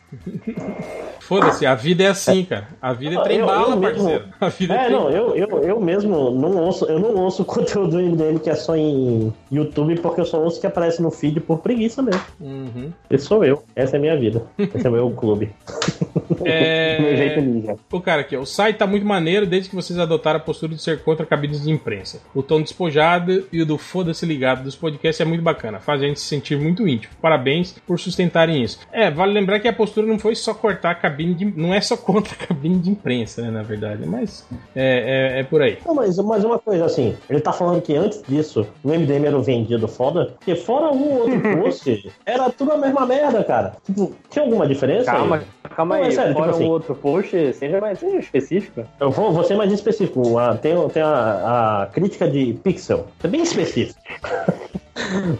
Foda-se, a vida é assim, cara. A vida é trem bala, parceiro. A vida é, é não, eu, eu, eu mesmo não ouço, eu não ouço *laughs* o conteúdo do MDM que é só em YouTube, porque eu só ouço que aparece no feed por preguiça mesmo. Uhum. Esse sou eu. Essa é a minha vida. Esse é o meu *laughs* clube. É... *laughs* Meu jeito ninja. O cara aqui, o site tá muito maneiro desde que vocês adotaram a postura de ser contra cabines de imprensa. O tom despojado e o do foda-se ligado dos podcasts é muito bacana. Faz a gente se sentir muito íntimo. Parabéns por sustentarem isso. É, vale lembrar que a postura não foi só cortar a cabine de. Não é só contra a cabine de imprensa, né, na verdade. Mas é, é, é por aí. Não, mas, mas uma coisa assim, ele tá falando que antes disso o MDM era o vendido foda, porque fora um outro *laughs* post, era tudo a mesma merda, cara. Tipo, tinha alguma diferença? Calma, aí? calma aí. sério, fora tipo assim, um outro post, seja mais seja específico. Eu vou, vou ser mais específico. Ah, tem, tem a, a crítica de Pixel. É bem específico. *laughs*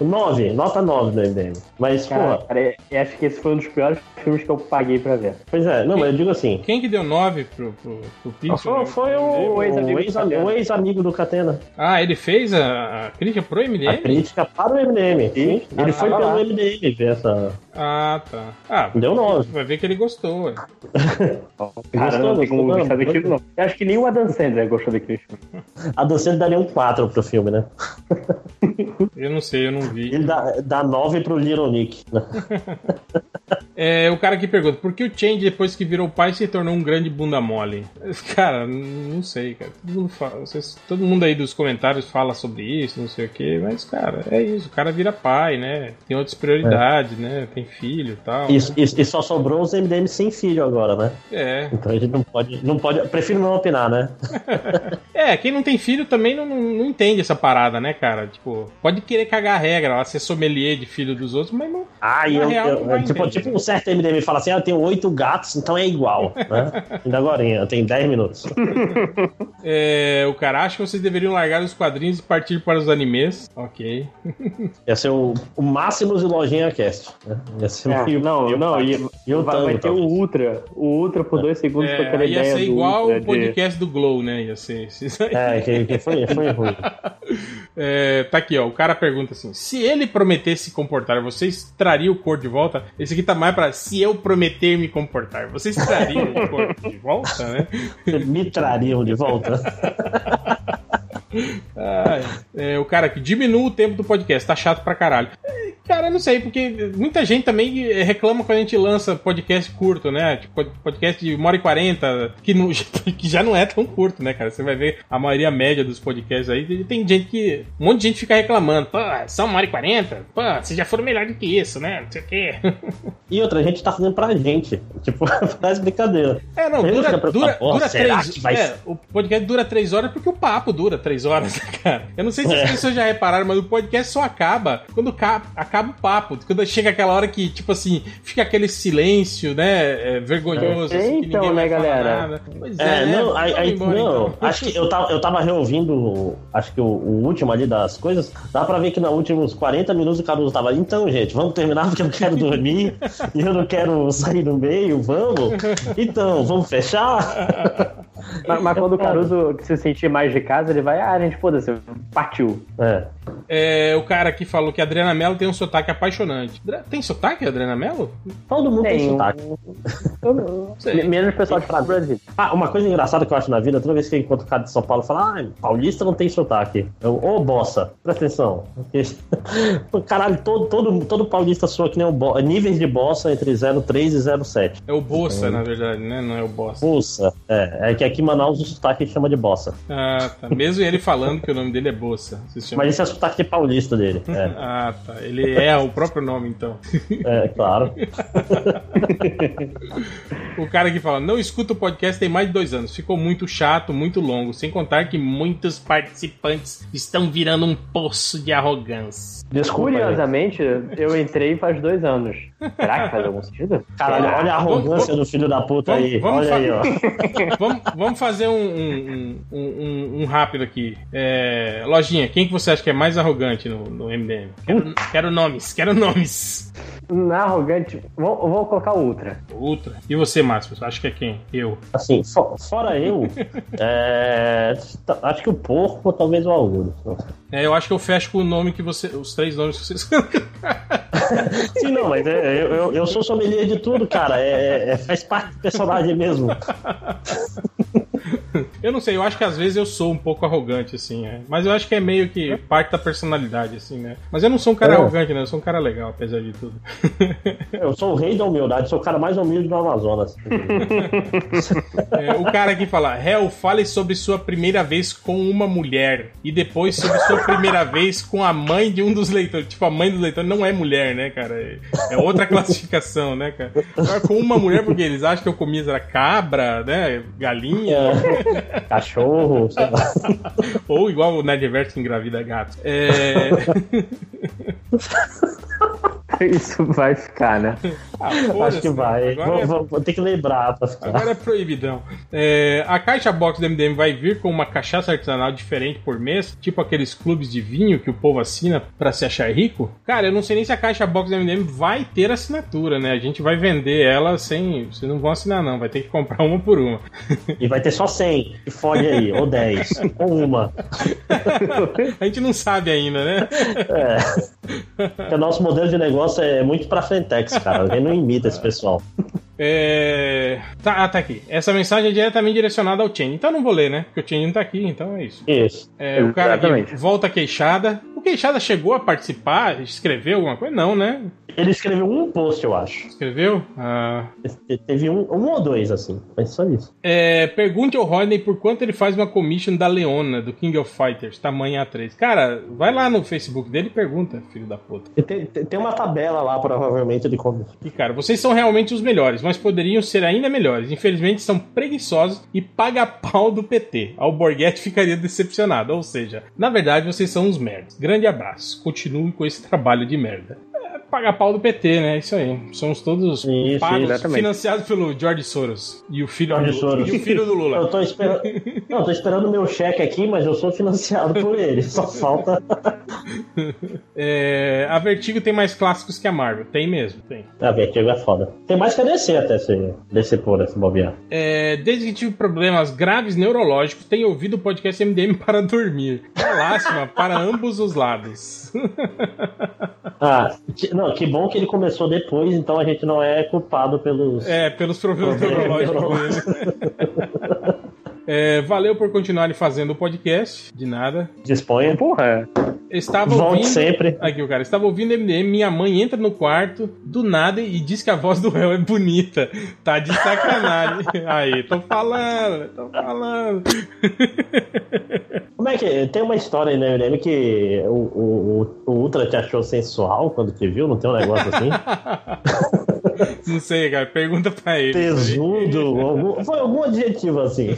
9, nota 9 do MDM. Mas, cara, porra. Cara, eu acho que esse foi um dos piores filmes que eu paguei pra ver. Pois é, não, mas eu digo assim. Quem que deu 9 pro, pro, pro Pixel? Foi, foi o, o ex-amigo ex ex do Catena. Ah, ele fez a, a, crítica pro MDM? A crítica para o MDM. Sim. Ah, ele foi pelo lá. MDM ver essa. Ah, tá. Ah, deu 9. Vai ver que ele gostou, ué. *laughs* Cara, não tem como gostar daquilo, não. Eu acho que nem o Adam Sandler gostou daquele filme. Adam Sandler daria um 4 pro filme, né? *laughs* eu não sei, eu não vi. Ele dá, dá 9 pro Little Nick. *laughs* É, o cara que pergunta, por que o Change, depois que virou pai, se tornou um grande bunda mole? Cara, não sei, cara. Todo mundo, fala, vocês, todo mundo aí dos comentários fala sobre isso, não sei o que, mas, cara, é isso. O cara vira pai, né? Tem outras prioridades, é. né? Tem filho e tal. Isso, né? e, e, só sobrou os MDM sem filho agora, né? É. Então a gente não pode. Não pode prefiro não opinar, né? *laughs* é, quem não tem filho também não, não, não, entende essa parada, né, cara? Tipo, pode querer cagar a regra, lá, ser sommelier de filho dos outros, mas não. Ah, eu, real, eu, não tipo, tipo um certo MDM fala assim: ah, eu tenho oito gatos, então é igual. Né? *laughs* Ainda agora, eu tenho dez minutos. *laughs* é, o cara acha que vocês deveriam largar os quadrinhos e partir para os animes. Ok. Ia ser o, o Máximos e Lojinha Cast. Né? Ia ser é, meio, não, meio não, ia, vai, ter o Ultra. O Ultra por dois segundos é, com aquela ia ideia. Ia ser igual o podcast de... do Glow, né? Ia ser. É, que, que foi, foi ruim. *laughs* É, tá aqui, ó. O cara pergunta assim: se ele prometesse se comportar, vocês trariam o cor de volta? Esse aqui tá mais pra se eu prometer me comportar. Vocês trariam o cor de volta, né? *laughs* me trariam de volta. *laughs* Ah, é, o cara que diminua o tempo do podcast, tá chato pra caralho. Cara, eu não sei, porque muita gente também reclama quando a gente lança podcast curto, né? Tipo, podcast de 1 hora e 40, que, não, *laughs* que já não é tão curto, né, cara? Você vai ver a maioria média dos podcasts aí, tem gente que. Um monte de gente fica reclamando, pô, são 1 hora e 40? Pô, vocês já foram melhor do que isso, né? Não sei o quê. *laughs* E outra, a gente tá fazendo pra gente. *laughs* Tipo, faz brincadeira. É, não, dura, dura, dura três. Vai... É, o podcast dura três horas porque o papo dura três horas, né, cara? Eu não sei se as é. pessoas já repararam, mas o podcast só acaba quando acaba acaba o papo. Quando chega aquela hora que, tipo assim, fica aquele silêncio, né? É, vergonhoso. É, assim, então, né, galera? Nada. Pois é, é não, aí, aí, embora, não então. acho que eu tava, eu tava reouvindo, acho que o, o, último ali das coisas, dá pra ver que nos últimos 40 minutos o Caruso tava, então, gente, vamos terminar porque eu quero dormir e eu não quero sair no meio, vamos? Então, vamos fechar? *laughs* Mas, mas quando o Caruso se sentir mais de casa, ele vai, ah, a gente, foda-se, partiu. É. é. O cara que falou que a Adriana Mello tem um sotaque apaixonante. Tem sotaque, Adriana Mello? Todo mundo tem, tem sotaque. Menos o pessoal de fora do Brasil. Ah, uma coisa engraçada que eu acho na vida, toda vez que eu encontro o cara de São Paulo, fala, ah, paulista não tem sotaque. Ô, oh, bossa, presta atenção. *laughs* Caralho, todo, todo, todo paulista soa que nem o bo... níveis de bossa entre 03 e 07. É o bossa, é. na verdade, né? Não é o bossa. Bossa, é. É que aqui em Manaus o sotaque chama de bossa. Ah, tá. Mesmo ele falando que o nome dele é bossa. Mas esse é o sotaque paulista dele. É. *laughs* ah, tá. Ele é o próprio nome, então. É, claro. *laughs* o cara que fala, não escuta o podcast tem mais de dois anos. Ficou muito chato, muito longo. Sem contar que muitos participantes estão virando um poço de arrogância. Desculpa, Curiosamente, eu entrei faz dois anos. Será que faz algum sentido? Caralho, olha a arrogância vamos, do filho da puta vamos, aí. Vamos olha aí, ó. *laughs* vamos, vamos fazer um, um, um, um rápido aqui. É, lojinha, quem que você acha que é mais arrogante no, no MDM? Quero, quero nomes, quero nomes. Na arrogante, vou, vou colocar o Ultra. Ultra. E você, Márcio? Acho que é quem? Eu. Assim, for, fora eu, *laughs* é, acho que o porco ou talvez o Augusto. É, eu acho que eu fecho com o nome que você. Os três nomes que vocês. *laughs* Sim, não, mas é, eu, eu, sou sommelier de tudo, cara. É, é, faz parte do personagem mesmo. *laughs* eu não sei, eu acho que às vezes eu sou um pouco arrogante, assim, é. Mas eu acho que é meio que parte da personalidade, assim, né? Mas eu não sou um cara é. arrogante, né? Eu sou um cara legal, apesar de tudo. eu sou o rei da humildade, sou o cara mais humilde do Amazonas. *laughs* é, o cara aqui fala: Hel, fale sobre sua primeira vez com uma mulher. E depois sobre sua primeira vez com a mãe de um dos leitores. Tipo, a mãe do leitor não é mulher, né, cara? É, é outra classificação, né, cara? Agora, com uma mulher, porque eles acham que eu comia era cabra, né? Galinha. É. *laughs* Cachorro, sei lá. *laughs* Ou igual o Nerdverse que engravida gato. É. *laughs* Isso vai ficar, né? Ah, Acho que vai. Vou, é... vou, vou, ter que lembrar pra ficar. Agora é proibidão. É, a caixa box do MDM vai vir com uma cachaça artesanal diferente por mês, tipo aqueles clubes de vinho que o povo assina para se achar rico. Cara, eu não sei nem se a caixa box do MDM vai ter assinatura, né? A gente vai vender ela sem. Vocês não vão assinar, não. Vai ter que comprar uma por uma. E vai ter só 100. E fode aí. Ou 10. *laughs* ou uma. a gente não sabe ainda, né? É. Porque o nosso modelo de negócio é muito pra Frentex, cara. Alguém não imita esse pessoal. É... Tá, ah, tá aqui. Essa mensagem é diretamente direcionada ao Chain. Então eu não vou ler, né? Porque o Chain não tá aqui, então é isso. Isso. É, o cara aqui volta queixada. O queixada chegou a participar, escreveu alguma coisa? Não, né? Ele escreveu um post, eu acho. Escreveu? Ah. Teve um, um ou dois, assim. Mas só isso. É, pergunte ao Rodney por quanto ele faz uma commission da Leona, do King of Fighters, tamanho A3. Cara, vai lá no Facebook dele e pergunta, filho da puta. Tem, tem uma tabela lá, provavelmente, de como. E, cara, vocês são realmente os melhores, mas poderiam ser ainda melhores. Infelizmente, são preguiçosos e paga-pau do PT. Ao Borghetti ficaria decepcionado. Ou seja, na verdade, vocês são uns merdas. Grande abraço. Continue com esse *laughs* trabalho de merda pagar pau do PT, né? Isso aí. Somos todos isso, pagos, financiados pelo George Soros. E o filho, George do, Soros. E o filho do Lula. *laughs* Eu tô esperando. Não, tô esperando o meu cheque aqui, mas eu sou financiado por ele. Só falta. *laughs* é, a Vertigo tem mais clássicos que a Marvel. Tem mesmo, tem. A Vertigo é foda. Tem mais que a DC até se DC por esse bobear. É, desde que tive problemas graves neurológicos, tenho ouvido o podcast MDM *laughs* para dormir. Uma lástima para ambos os lados. ah, não, que bom que ele começou depois, então a gente não é culpado pelos. É, pelos problemas neurológicos dele. *laughs* É, valeu por continuarem fazendo o podcast. De nada. Disponha. Porra. Estava Volte ouvindo. sempre. Aqui, o cara. Estava ouvindo MDM. Minha mãe entra no quarto do nada e diz que a voz do réu é bonita. Tá de sacanagem. *laughs* Aí, tô falando, tô falando. *laughs* Como é que. Tem uma história aí no MDM que o, o, o Ultra te achou sensual quando te viu? Não tem um negócio assim? *laughs* *laughs* Não sei, cara. Pergunta pra ele. Tesudo. *laughs* algum, foi algum adjetivo assim.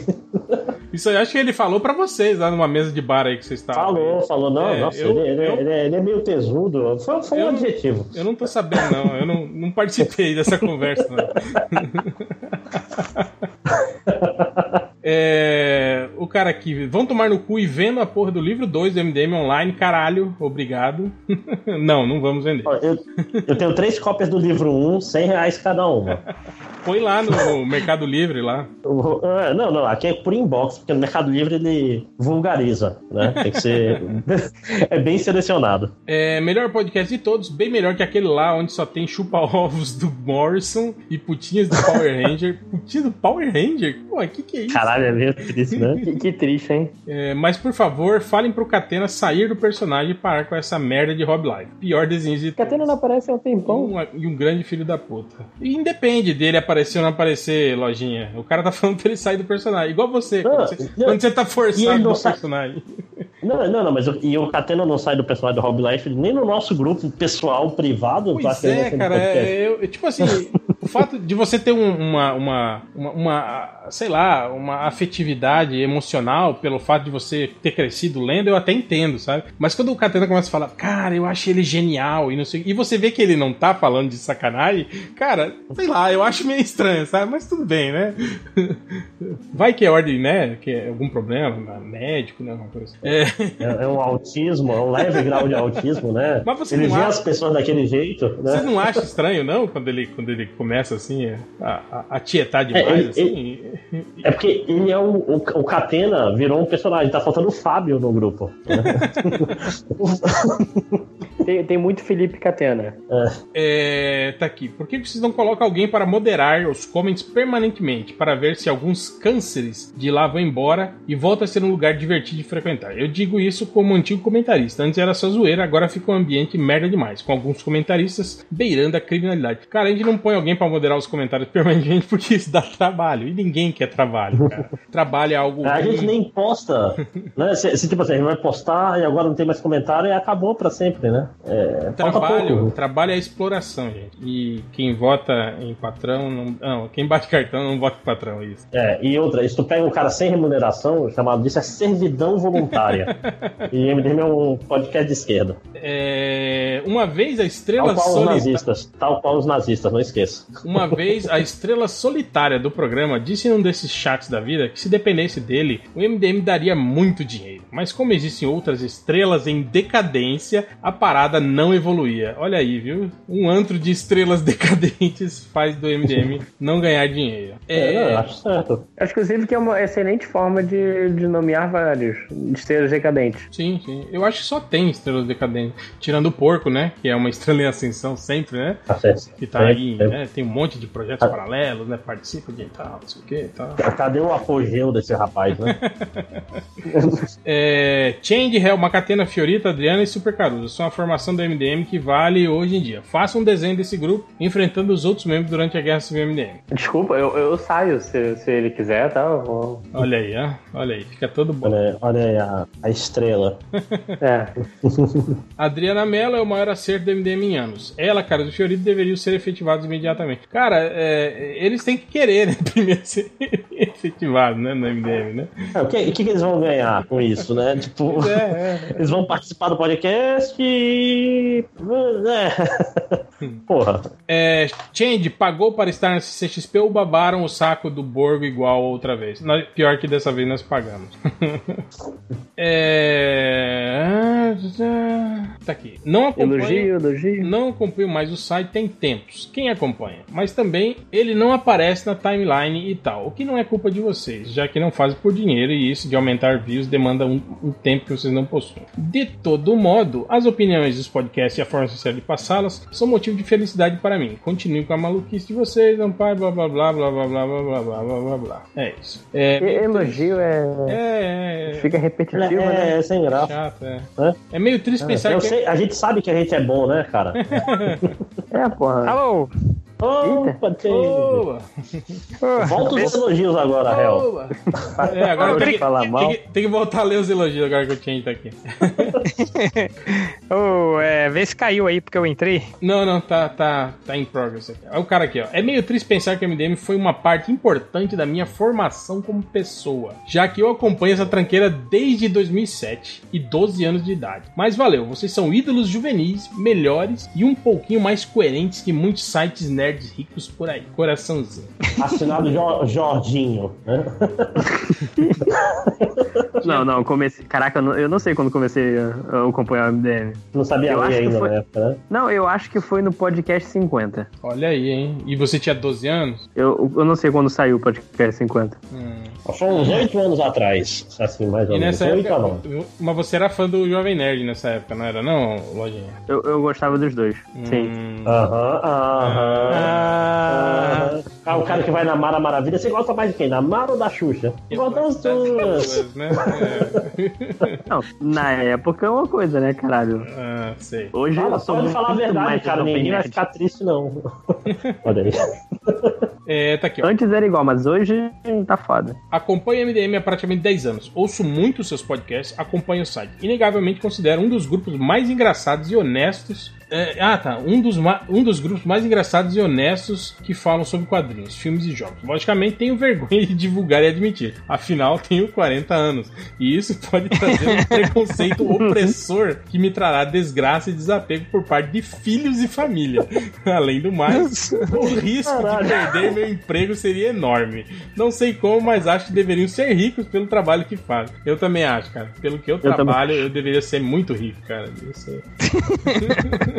Isso aí, acho que ele falou pra vocês lá numa mesa de bar aí que vocês estavam. Falou, aí. falou. Não, é, nossa, eu, ele, eu, ele, ele, é meio tesudo. Foi, foi um adjetivo. Eu não tô sabendo, não. Eu não, não participei dessa *laughs* conversa, não. É, o cara aqui, vão tomar no cu e vendo a porra do livro 2 do MDM online, caralho, obrigado. *laughs* não, não vamos vender. Eu, eu tenho três cópias do livro 1, um, 100 reais cada uma. *laughs* Põe lá no Mercado Livre lá. É, não, não, aqui é por inbox, porque no Mercado Livre ele vulgariza, né? Tem que ser. *laughs* é bem selecionado. É, melhor podcast de todos, bem melhor que aquele lá onde só tem chupa-ovos do Morrison e putinhas do Power Ranger. *laughs* Putinha do Power Ranger? Pô, o que, que é isso? Caralho, é meio triste, né? que, que, triste, hein? É, mas por favor, falem pro Catena sair do personagem e parar com essa merda de Rob Live. Pior desenho de. Catena não aparece há um tempão. E um, um grande filho da puta. E independe dele aparecer ou não aparecer, lojinha. O cara tá falando pra ele sair do personagem. Igual você. Não, quando, você não, quando você tá forçado no personagem. Não, não, não, mas eu, e o Catena não sai do personagem do Rob Life nem no nosso grupo pessoal, privado. Pois é, cara. É, eu, tipo assim, o fato de você ter um, uma, uma, uma, uma, sei lá, uma afetividade emocional pelo fato de você ter crescido lendo, eu até entendo, sabe? Mas quando o Catena começa a falar, cara, eu acho ele genial e não sei e você vê que ele não tá falando de sacanagem, cara, sei lá, eu acho meio estranho, sabe? Mas tudo bem, né? *laughs* Vai que é ordem, né? Que é algum problema, médico, né? Alguma coisa. É. É, é um autismo, é um leve grau de autismo, né? Mas você ele vê acha... as pessoas daquele jeito. Né? Você não acha estranho, não, quando ele, quando ele começa assim a, a, a tietar demais? É, ele, assim? Ele, é porque ele é o, o, o Catena virou um personagem, tá faltando o Fábio no grupo. Né? *laughs* tem, tem muito Felipe Catena. É. é. Tá aqui. Por que vocês não colocam alguém para moderar os comments permanentemente? Para ver se alguns cânceres de lá vão embora e volta a ser um lugar divertido de frequentar. Eu digo isso como antigo comentarista. Antes era só zoeira, agora fica um ambiente merda demais. Com alguns comentaristas beirando a criminalidade. Cara, a gente não põe alguém para moderar os comentários *laughs* permanentemente porque isso dá trabalho. E ninguém quer trabalho, cara. trabalho é algo. A gente nem posta. né? Se, se, tipo assim, a gente vai postar e agora não tem mais comentário e acabou para sempre, né? É, trabalho, trabalho é exploração, gente. E quem vota em patrão não. Não, quem bate cartão não vota em patrão, isso. É, e outra, se tu pega um cara sem remuneração, chamado disso é servidão voluntária. *laughs* e MDM é um podcast de esquerda. É, uma vez a estrela tal qual solitária. Os nazistas, tal qual os nazistas, não esqueça. Uma vez a estrela solitária do programa disse em um desses chats da vida que se dependesse dele, o MDM daria muito dinheiro. Mas como existem outras estrelas em decadência, a parada não evoluía. Olha aí, viu? Um antro de estrelas *laughs* decadentes faz do MDM não ganhar dinheiro. É, é acho certo. Acho inclusive que é uma excelente forma de, de nomear vários estrelas decadentes. Sim, sim. Eu acho que só tem estrelas decadentes. Tirando o porco, né? Que é uma estrela em ascensão sempre, né? Tá que tá aí, né? Tem um monte de projetos ah. paralelos, né? Participa de tal, não sei o que e tal. Cadê o apogeu desse rapaz, né? *laughs* é, Change, Hell, Macatena, Fiorita, Adriana e Super Caruso são a formação do MDM que vale hoje em dia. Faça um desenho desse grupo enfrentando os outros membros durante a Guerra Civil MDM. Desculpa, eu, eu saio se, se ele quiser, tá? Vou... Olha aí, ó. Olha aí, fica todo bom. Olha, olha aí a, a estrela. *laughs* é. *laughs* Adriana Mello é o maior acerto do MDM em anos. Ela, cara, do Fiorito deveriam ser efetivados imediatamente. Cara, é, eles têm que querer, né? *laughs* Primeiro ser efetivados, né? No MDM, né? É, o que, que, eles vão ganhar com isso, né? Tipo, *laughs* é, é. eles vão participar do podcast e. É. *laughs* Porra. É, Change pagou para estar na CXP ou babaram o saco do Borgo igual outra vez? Pior que dessa vez nós pagamos. *laughs* é... Tá aqui. Não acompanho, elogio, elogio. Não acompanho mais o site tem tempos. Quem acompanha? Mas também ele não aparece na timeline e tal. O que não é culpa de vocês, já que não fazem por dinheiro e isso de aumentar views demanda um, um tempo que vocês não possuem. De todo modo, as opiniões dos podcasts e a forma social de passá-las são motivo de felicidade para mim. Continue com a maluquice de vocês, não pai, blá blá blá blá blá blá blá blá blá blá blá blá. É isso. É, elogio é... É, é... Fica repetitivo, é, né? É, sem graça. Chato, é. É, é meio triste é, pensar que... Sei, a gente sabe que a gente é bom, né, cara? é, porra. Alô! Opa, Boa. Volta os elogios agora, Hel. É, agora tem que, falar mal. Tem, que, tem que voltar a ler os elogios agora que o Chen tá aqui. *laughs* oh, é, vê se caiu aí porque eu entrei. Não, não, tá, tá, tá em progress aqui. Olha o cara aqui, ó. É meio triste pensar que o MDM foi uma parte importante da minha formação como pessoa, já que eu acompanho essa tranqueira desde 2007 e 12 anos de idade. Mas valeu, vocês são ídolos juvenis, melhores e um pouquinho mais coerentes que muitos sites nerds nerds ricos por aí. Coraçãozinho. Assinado jo Jorginho. Né? *laughs* não, não, comecei. Caraca, eu não sei quando comecei a acompanhar o MDM. Não sabia eu ler ainda foi... na época, né? Não, eu acho que foi no podcast 50. Olha aí, hein? E você tinha 12 anos? Eu, eu não sei quando saiu o podcast 50. Hum. Foi uns 8 anos atrás, assim, mais ou menos. E nessa época, mas você era fã do Jovem Nerd nessa época, não era não, Lojinha? Eu, eu gostava dos dois, hum. sim. Aham, aham. Ah, ah, o cara que vai na Mara Maravilha, você gosta mais de quem? Da Mara ou da Xuxa? Eu gosto das duas. né? É. Não, na época é uma coisa, né, caralho? Ah, sei. Hoje Fala, eu sou pode falar a verdade, cara. Ninguém vai ficar triste, não. *laughs* Olha aí. É, tá aqui, ó. Antes era igual, mas hoje tá foda. Acompanho o MDM há praticamente 10 anos. Ouço muito seus podcasts, acompanho o site. Inegavelmente considero um dos grupos mais engraçados e honestos é, ah, tá. Um dos, um dos grupos mais engraçados e honestos que falam sobre quadrinhos, filmes e jogos. Logicamente, tenho vergonha de divulgar e admitir. Afinal, tenho 40 anos. E isso pode trazer um *laughs* preconceito opressor que me trará desgraça e desapego por parte de filhos e família. *laughs* Além do mais, o risco Caralho. de perder meu emprego seria enorme. Não sei como, mas acho que deveriam ser ricos pelo trabalho que fazem. Eu também acho, cara. Pelo que eu, eu trabalho, também. eu deveria ser muito rico, cara. Isso... *laughs*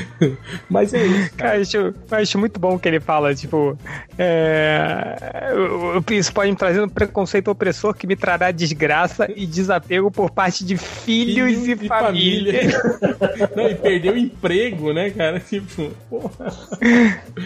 *laughs* Mas é isso. Cara, eu, acho, eu acho muito bom que ele fala, tipo, é, isso pode me trazer um preconceito opressor que me trará desgraça e desapego por parte de filhos, filhos e, família. família. *laughs* Não, e perdeu o emprego, né, cara? Tipo, porra.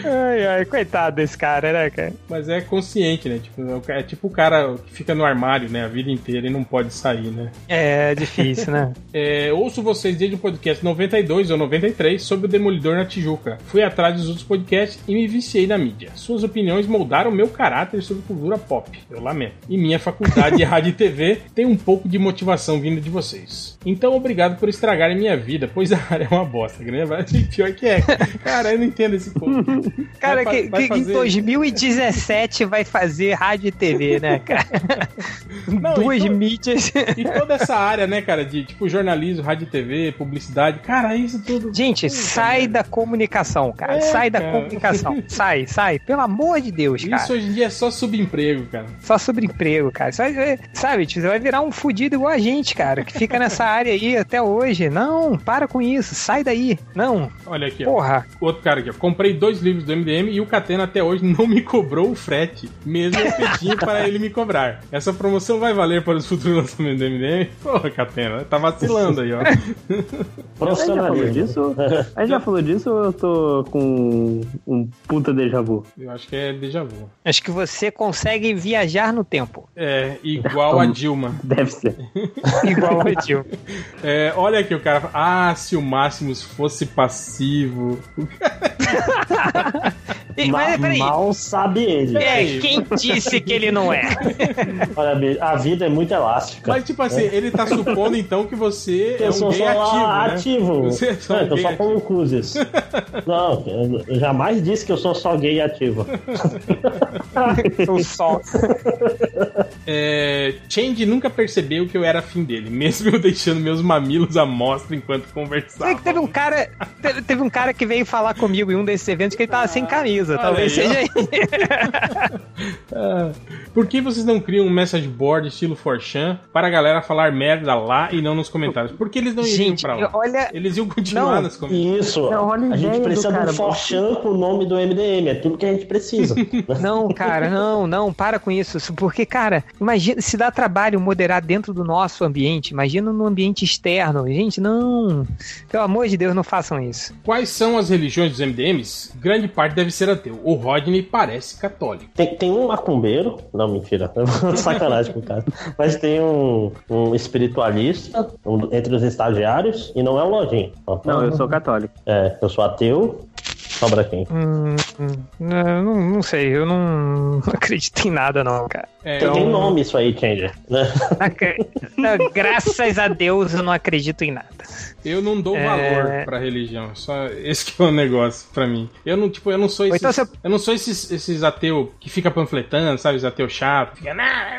Ai, ai, coitado desse cara, né, cara? Mas é consciente, né? Tipo, é tipo o cara que fica no armário, né, a vida inteira e não pode sair, né? É, difícil, né? *laughs* é, ouço vocês desde o podcast 92 ou 93 sobre o Demolidor na Tijuca. Fui atrás dos outros podcasts e me viciei na mídia. Suas opiniões moldaram meu caráter sobre cultura pop. Eu lamento. E minha faculdade de *laughs* rádio e TV tem um pouco de motivação vinda de vocês. Então, obrigado por estragarem minha vida, pois a área é uma bosta. Né? Pior que é. Cara, eu não entendo esse povo. *laughs* Cara, vai, que, vai fazer... em 2017 vai fazer rádio e TV, né, cara? *laughs* Não, Duas e mídias. E toda essa área, né, cara, de tipo jornalismo, rádio e TV, publicidade. Cara, isso tudo. Gente, sai da comunicação, cara. É, sai da comunicação. Sai, sai. Pelo amor de Deus, cara. Isso hoje em dia é só subemprego, cara. Só subemprego, cara. Sabe, sabe você vai virar um fudido igual a gente, cara, que fica nessa *laughs* área aí até hoje. Não, para com isso. Sai daí. Não. Olha aqui, Porra. Ó. Outro cara aqui, ó. Comprei dois livros do MDM e o Catena até hoje não me cobrou o frete, mesmo eu pedi para ele me cobrar. Essa promoção vai valer para os futuros lançamentos do MDM? Porra, Catena, tá vacilando aí, ó. *laughs* Profissionalismo. disso? *laughs* A gente já falou disso ou eu tô com um puta déjà vu? Eu acho que é déjà vu. Acho que você consegue viajar no tempo. É, igual a Dilma. Deve ser. *laughs* igual a Dilma. É, olha aqui o cara. Ah, se o Máximos fosse passivo. *laughs* Mas, peraí. Mal sabe ele. É, quem disse que ele não é? *laughs* Olha, a vida é muito elástica. Mas, tipo assim, ele tá supondo então que você *laughs* eu é um gay ativo. Né? ativo. *laughs* Você é só não, um eu tô só como Cruzes. não, eu jamais disse que eu sou só gay ativo. sou só. É, Change nunca percebeu que eu era afim dele, mesmo eu deixando meus mamilos à mostra enquanto conversava. que teve um cara, teve, teve, um cara que veio falar comigo em um desses eventos que ele tava sem camisa, ah, talvez seja aí. *laughs* ah, por que vocês não criam um message board estilo Forchan para a galera falar merda lá e não nos comentários? Porque eles não iriam gente, pra lá. Olha... Eles iam continuar não, nos comentários. Isso. Não, a gente precisa de um Forchan com o nome do MDM, é tudo que a gente precisa. *laughs* não, cara, não, não, para com isso. Porque, cara, imagina se dá trabalho moderar dentro do nosso ambiente, imagina no ambiente externo. Gente, não. Pelo amor de Deus, não façam isso. Quais são as religiões dos MDMs? Grande parte deve ser ateu. O Rodney parece católico. Tem, tem um macumbeiro. Não, mentira. *laughs* Sacanagem com o cara. Mas tem um, um espiritualista um, entre os estagiários e não é o Lojinho. Não, eu sou católico. É, eu sou ateu. Sobra quem? Hum, hum, não, não, sei, eu não, não, *laughs* acredito em nada, não, cara. É, tem, então... nome isso aí, Changer. Né? *laughs* Graças a Deus eu não acredito em nada. Eu não dou é... valor pra religião. Só esse que é o negócio pra mim. Eu não, tipo, eu não sou esses, então você... eu não sou esses, esses ateus que fica panfletando, sabe? Os ateus chato. Fica...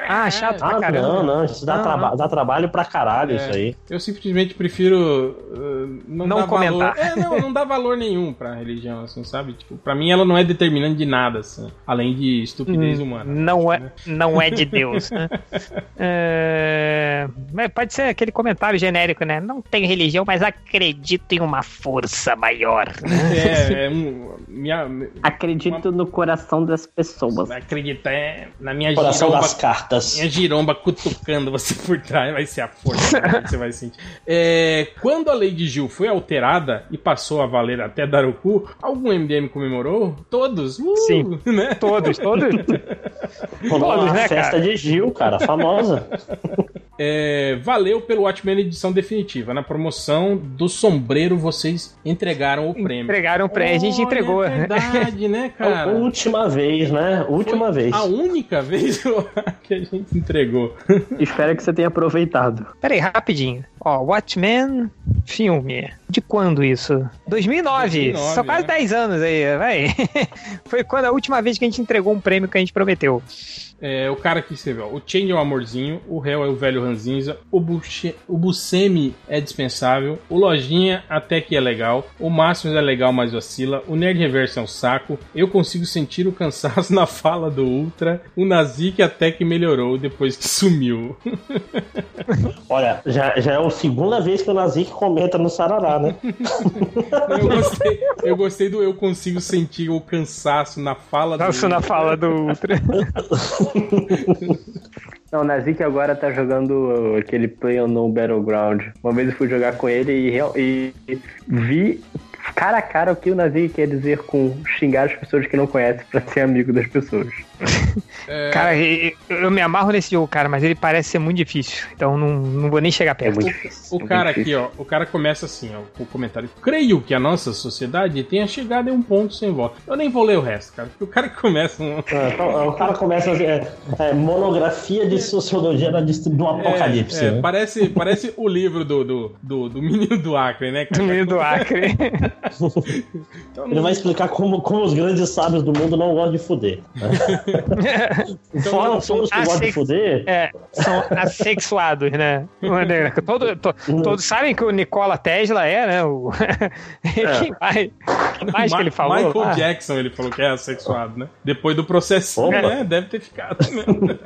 Ah, chato ah, pra caramba. Não, não, isso dá, ah, traba dá trabalho pra caralho, é, isso aí. Eu simplesmente prefiro uh, não, não comentar. Valor. É, não, não dá valor nenhum pra religião, assim, sabe? Tipo, pra mim ela não é determinante de nada, assim, além de estupidez hum, humana. Não é, né? não é de Deus, né? *laughs* é... Pode ser aquele comentário genérico, né? Não tem religião, mas acredito em uma força maior. É, é um, minha, acredito uma... no coração das pessoas. Acredita é, na minha coração giromba, das cartas. Minha giromba cutucando você por trás, vai ser a força que você vai sentir. É, quando a lei de Gil foi alterada e passou a valer até dar o cu, algum MDM comemorou? Todos? Uh, Sim, né? todos, todos. *laughs* todos, né, festa cara? de Gil, cara, famosa. *laughs* É, valeu pelo Watchmen edição definitiva. Na promoção do sombreiro, vocês entregaram o prêmio. Entregaram o prêmio, a gente entregou. É verdade, né, *laughs* cara? A última vez, né? Última Foi vez. A única vez *laughs* que a gente entregou. *laughs* Espero que você tenha aproveitado. Peraí, rapidinho. Ó, Watchmen, filme. De quando isso? 2009. 2009 Só quase é. 10 anos aí, vai. Foi quando a última vez que a gente entregou um prêmio que a gente prometeu. É, o cara que escreveu: o Change é o amorzinho, o Hell é o velho ranzinza, o, Buche, o Buscemi é dispensável, o Lojinha até que é legal, o Máximos é legal, mas vacila, o Nerd Reverso é um saco, eu consigo sentir o cansaço *laughs* na fala do Ultra, o Nazik até que melhorou depois que sumiu. *laughs* Olha, já, já é a segunda vez que o Nazik comenta no Sarará, né? *laughs* eu, gostei, eu gostei do eu consigo sentir o cansaço na fala do Ultra. na fala do Ultra. Não, o Nazik agora tá jogando aquele Play no Battleground. Uma vez eu fui jogar com ele e, e vi cara a cara o que o Nazik quer dizer com xingar as pessoas que não conhecem pra ser amigo das pessoas. *laughs* É... Cara, eu me amarro nesse jogo, cara, mas ele parece ser muito difícil. Então não, não vou nem chegar perto. É muito difícil. O, o é cara aqui, ó, o cara começa assim, ó, com o comentário. Creio que a nossa sociedade tenha chegado em um ponto sem volta. Eu nem vou ler o resto, cara. O cara *laughs* começa. Um... É, o cara começa é, é, monografia de sociologia do apocalipse. É, né? parece, parece o livro do, do, do, do menino do Acre, né? Cara? Do menino do Acre. *laughs* então, Ele vai explicar como, como os grandes sábios do mundo não gostam de fuder. *laughs* Então, Fora são os que gostam de fuder. É, são assexuados, né? *laughs* Todo, to, todos sabem que o Nikola Tesla é, né? O... *laughs* É. Quem mais, quem mais que ele falou? Michael ah. Jackson, ele falou que é assexuado, né? Depois do processinho, né? Deve ter ficado. Né?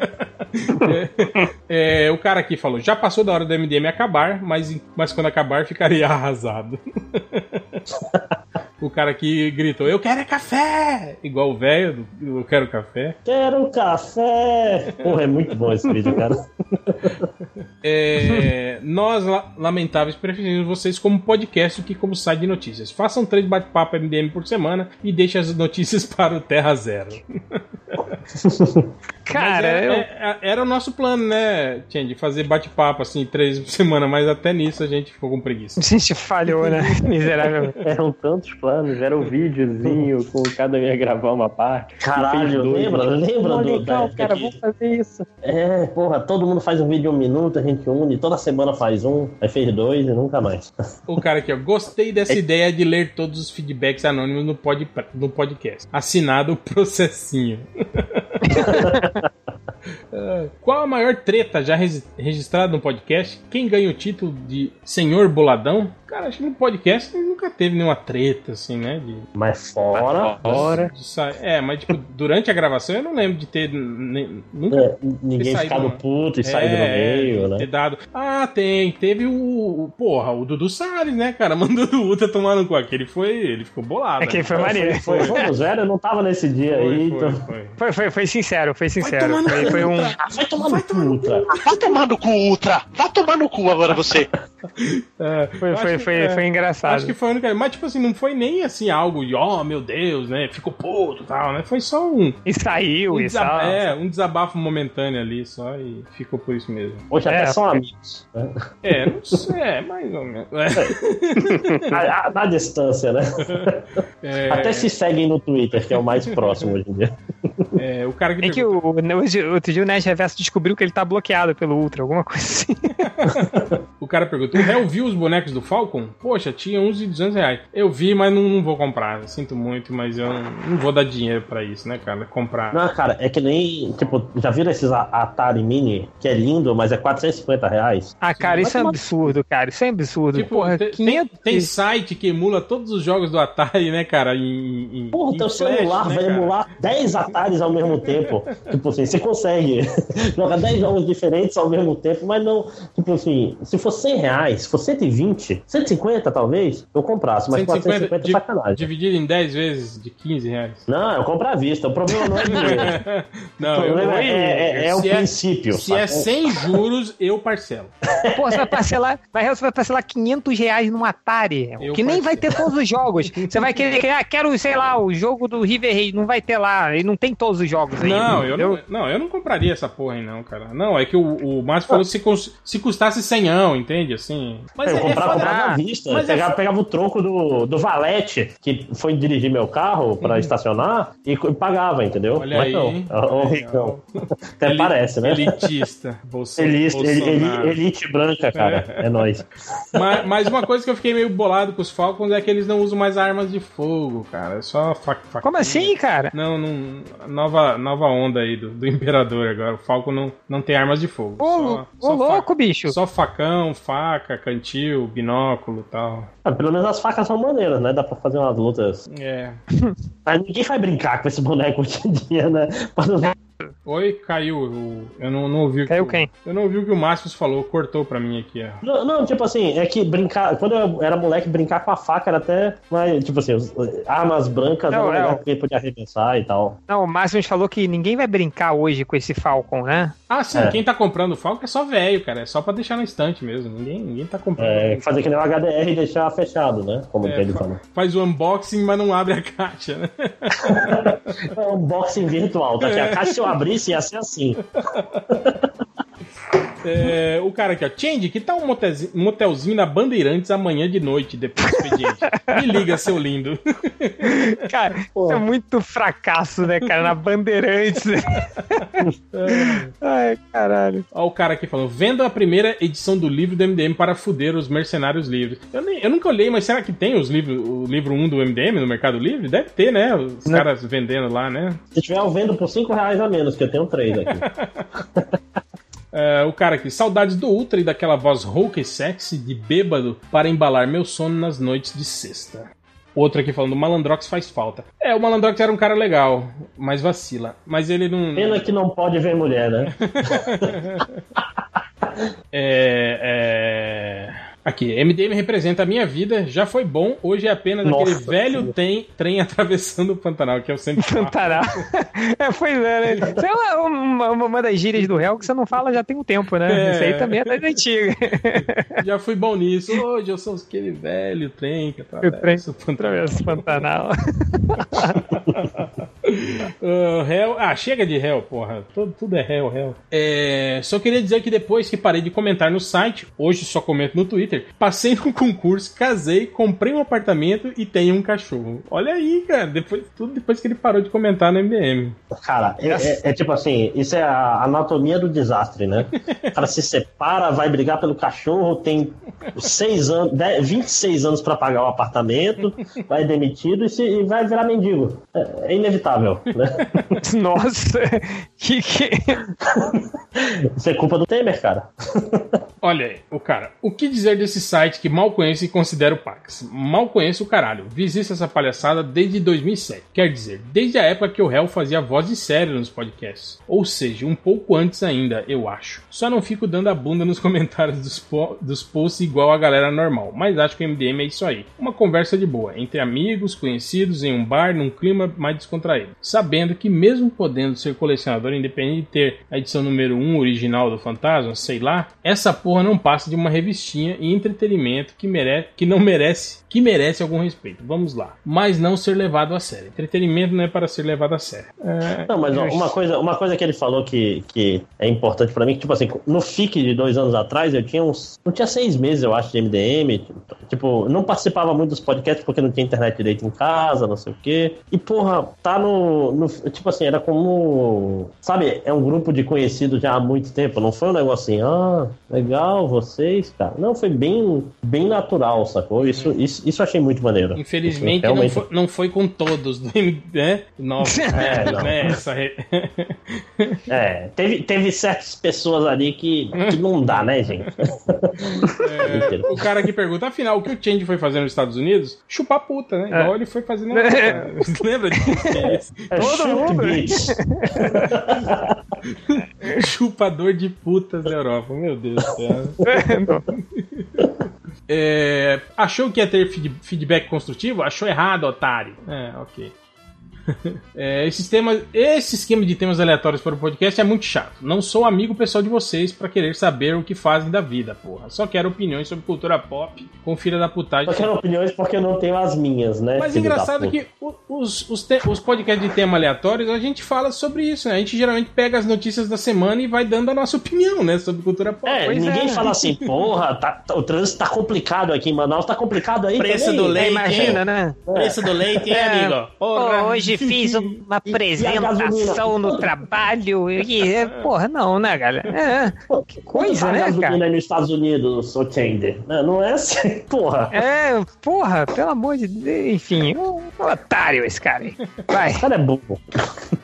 é, é, o cara aqui falou: já passou da hora do MDM acabar, mas, mas quando acabar ficaria arrasado. O cara aqui gritou: Eu quero é café! Igual o velho, eu quero café. Quero café! Porra, é muito bom esse vídeo, cara. *laughs* É, nós, lamentáveis, preferimos vocês como podcast do que como site de notícias. Façam três bate-papo MDM por semana e deixem as notícias *laughs* para o Terra Zero. *laughs* Cara, era, eu... É, é, era, o nosso plano, né, de fazer bate-papo assim, três por semana, mas até nisso a gente ficou com preguiça. A gente falhou, né? Miseravelmente. Eram tantos planos, era um videozinho *laughs* com cada ia gravar uma parte. Caralho, lembra? Lembra do. Legal, cara, vamos fazer isso. É, porra, todo mundo faz um vídeo de um minuto, a gente une, toda semana faz um, aí fez dois e nunca mais. *laughs* O cara aqui, ó, gostei dessa é... ideia de ler todos os feedbacks anônimos no, pod, no podcast. Assinado o processinho. *laughs* Qual a maior treta já registrada no podcast? Quem ganha o título de Senhor Boladão? Cara, acho que no podcast nunca teve nenhuma treta, assim, né? De... Mas fora. fora. De, de é, mas tipo, durante a gravação eu não lembro de ter. Nem, nunca. É, ninguém ficado puto e é, saído no meio, né? Ter dado. Ah, tem. Teve o. Porra, o Dudu Salles, né, cara? *laughs* Mandou o Ultra tomar no cu. Aquele foi. Ele ficou bolado. É que foi maneiro. Foi, foi, foi, zero, eu não tava nesse dia foi, aí. Foi, então... foi. Foi, foi, foi sincero, foi sincero. Vai um. Vai tomar no cu, Ultra. Vai tomar no cu, Ultra. Vai tomar no cu agora você. É, foi, foi, foi, é, foi engraçado. Acho que foi a única. Mas, tipo assim, não foi nem assim algo, oh meu Deus, né? Ficou puto e tal, né? Foi só um. E saiu, um e desab... É, um desabafo momentâneo ali só e ficou por isso mesmo. Hoje até é, são amigos. Né? É, não sei, é, mais ou menos. É. *laughs* Na, na distância, né? É... Até se seguem no Twitter, que é o mais próximo hoje em dia. É, o cara que. É que o, o, outro dia o Nerd Reverso descobriu que ele tá bloqueado pelo Ultra, alguma coisa assim. *laughs* o cara perguntou: o réu viu os bonecos do Falcon? Poxa, tinha uns de 200 reais. Eu vi, mas não, não vou comprar. Sinto muito, mas eu não, não, vou dar dinheiro pra isso, né, cara? Comprar. Não, cara, é que nem. Tipo, já viram esses Atari Mini, que é lindo, mas é 450 reais? Ah, cara, Sim, isso é absurdo, cara. Isso é absurdo. Tipo, Porra, tem, 500... tem, site que emula todos os jogos do Atari, né, cara? Em, em, Porra, em teu flash, celular né, vai cara? emular 10 Ataris ao mesmo tempo. tipo assim, você consegue *laughs* jogar 10 jogos diferentes ao mesmo tempo, mas não. Tipo assim, se for 100 reais, se for 120, 150 talvez, eu comprasse, mas 150, 450 é sacanagem. Dividido em 10 vezes de 15 reais. Não, eu compro à vista. O problema não é dinheiro. *laughs* não, o problema é, é, é o é, princípio. Se é sem juros, eu parcelo. *laughs* Pô, você vai parcelar, vai, você vai parcelar 500 reais num Atari, eu que nem parcelo. vai ter todos os jogos. *laughs* Você vai querer, ah, quero, sei lá, o jogo do River Raid, não vai ter lá, e não tem todos os jogos aí. Não, eu não, não, eu não compraria essa porra aí não, cara. Não, é que o, o Márcio falou se, se custasse 100, entende? Assim, assim. Mas eu é, comprava, é comprava à vista. Mas pegava, é... pegava o troco do, do valete, que foi dirigir meu carro pra uhum. estacionar, e, e, pagava, entendeu? Olha mas aí. Não. ricão. *laughs* Até Eli, parece, né? Elitista. *laughs* Bolso, elite, Bolsonaro. elite branca, cara. É, é nóis. *laughs* Mas, mas, uma coisa que eu fiquei meio bolado com os Falcons é que eles não usam mais armas de fogo, cara. É só faca. Como assim, cara? Não, não. Nova, nova onda aí do, do Imperador agora. O Falcon não, não tem armas de fogo. Ô, só, ô só louco, faca. bicho. Só facão, faca, cantil, binóculo e tal. Ah, pelo menos as facas são maneiras, né? Dá pra fazer umas lutas. É. Mas ninguém vai brincar com esse boneco hoje em dia, né? Oi, caiu. Eu não, não ouvi. Caiu que, quem? Eu não ouvi o que o Márcio falou, cortou pra mim aqui. Não, não, tipo assim, é que brincar. Quando eu era moleque, brincar com a faca era até. Mas, tipo assim, armas brancas não, era legal porque podia arremessar e tal. Não, o Márcio falou que ninguém vai brincar hoje com esse Falcon, né? Ah, sim, é. quem tá comprando o Falcon é só velho, cara. É só pra deixar na estante mesmo. Ninguém, ninguém tá comprando. É, fazer que nem o HDR e deixar fechado, né? Como é, ele falou. Faz o unboxing, mas não abre a caixa, né? *laughs* é um unboxing virtual, tá? Que a caixa abrisse ia ser assim. *laughs* É, o cara aqui, ó. Change, que tal um motelzinho, motelzinho na Bandeirantes amanhã de noite, depois do expediente? *laughs* Me liga, seu lindo. *laughs* Cara, Pô. isso é muito fracasso, né, cara? Na Bandeirantes. *laughs* Ai, caralho. Ó, o cara aqui falando: vendo a primeira edição do livro do MDM para fuder os mercenários livres. Eu, nem, eu nunca olhei, mas será que tem os livros, o livro 1 do MDM no Mercado Livre? Deve ter, né? Os Não. caras vendendo lá, né? Se tiver, eu vendo por 5 reais a menos, que eu tenho três aqui. É, o cara aqui, saudades do Ultra e daquela voz rouca e sexy de bêbado para embalar meu sono nas noites de sexta. Outro aqui falando, o Malandrox faz falta. É, o Malandrox era um cara legal, mas vacila. Mas ele não. Pena que não pode ver mulher, né? *laughs* *laughs* é. é... Aqui, MDM representa a minha vida, já foi bom, hoje é apenas Nossa, aquele velho trem, trem *laughs* atravessando o Pantanal, que é o sempre Pantanal. *laughs* é, pois é, né? Isso é uma, uma, uma, das gírias do réu que você não fala já tem um tempo, né? É. Isso aí também é das antigas. *laughs* já fui bom nisso. Hoje eu sou aquele velho trem que atravessa o Pantanal. o Pantanal. Uh, réu... Ah, chega de réu, porra. Tudo, tudo é réu, réu. É... Só queria dizer que depois que parei de comentar no site, hoje só comento no Twitter. Passei no *laughs* concurso, casei, comprei um apartamento e tenho um cachorro. Olha aí, cara. Depois, tudo depois que ele parou de comentar no MDM. Cara, é, é, é tipo assim, isso é a anatomia do desastre, né? *laughs* O cara se separa, vai brigar pelo cachorro, tem seis anos, 10, 26 anos para pagar o apartamento, vai demitido e, se, e vai virar mendigo. É, é né? *laughs* Nossa, que que... Isso é culpa do Temer, cara. Olha aí, o cara, o que dizer desse site que mal conheço e considero Pax. Mal conheço o caralho. Visito essa palhaçada desde 2007. Quer dizer, desde a época que o réu fazia voz de sério nos podcasts. Ou seja, um pouco antes ainda, eu acho. Só não fico dando a bunda nos *laughs* comentários dos, po dos posts igual a galera normal. Mas acho que o MDM é isso aí. Uma conversa de boa, entre amigos, conhecidos, em um bar, num clima mais descontraído. Sabendo que mesmo podendo ser colecionador independente de ter a edição número 1 original do Fantasma, sei lá, essa porra não passa de uma revistinha e entretenimento que, merece, que não merece, que merece algum respeito. Vamos lá. Mas não ser levado a sério. Entretenimento não é para ser levado a sério. É, não, mas ó, uma, coisa, uma coisa que ele falou que, que é importante para mim, que tipo assim, no FIC de dois anos atrás, eu tinha uns. Não tinha seis meses, eu acho, de MDM. Tipo, não participava muito dos podcasts porque não tinha internet direito em casa, não sei o quê. E, porra, tá no. No tipo assim, era como. Sabe, é um grupo de conhecidos já há muito tempo. Não foi um negócio assim, ah, legal, vocês, cara. Não, foi bem, bem natural, sacou? Isso, uhum. isso, isso achei muito maneiro. Infelizmente realmente... não, foi, não foi com todos, né? Novos, *laughs* é, *laughs* *laughs* não. né? Essa... é, teve, teve certas pessoas ali que, que não dá, né, gente? É, o cara que pergunta, afinal, o que o Change foi fazer nos Estados Unidos? Chupar puta, né? Igual é. ele foi fazer na é. Lembra disso? É, Todo mundo. *laughs* Chupador de putas da Europa, meu Deus do céu. *laughs* É, achou que ia ter feedback construtivo? Achou errado, otário. É, ok. *laughs* é, esse, tema, esse esquema de temas aleatórios para o podcast é muito chato. Não sou amigo pessoal de vocês para querer saber o que fazem da vida, porra. Só quero opiniões sobre cultura pop. Confira da putagem. Só quero opiniões porque eu não tenho as minhas, né? Mas engraçado que os, os, te, os podcasts de tema aleatórios, a gente fala sobre isso, né? A gente geralmente pega as notícias da semana e vai dando a nossa opinião, né? Sobre cultura pop. É, pois ninguém é. fala assim, porra, tá, o trânsito tá complicado aqui em Manaus, tá complicado aí Preço também. do leite, é, imagina, né? É. Preço do leite, hein, é. amigo? Porra. Hoje fiz uma apresentação no *laughs* trabalho e, porra, não, né, galera? É, que coisa, né, cara? nos Estados Unidos, o Chander. Não é assim, *laughs* porra. É, porra, pelo amor de Deus. Enfim, um, um otário esse cara aí. Vai. O cara é burro.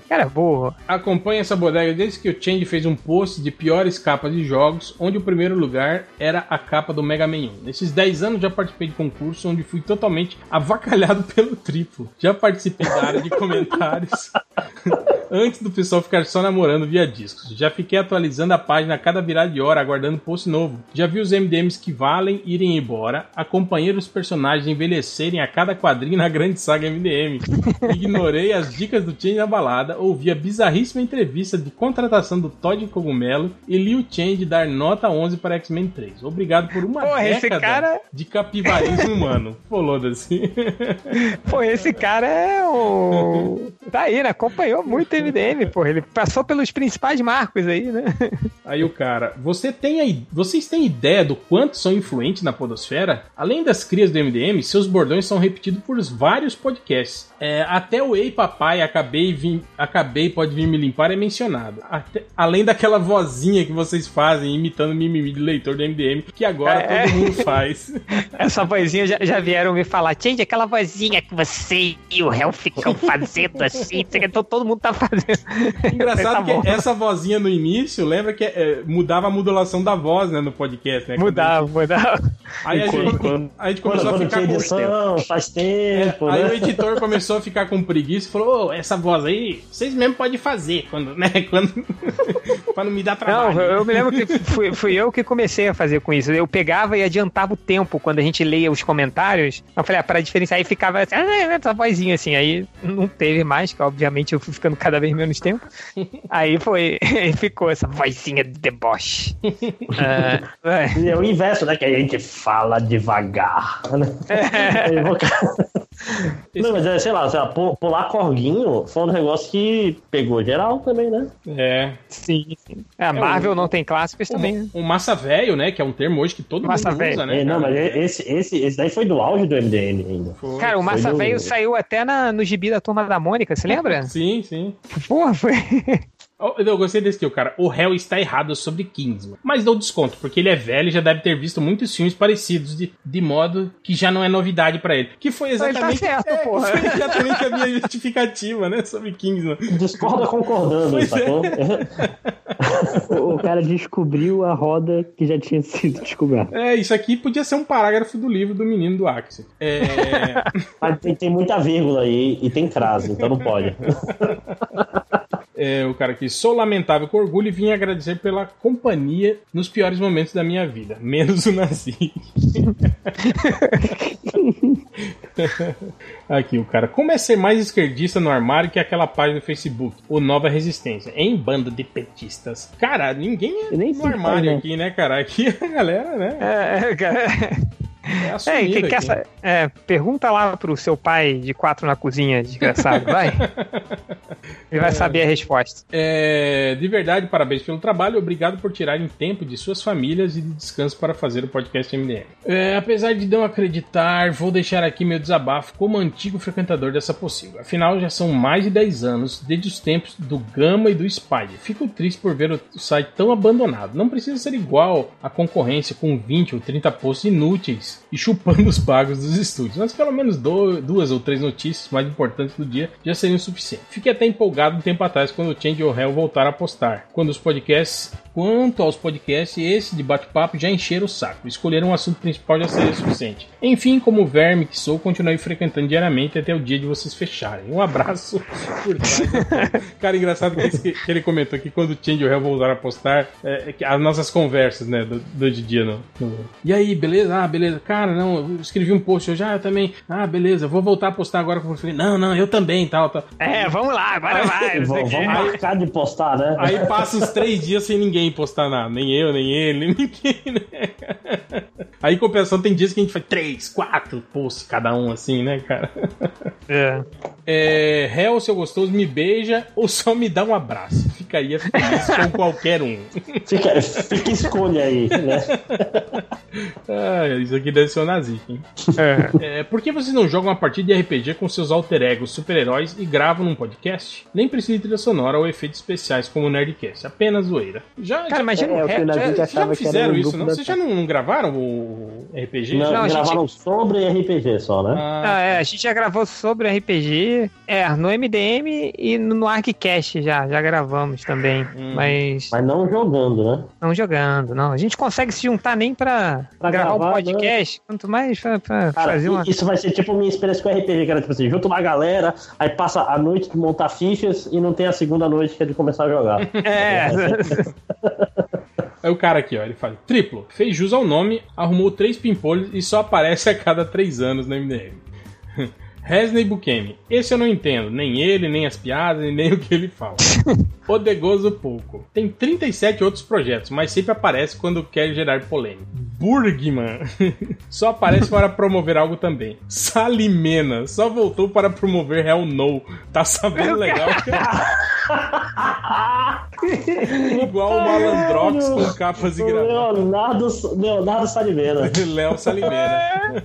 Cara, é burro. Acompanha essa bodega desde que o Change fez um post de piores capas de jogos, onde o primeiro lugar era a capa do Mega Man 1. Nesses 10 anos já participei de concurso onde fui totalmente avacalhado *laughs* pelo triplo. Já participei da área de comentários. *laughs* Antes do pessoal ficar só namorando via discos. Já fiquei atualizando a página a cada virada de hora, aguardando post novo. Já vi os MDMs que valem irem embora, acompanhei os personagens envelhecerem a cada quadrinho na grande saga MDM. *laughs* Ignorei as dicas do Change na balada, ouvi a bizarríssima entrevista de contratação do Todd Cogumelo e li o Change dar nota 11 para X-Men 3. Obrigado por uma Porra, década cara... de capivarismo humano. *laughs* Foda-se. Pô, esse cara é o... *laughs* Tá aí, né? Acompanhou muito MDM, *laughs* porra. Ele passou pelos principais marcos aí, né? Aí o cara, você tem a, vocês têm ideia do quanto são influentes na podosfera? Além das crias do MDM, seus bordões são repetidos por vários podcasts. É, até o Ei Papai, acabei, vim, acabei, pode vir me limpar é mencionado. Até, além daquela vozinha que vocês fazem imitando mimimi de leitor do MDM, que agora é, todo mundo faz. *laughs* Essa vozinha já, já vieram me falar, change aquela vozinha que você e o réu ficam *laughs* fazendo assim, todo mundo tá fazendo. *laughs* Engraçado que essa vozinha no início, lembra que é, mudava a modulação da voz, né, no podcast, né? Mudava, gente... mudava. Aí a gente, quando, a gente começou quando, a ficar edição, com... faz tempo, é, né? Aí o editor começou a ficar com preguiça e falou, oh, essa voz aí, vocês mesmo podem fazer, quando, né, *laughs* quando... pra não me dar trabalho. Não, eu me lembro que fui, fui eu que comecei a fazer com isso. Eu pegava e adiantava o tempo quando a gente leia os comentários. Eu falei, ah, pra diferenciar, aí ficava assim, ah, essa vozinha assim, aí não teve mais, que obviamente eu fui ficando cada vez menos tempo. Aí foi, *laughs* ficou essa vozinha de deboche. *laughs* é, é. é o inverso, né? Que a gente fala devagar. Né? É. *laughs* Não, mas é, sei lá, sei lá, pular corguinho foi um negócio que pegou geral também, né? É. Sim, sim. É, a Marvel é, o, não tem clássicos também. Né? O massa velho, né? Que é um termo hoje que todo massa mundo véio. usa, né? É, não, mas esse, esse, esse daí foi do auge do MDM ainda. Foi. Cara, o massa velho saiu até na, no gibi da Turma da Mônica, você lembra? sim, sim. Porra, foi. *laughs* Eu gostei desse aqui, cara. O réu está errado sobre Kingsman. Mas dou desconto, porque ele é velho e já deve ter visto muitos filmes parecidos, de, de modo que já não é novidade para ele. Que foi exatamente, tá certo, é, porra. Foi exatamente a minha *laughs* justificativa, né? Sobre Kingsman. Discorda concordando, pois sacou? É. *laughs* o cara descobriu a roda que já tinha sido descoberta. É, isso aqui podia ser um parágrafo do livro do menino do Axel. É... *laughs* tem, tem muita vírgula aí e tem crase, então não pode. *laughs* É, o cara que sou lamentável com orgulho e vim agradecer pela companhia nos piores momentos da minha vida, menos o Nazi. *laughs* *laughs* Aqui o cara, como é ser mais esquerdista no armário que aquela página do Facebook, o Nova Resistência, em banda de petistas. Cara, ninguém é no armário aqui, né, cara? Aqui a galera, né? É, é cara. É, é, é, pergunta lá pro seu pai de quatro na cozinha, desgraçado, vai. *laughs* Ele vai é, saber a resposta. É, de verdade, parabéns pelo trabalho. Obrigado por tirarem tempo de suas famílias e de descanso para fazer o podcast MDM. É, apesar de não acreditar, vou deixar aqui meu desabafo como antigo frequentador dessa possível. Afinal, já são mais de 10 anos desde os tempos do Gama e do Spider. Fico triste por ver o site tão abandonado. Não precisa ser igual à concorrência com 20 ou 30 posts inúteis e chupando os pagos dos estúdios. Mas pelo menos duas ou três notícias mais importantes do dia já seriam suficientes. Fiquei até empolgado um tempo atrás quando o Change or Hell voltar a postar, quando os podcasts Quanto aos podcasts, esse de bate-papo já encheram o saco. Escolher um assunto principal já seria suficiente. Enfim, como verme que sou, continuei frequentando diariamente até o dia de vocês fecharem. Um abraço *laughs* por. Cara, engraçado que, ele comentou que quando o Change o Hell voltaram a postar é, é as nossas conversas, né, do, do dia no, no, E aí, beleza? Ah, beleza. Cara, não, eu escrevi um post hoje, ah, eu também. Ah, beleza, vou voltar a postar agora com você. Não, não, eu também, tal, tal. É, vamos lá, agora vai. vamos marcar de postar, né? Aí passa uns três dias sem ninguém postar nada. Nem eu, nem ele, *laughs* nem ninguém, né? Aí, em compensação, tem dias que a gente faz três, quatro posts cada um, assim, né, cara? É. É, Hell, seu gostoso, me beija ou só me dá um abraço. Ficaria feliz com qualquer um. Fica, fica escolha aí, né? Ah, isso aqui deve ser o nazi, hein? É. é. Por que vocês não jogam uma partida de RPG com seus alter egos super-heróis e gravam num podcast? Nem precisa de trilha sonora ou efeitos especiais como o Nerdcast, apenas zoeira. Já, Cara, imagina é, já, já fizeram isso, não? Vocês já não, não, gravaram o RPG? Não, não gravaram gente... sobre RPG só, né? Ah, ah, é, a gente já gravou sobre RPG, é, no MDM e no ArcCast já, já gravamos também, hum. mas... Mas não jogando, né? Não jogando, não. A gente consegue se juntar nem pra, pra gravar, gravar um podcast, né? quanto mais pra, pra Cara, fazer uma... Isso vai ser tipo minha experiência com RPG, que era tipo assim, junto uma galera, aí passa a noite de montar fichas e não tem a segunda noite que é de começar a jogar. *laughs* é. É o cara aqui, ó, ele fala: triplo, fez jus ao nome, arrumou três pimpolhos e só aparece a cada três anos no MDM. *laughs* Resney Bukemi. Esse eu não entendo, nem ele, nem as piadas, nem *laughs* o que ele fala. Odegoso pouco. Tem 37 outros projetos, mas sempre aparece quando quer gerar polêmica. Burgman *laughs* só aparece para promover algo também. Salimena só voltou para promover Hell No. Tá sabendo legal? *laughs* Igual o Malandrox com capas e gravatas. Leonardo, Leonardo Salimena. Léo Salimena.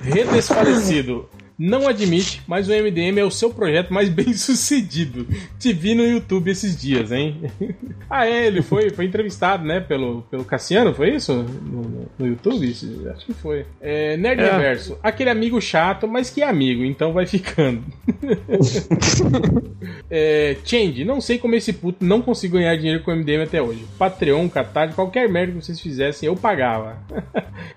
Redesfalecido não admite, mas o MDM é o seu projeto mais *laughs* bem sucedido. Te vi no YouTube esses dias, hein? *laughs* ah, é, ele foi, foi entrevistado, né, pelo, pelo Cassiano, foi isso? No, no YouTube? Acho que foi. É, Nerd é. Reverso, aquele amigo chato, mas que é amigo, então vai ficando. *laughs* é, Change, não sei como esse puto não conseguiu ganhar dinheiro com o MDM até hoje. Patreon, Catarse, qualquer merda que vocês fizessem, eu pagava.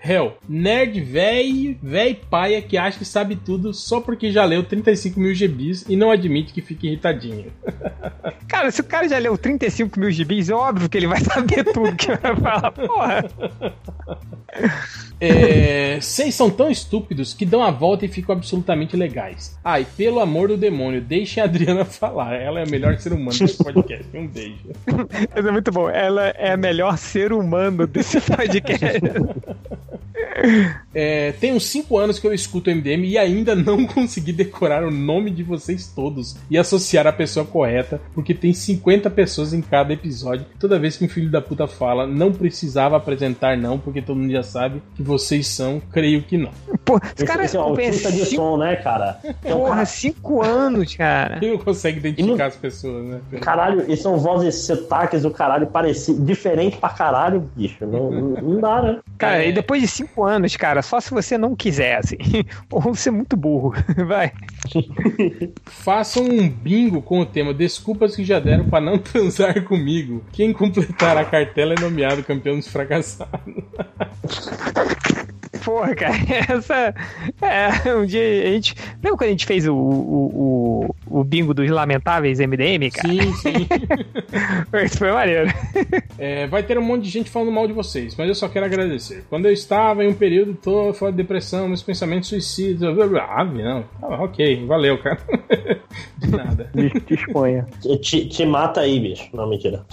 Hell, nerd velho, velho paia que acha que sabe tudo só porque já leu 35 mil gibis e não admite que fique irritadinho. *laughs* Cara, se o cara já leu 35 mil gibis, é óbvio que ele vai saber tudo que vai falar. Porra. É, vocês são tão estúpidos que dão a volta e ficam absolutamente legais. Ai, pelo amor do demônio, deixem a Adriana falar. Ela é a melhor ser humano desse podcast. Um beijo. *laughs* Isso é muito bom. Ela é a melhor ser humano desse podcast. *laughs* É, tem uns 5 anos que eu escuto o MDM e ainda não consegui decorar o nome de vocês todos e associar a pessoa correta, porque tem 50 pessoas em cada episódio. Toda vez que um filho da puta fala, não precisava apresentar, não, porque todo mundo já sabe que vocês são, creio que não. Pô, os caras esse é um de cinco... som, né, cara? Um Porra, 5 anos, cara. Quem não consegue identificar as pessoas, né? Caralho, e são vozes sotaques do caralho parecido, diferente pra caralho, bicho. Não, não dá, né? Cara, é. e depois de 5 anos, cara, só se você não quiser, assim. *laughs* Ou você é muito burro. *laughs* Vai. Façam um bingo com o tema Desculpas que já deram para não *laughs* transar comigo. Quem completar a cartela é nomeado campeão dos fracassados. *laughs* Porra, cara, *laughs* essa. É, um dia a gente. Lembra quando a gente fez o, o, o, o bingo dos lamentáveis MDM, cara? Sim, sim. *laughs* Isso foi maneiro. É, vai ter um monte de gente falando mal de vocês, mas eu só quero agradecer. Quando eu estava em um período todo fora de depressão, meus pensamentos suicidas. Ah, não. Ah, ok, valeu, cara. *laughs* De nada. Te exponha. Te, te mata aí, bicho. Não, mentira.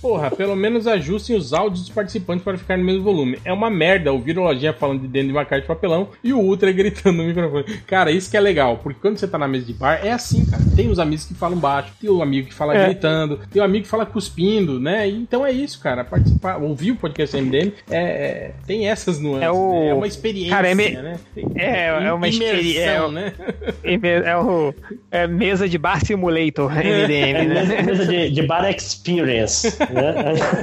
Porra, pelo menos ajustem os áudios dos participantes para ficar no mesmo volume. É uma merda ouvir o Lojinha falando de dentro de uma caixa de papelão e o Ultra *laughs* gritando no microfone. Cara, isso que é legal, porque quando você tá na mesa de bar, é assim, cara. Tem os amigos que falam baixo, tem o amigo que fala é. gritando, tem o amigo que fala cuspindo, né? Então é isso, cara. Participar, ouvir o podcast MDM é, é tem essas nuances. É, o... Né? é uma experiência, cara, é me... né? Tem, é, é uma experiência. É, né? *laughs* é, o, é mesa de bar simulator, *laughs* MDM, né? Mesa de, de bar experience. Né?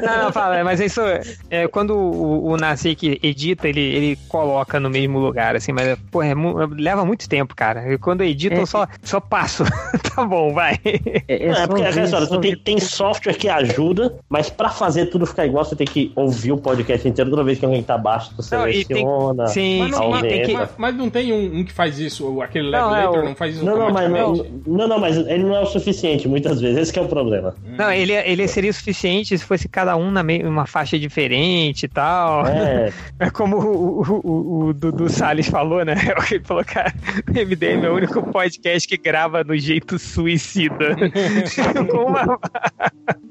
Não, *laughs* não, fala, mas isso é quando o, o Nasik edita, ele, ele coloca no mesmo lugar, assim, mas porra, é, leva muito tempo, cara. E quando edita, é, eu só, só passo. *laughs* tá bom, vai. É, é, é porque é história, tem, tem software que ajuda, mas pra fazer tudo ficar igual, você tem que ouvir o podcast inteiro toda vez que alguém tá baixo, tu seleciona. Tem, sim, mas não, mas, que, mas, não tem um, um, que faz isso, aquele Levelator não, não faz isso não, não, mas, não, não, não, mas ele não é o suficiente muitas vezes, esse é o problema. Não, ele, ele seria o suficiente se fosse cada um na uma faixa diferente e tal. É. *laughs* é como o, o, o, Dudu Salles falou, né? *laughs* Ele falou, cara, o MDM é o único podcast que grava no jeito suicida. *laughs* com uma,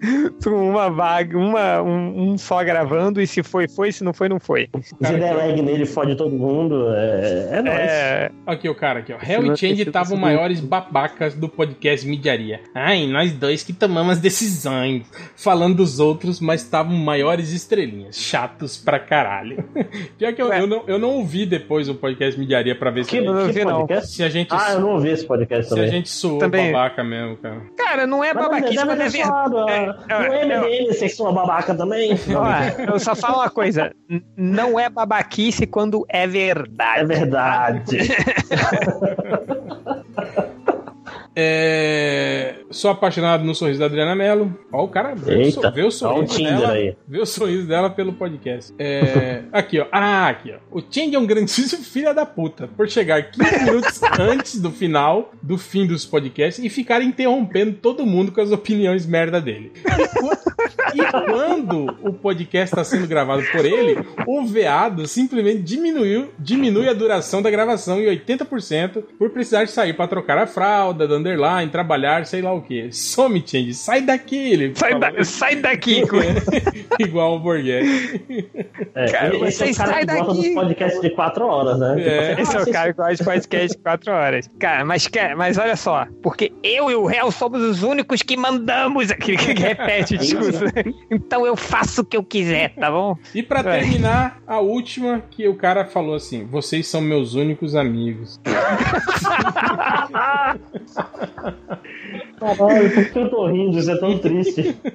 *laughs* uma vaga, uma, um, um, só gravando, e se foi, foi, se não foi, não foi. Se der lag nele, fode todo mundo. É, é nóis. É... Aqui o cara, aqui, ó. Hell e Change estavam maiores babacas do podcast Midiaria. Ai, nós dois que tomamos decisões. Falando dos outros, mas estavam maiores estrelinhas. Chatos pra caralho. *laughs* Pior que eu, eu, não, eu não ouvi depois o podcast Midiaria pra ver se, que, a, não, que não. se a gente. Ah, eu não ouvi esse podcast também. Se a gente soou também. babaca mesmo, cara. Cara, não é babaquice, mas é verdade. No MDM você soa babaca também? eu só falo uma coisa. Não é babaquice quando é verdade. É verdade. *laughs* É... Sou apaixonado no sorriso da Adriana Mello. Ó, o cara vê, Eita, o, vê o sorriso dela. Aí. Vê o sorriso dela pelo podcast. É... *laughs* aqui, ó. Ah, aqui, ó. O Chang é um grandíssimo *laughs* filho da puta por chegar 15 *laughs* minutos antes do final, do fim dos podcasts, e ficar interrompendo todo mundo com as opiniões merda dele. E quando o podcast está sendo gravado por ele, o veado simplesmente diminuiu, diminui a duração da gravação em 80% por precisar sair para trocar a fralda, dando underline, trabalhar, sei lá o que. Some, Change, sai daqui, ele. Sai, da, sai daqui, *laughs* Igual o Borghetti. É, cara, esse é o cara sai que daqui. gosta dos podcasts de 4 horas, né? É. Esse é o cara que gosta de podcast de 4 horas. Cara, mas, mas olha só, porque eu e o réu somos os únicos que mandamos aquele que repete o discurso. então eu faço o que eu quiser, tá bom? E para terminar, a última que o cara falou assim: vocês são meus únicos amigos. *laughs* Caralho, por que eu tô rindo? Isso é tão triste. *laughs*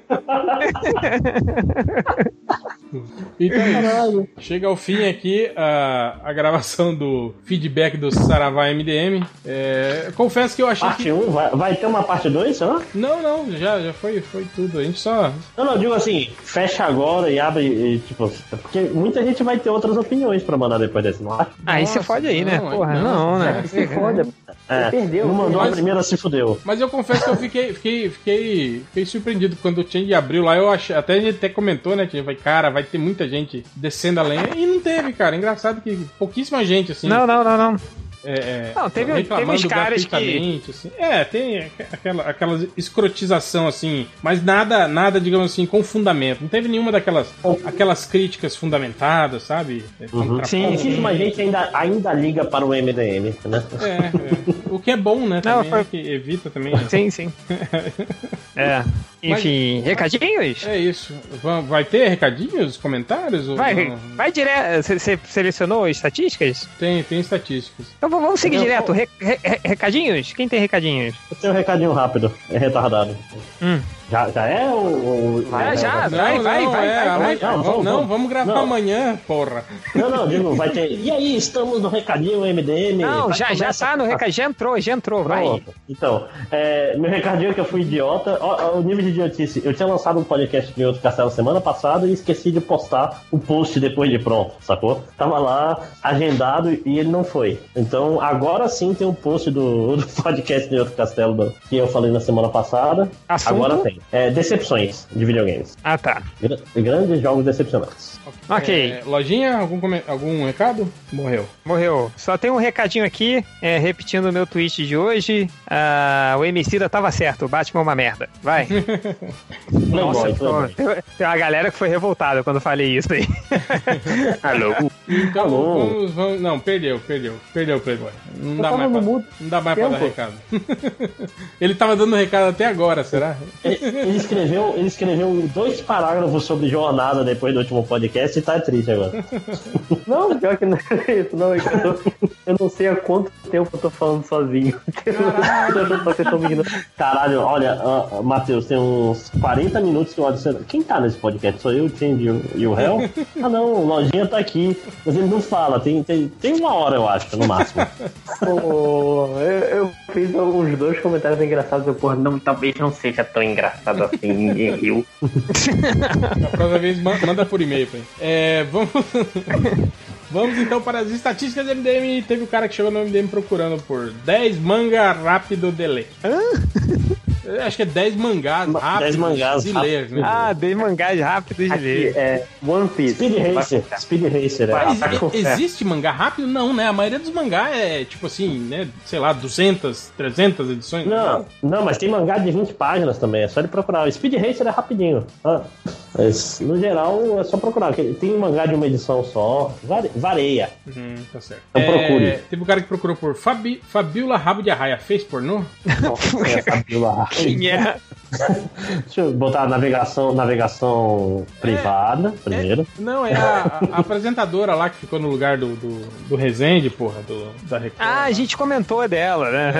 Então é Chega ao fim aqui a, a gravação do feedback do Saravá MDM. É, confesso que eu achei. Parte que... 1? Vai, vai ter uma parte 2, será? Não, não, já, já foi, foi tudo. A gente só. Não, não, digo assim, fecha agora e abre. E, tipo, porque muita gente vai ter outras opiniões pra mandar depois desse, não acha? Aí você fode aí, né? Porra, não, não né? Você fode. É, perdeu. Não mandou mas, a primeira, se fudeu. Mas eu confesso que eu fiquei, fiquei, fiquei, fiquei surpreendido quando o Change abriu lá. Eu achei, até a gente até comentou, né, Change? Vai, cara, vai ter muita gente descendo a lenha. E não teve, cara. Engraçado que pouquíssima gente, assim. Não, não, não, não. É, é, não, teve, teve uns caras que. Assim. É, tem aquela, aquela escrotização, assim, mas nada, nada, digamos assim, com fundamento. Não teve nenhuma daquelas aquelas críticas fundamentadas, sabe? É, uhum. Sim, pouquíssima gente ainda, ainda liga para o MDM, né? É, é. O que é bom, né? Também, Não, foi... que evita também. Sim, sim. *laughs* é. Enfim, mas, recadinhos? É isso. Vai ter recadinhos, comentários? Vai, vai direto. Você selecionou estatísticas? Tem, tem estatísticas. Então vamos seguir direto. Re, re, recadinhos? Quem tem recadinhos? Eu tenho um recadinho rápido. É retardado. Hum. Já, já é o. vai, já, não, vai, não, vai, vai, é, vai, vai, Não, vamos, não, vamos gravar não. amanhã, porra. Não, não, digo, vai ter. E aí, estamos no recadinho MDM. Não, já, já tá no recadinho, já entrou, já entrou, vai. Então, é, meu recadinho é que eu fui idiota. Ó, o nível de idiotice. Eu tinha lançado um podcast de outro castelo semana passada e esqueci de postar o post depois de pronto, sacou? Tava lá agendado e ele não foi. Então, agora sim tem um post do, *laughs* do podcast de outro castelo do, que eu falei na semana passada. Assunto? Agora tem. É, decepções de videogames. Ah, tá. grandes jogos decepcionantes. Ok. É, lojinha, algum, algum recado? Morreu. Morreu. Só tem um recadinho aqui, é, repetindo o meu tweet de hoje. Uh, o MC da tava certo, o Batman é uma merda. Vai. *laughs* Nossa, tem, tem uma galera que foi revoltada quando eu falei isso aí. *laughs* Alô? Então, Alô? Vamos, vamos, não, perdeu, perdeu. Perdeu o Playboy. Não dá mais, pra, não dá mais pra dar recado. *laughs* Ele tava dando recado até agora, será? ele, escreveu, ele escreveu dois parágrafos sobre jornada depois do último podcast e tá triste agora. Não, pior que não é isso, não. É eu, tô, eu não sei há quanto tempo eu tô falando sozinho. Caralho, olha, uh, Matheus, tem uns 40 minutos que eu adiciono. Quem tá nesse podcast? Sou eu, o Change e o Réu? Ah, não, o Lojinha tá aqui. Mas ele não fala, tem, tem, tem uma hora, eu acho, no máximo. oh, eu, eu, fiz uns dois comentários engraçados. Eu, porra, não, talvez não seja tão engraçado assim, ninguém riu. A próxima vez manda por e-mail, É, vamos. *laughs* Vamos então para as estatísticas do MDM. Teve o um cara que chegou no MDM procurando por 10 manga rápido dele. Hã? Acho que é 10 mangás rápidos 10 mangás de ler. Né? Ah, 10 mangás rápidos de Aqui ler. É One Piece. Speed Racer. Speed Racer, é. existe mangá rápido? Não, né? A maioria dos mangás é tipo assim, né? Sei lá, 200, 300 edições. Não, não, mas tem mangá de 20 páginas também. É só de procurar. Speed Racer é rapidinho. Ah, mas, no geral, é só procurar. Tem mangá de uma edição só. Vareia. Uhum, tá certo. Então é, procure. Teve um cara que procurou por Fabi, Fabiola Rabo de Arraia. Fez pornô? Não, é Fabiola quem é? Deixa eu botar a navegação, navegação privada é, primeiro. É, não, é a, a, apresentadora lá que ficou no lugar do, do, do Resende, porra, do, da Record. Ah, a gente comentou dela, né?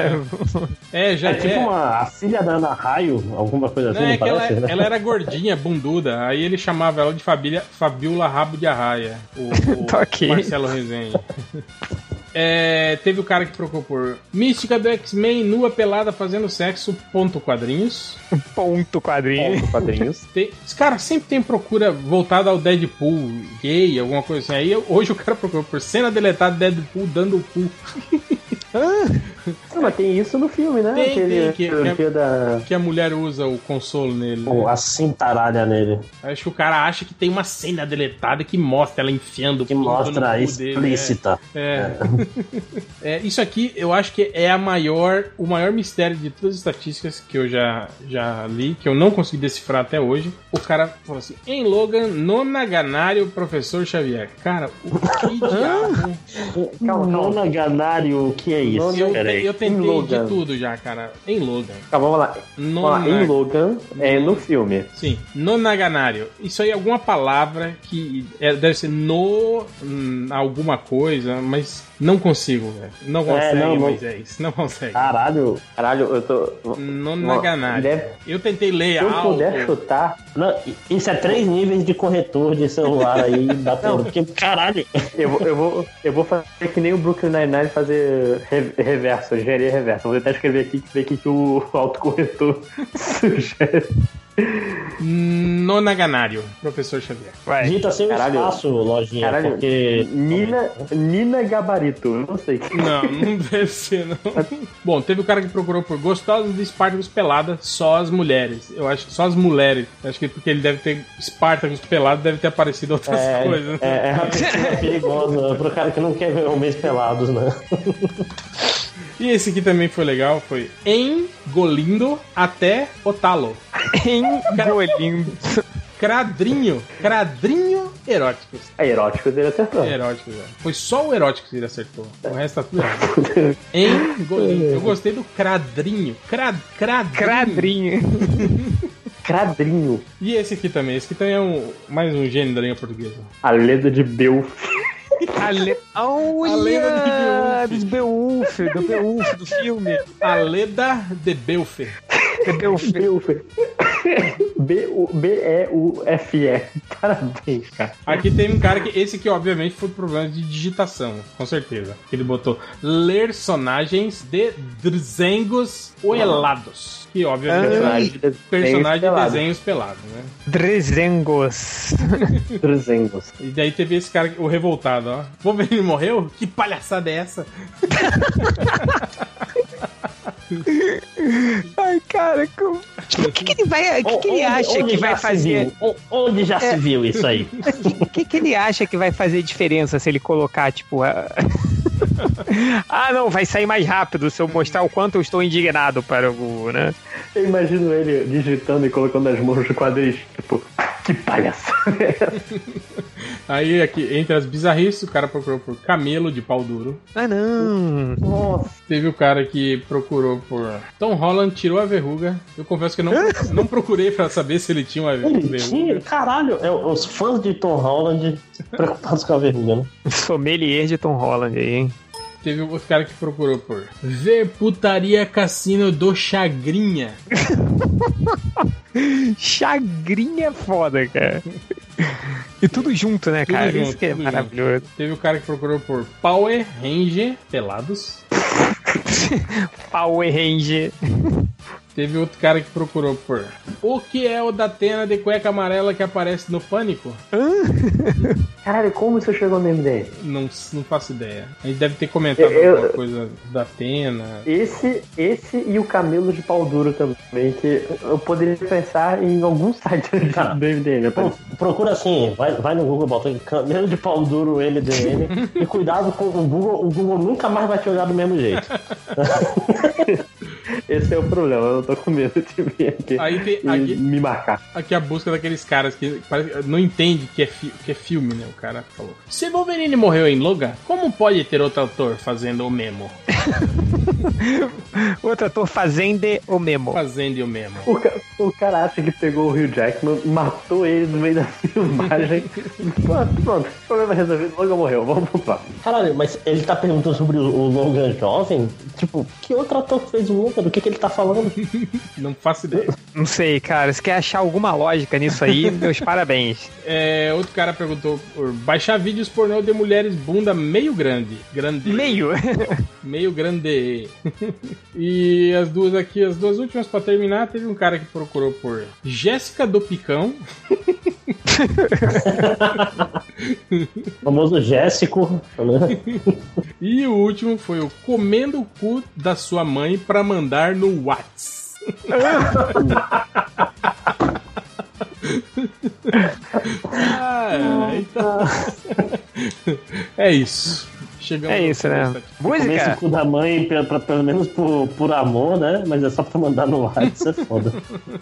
É, é já é. Tipo é. uma, a filha da Ana Raio, alguma coisa assim, não, é parece, ela, né? ela, era gordinha, bunduda, aí ele chamava ela de Fabília, Fabiola Rabo de Arraia, o, o *laughs* Marcelo Resende. É, teve o cara que procurou por Mística do X-Men nua pelada fazendo sexo, ponto quadrinhos. *laughs* Ponto quadrinhos. Ponto quadrinhos. *laughs* Tem, os caras sempre tem procura voltada ao Deadpool gay, alguma coisa assim. Aí hoje o cara procurou por cena deletada Deadpool dando o cu. *laughs* Não, mas tem isso no filme, né? Tem, Aquele, tem, que, que, a, da... que a mulher usa o consolo nele. Pô, a cintaralha nele. Acho que o cara acha que tem uma cena deletada que mostra ela enfiando que mostra explícita. Dele, é. É. *laughs* é. Isso aqui eu acho que é a maior, o maior mistério de todas as estatísticas que eu já, já li, que eu não consegui decifrar até hoje. O cara falou assim: em Logan, nonaganário professor Xavier. Cara, o que *laughs* diabo? Nonaganário, o que é isso? Eu, eu tentei de tudo já, cara. Em Logan. Tá, vamos lá. Nona... Vamos lá. Em Logan, é no filme. Sim, nonaganário. Isso aí é alguma palavra que é, deve ser no hum, alguma coisa, mas não consigo, velho. Não é, consegue, é, não, Moisés. Não consegue. Caralho. Caralho, eu tô. Nonaganário. Deve... Eu tentei ler algo. Se eu puder chutar. Não, isso é três níveis de corretor de celular aí *laughs* da Porque, caralho. Eu, vou, eu, vou, eu vou fazer que nem o Brooklyn Nine-Nine fazer reverso, engenharia reversa. Vou tentar escrever aqui ver o que o *laughs* autocorretor *laughs* sugere. Nonaganário, professor Xavier. Vai. Dita sem caralho, espaço, lojinha. Caralho, porque. Nina, Nina Gabarito, não sei. Não, não deve ser, não. Bom, teve o cara que procurou por gostosos de Espartacus pelada, só as mulheres. Eu acho que só as mulheres. Acho que porque ele deve ter Espartacus pelado, deve ter aparecido outras é, coisas. É, é uma pessoa perigosa pro cara que não quer ver homens pelados, né? E esse aqui também foi legal, foi Engolindo até Otalo. Engolindo. Cradrinho. Cradrinho eróticos. É eróticos ele acertou. É eróticos, é. Foi só o erótico que ele acertou. O resto tá tudo errado. Engolindo. Eu gostei do cradrinho. Crad, cradrinho. Cradrinho. Cradrinho. E esse aqui também. Esse aqui também é um, mais um gênio da língua portuguesa. A leda de Belf. *laughs* A, le... oh, a lenda de Beowulf. Do Beowulf, do filme. A leda de Beowulf. De Beowulf. *laughs* B-E-U-F-E. Parabéns, cara. Aqui tem um cara que. Esse aqui, obviamente, foi problema de digitação, com certeza. Ele botou ler sonagens de Drzengos Oelados. Que, obviamente, é personagem de desenhos pelados, né? Drezengos. *laughs* Drezengos. E daí teve esse cara, o revoltado, ó. Wolverine morreu? Que palhaçada é essa? *laughs* *laughs* Ai, cara, como... tipo, o que, que ele vai. O que, que ele acha que vai fazer? Onde já é... se viu isso aí? *laughs* O que, que ele acha que vai fazer diferença se ele colocar, tipo. A... *laughs* ah, não, vai sair mais rápido se eu mostrar o quanto eu estou indignado para o. né? Eu imagino ele digitando e colocando as mãos no quadris, tipo, que palhaçada é Aí aqui, entre as bizarrices, o cara procurou por camelo de pau duro. Ah, não! Nossa. Teve o cara que procurou por Tom Holland, tirou a verruga. Eu confesso que não, *laughs* não procurei pra saber se ele tinha uma ele verruga. Tinha? Caralho, é, os fãs de Tom Holland preocupados com a verruga, né? *laughs* Sommelier de Tom Holland aí, hein? Teve outro cara que procurou por Ver Putaria Cassino do Chagrinha. *laughs* Chagrinha é foda, cara. *laughs* E tudo junto, né, tudo cara? Junto, Isso que é maravilhoso. Junto. Teve o cara que procurou por Power Ranger pelados. *laughs* Power Ranger. Teve outro cara que procurou por O que é o da Atena de cueca amarela que aparece no Pânico? *laughs* Caralho, como isso chegou no MD? Não, não faço ideia. A gente deve ter comentado eu, alguma coisa da Atena. Esse, esse e o Camelo de Pau Duro também, que eu poderia pensar em algum site cara, do MDM. Pro, procura assim, vai, vai no Google, bota Camelo de Pau Duro LDM *laughs* e cuidado com o Google, o Google nunca mais vai te olhar do mesmo jeito. *laughs* Esse é o problema, eu tô com medo de vir aqui, Aí tem, e aqui me marcar. Aqui a busca daqueles caras que parece, não entende que é, fi, que é filme, né? O cara falou. Se Wolverine morreu em Logan, como pode ter outro ator fazendo o memo? *laughs* outro ator fazendo o memo. Fazendo o memo. O, ca o cara acha que pegou o Hugh Jackman, matou ele no meio da *laughs* filmagem. pronto, pronto, problema resolvido, Logan morreu, vamos pro próximo. Caralho, mas ele tá perguntando sobre o, o Logan jovem? Tipo, que outro ator fez o Logan? Do que, que ele tá falando? *laughs* Não faço ideia. Não sei, cara. Se quer achar alguma lógica nisso aí, *laughs* meus parabéns. É, outro cara perguntou por baixar vídeos pornô de mulheres bunda meio grande. Grande. Meio? *laughs* meio grande. e as duas aqui, as duas últimas pra terminar, teve um cara que procurou por Jéssica do Picão. *laughs* famoso Jéssico. E o último foi o comendo o cu da sua mãe pra mandar no Whats. *laughs* ah, então... *laughs* é isso. Chegamos é isso, né? Música? o cu da mãe, pra, pra, pelo menos por, por amor, né? Mas é só pra mandar no WhatsApp, isso é foda.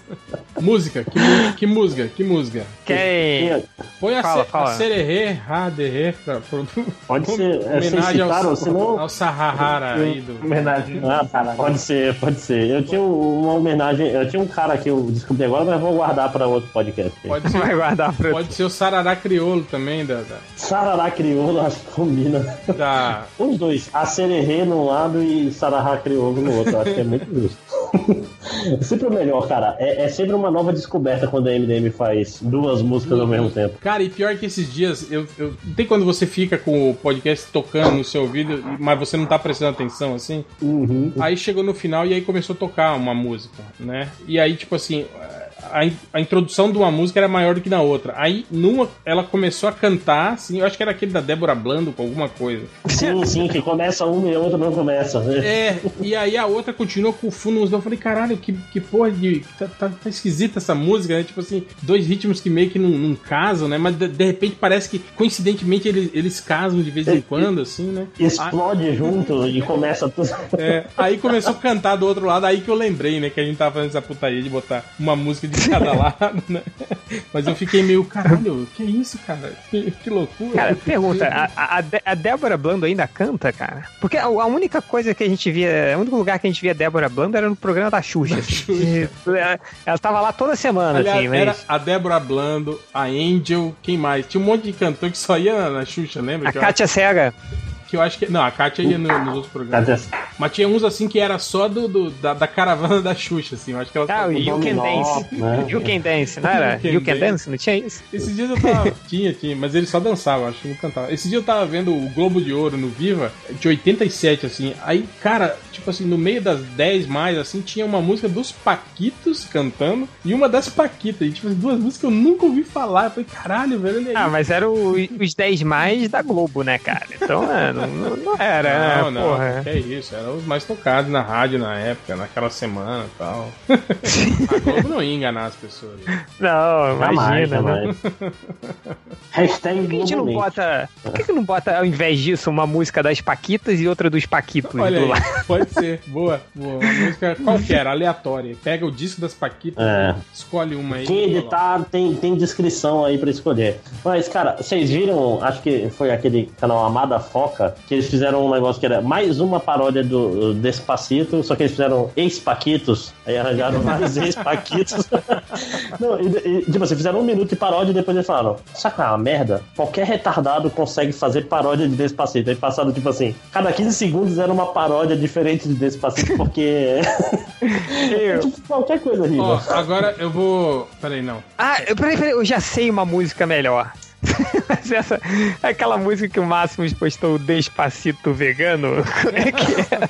*laughs* música, que, que música, que música? Quem? Põe fala, a, fala. a Sererê, Raderê, pra, pra, Pode ser. *laughs* É, homenagem ao, senão... ao Sahara aí do. Homenagem. Ah, pode ser, pode ser. Eu tinha uma homenagem, eu tinha um cara que eu descobri agora, mas vou guardar pra outro podcast. Pode ser, Vai guardar pra... pode ser o Sarará Criolo também, da. da... Sarará Criolo, acho que combina. Da *laughs* os dois. A Sererê num lado e Sarahá Crioulo no outro. Acho que é muito justo. *laughs* é sempre o melhor, cara. É, é, sempre uma nova descoberta quando a MDM faz duas músicas ao mesmo tempo. Cara, e pior que esses dias, eu, eu, tem quando você fica com o podcast tocando no seu ouvido, mas você não tá prestando atenção assim? Uhum. Aí chegou no final e aí começou a tocar uma música, né? E aí, tipo assim a, a, introdução de uma música era maior do que na outra. Aí, numa, ela começou a cantar, assim, eu acho que era aquele da Débora Blando com alguma coisa. Sim, sim, que começa uma e a outra não começa. Né? É, e aí a outra continuou com o fundo Eu falei, caralho, que, que porra de. Tá, tá, tá, esquisita essa música, né? Tipo assim, dois ritmos que meio que não, não casam, né? Mas de, de, repente parece que, coincidentemente, eles, eles casam de vez em quando, assim, né? Explode aí, junto *laughs* e começa tudo. É, aí começou a cantar do outro lado, aí que eu lembrei, né? Que a gente tava fazendo essa putaria de botar uma música de de cada lado, né? Mas eu fiquei meio, caralho, que isso, cara? Que, que loucura. Cara, pergunta, a, a, a, Débora Blando ainda canta, cara? Porque a, a, única coisa que a gente via, o único lugar que a gente via Débora Blando era no programa da Xuxa. Da assim. Xuxa. Ela tava lá toda semana, Aliás, assim, mas... Era a Débora Blando, a Angel, quem mais? Tinha um monte de cantor que só ia na, na Xuxa, lembra? A Kátia Cega que eu acho que. Não, a Kátia ia no, nos outros programas. Mas tinha uns assim que era só do, do da, da, caravana da Xuxa, assim. Eu acho que ela. Ah, o You Can Dance. Né? *laughs* You Can Dance, não era? You, *laughs* you Can, Dance. Não tinha isso? Esses dias eu tava. *laughs* tinha, tinha, mas ele só dançava, acho que não cantava. Esse dia eu tava vendo o Globo de Ouro no Viva, de 87, assim. Aí, cara, tipo assim, no meio das 10 mais, assim, tinha uma música dos Paquitos cantando e uma das Paquitas. E, tipo, duas músicas que eu nunca ouvi falar. Eu falei, caralho, velho. Ah, mas era o, os 10 mais da Globo, né, cara? Então, mano. Não, não era. Não, não. Porra. Que é isso. Eram os mais tocados na rádio na época, naquela semana e tal. *laughs* a Globo não ia enganar as pessoas. Não, imagina, né? Hashtag por que a gente não bota. Por que, que não bota, ao invés disso, uma música das Paquitas e outra dos Paquitos? Olha aí, *laughs* pode ser. Boa, boa. Uma música qualquer, aleatória. Pega o disco das Paquitas, é. escolhe uma aí. Quem editar tem, tem descrição aí pra escolher. Mas, cara, vocês viram, acho que foi aquele canal Amada Foca, que eles fizeram um negócio que era mais uma paródia do Despacito, só que eles fizeram ex-Paquitos, aí arranjaram mais *laughs* ex-Paquitos. *laughs* Não, e, e, tipo assim, fizeram um minuto de paródia e depois eles falaram, saca é uma merda? Qualquer retardado consegue fazer paródia de Despacito. Aí passaram, tipo assim, cada 15 segundos era uma paródia diferente de Despacito, porque... *laughs* eu... tipo, qualquer coisa, Riva. agora eu vou... Peraí, não. Ah, peraí, peraí, eu já sei uma música melhor. Mas essa, aquela música que o Máximos postou, o Despacito Vegano, *laughs* como é que é?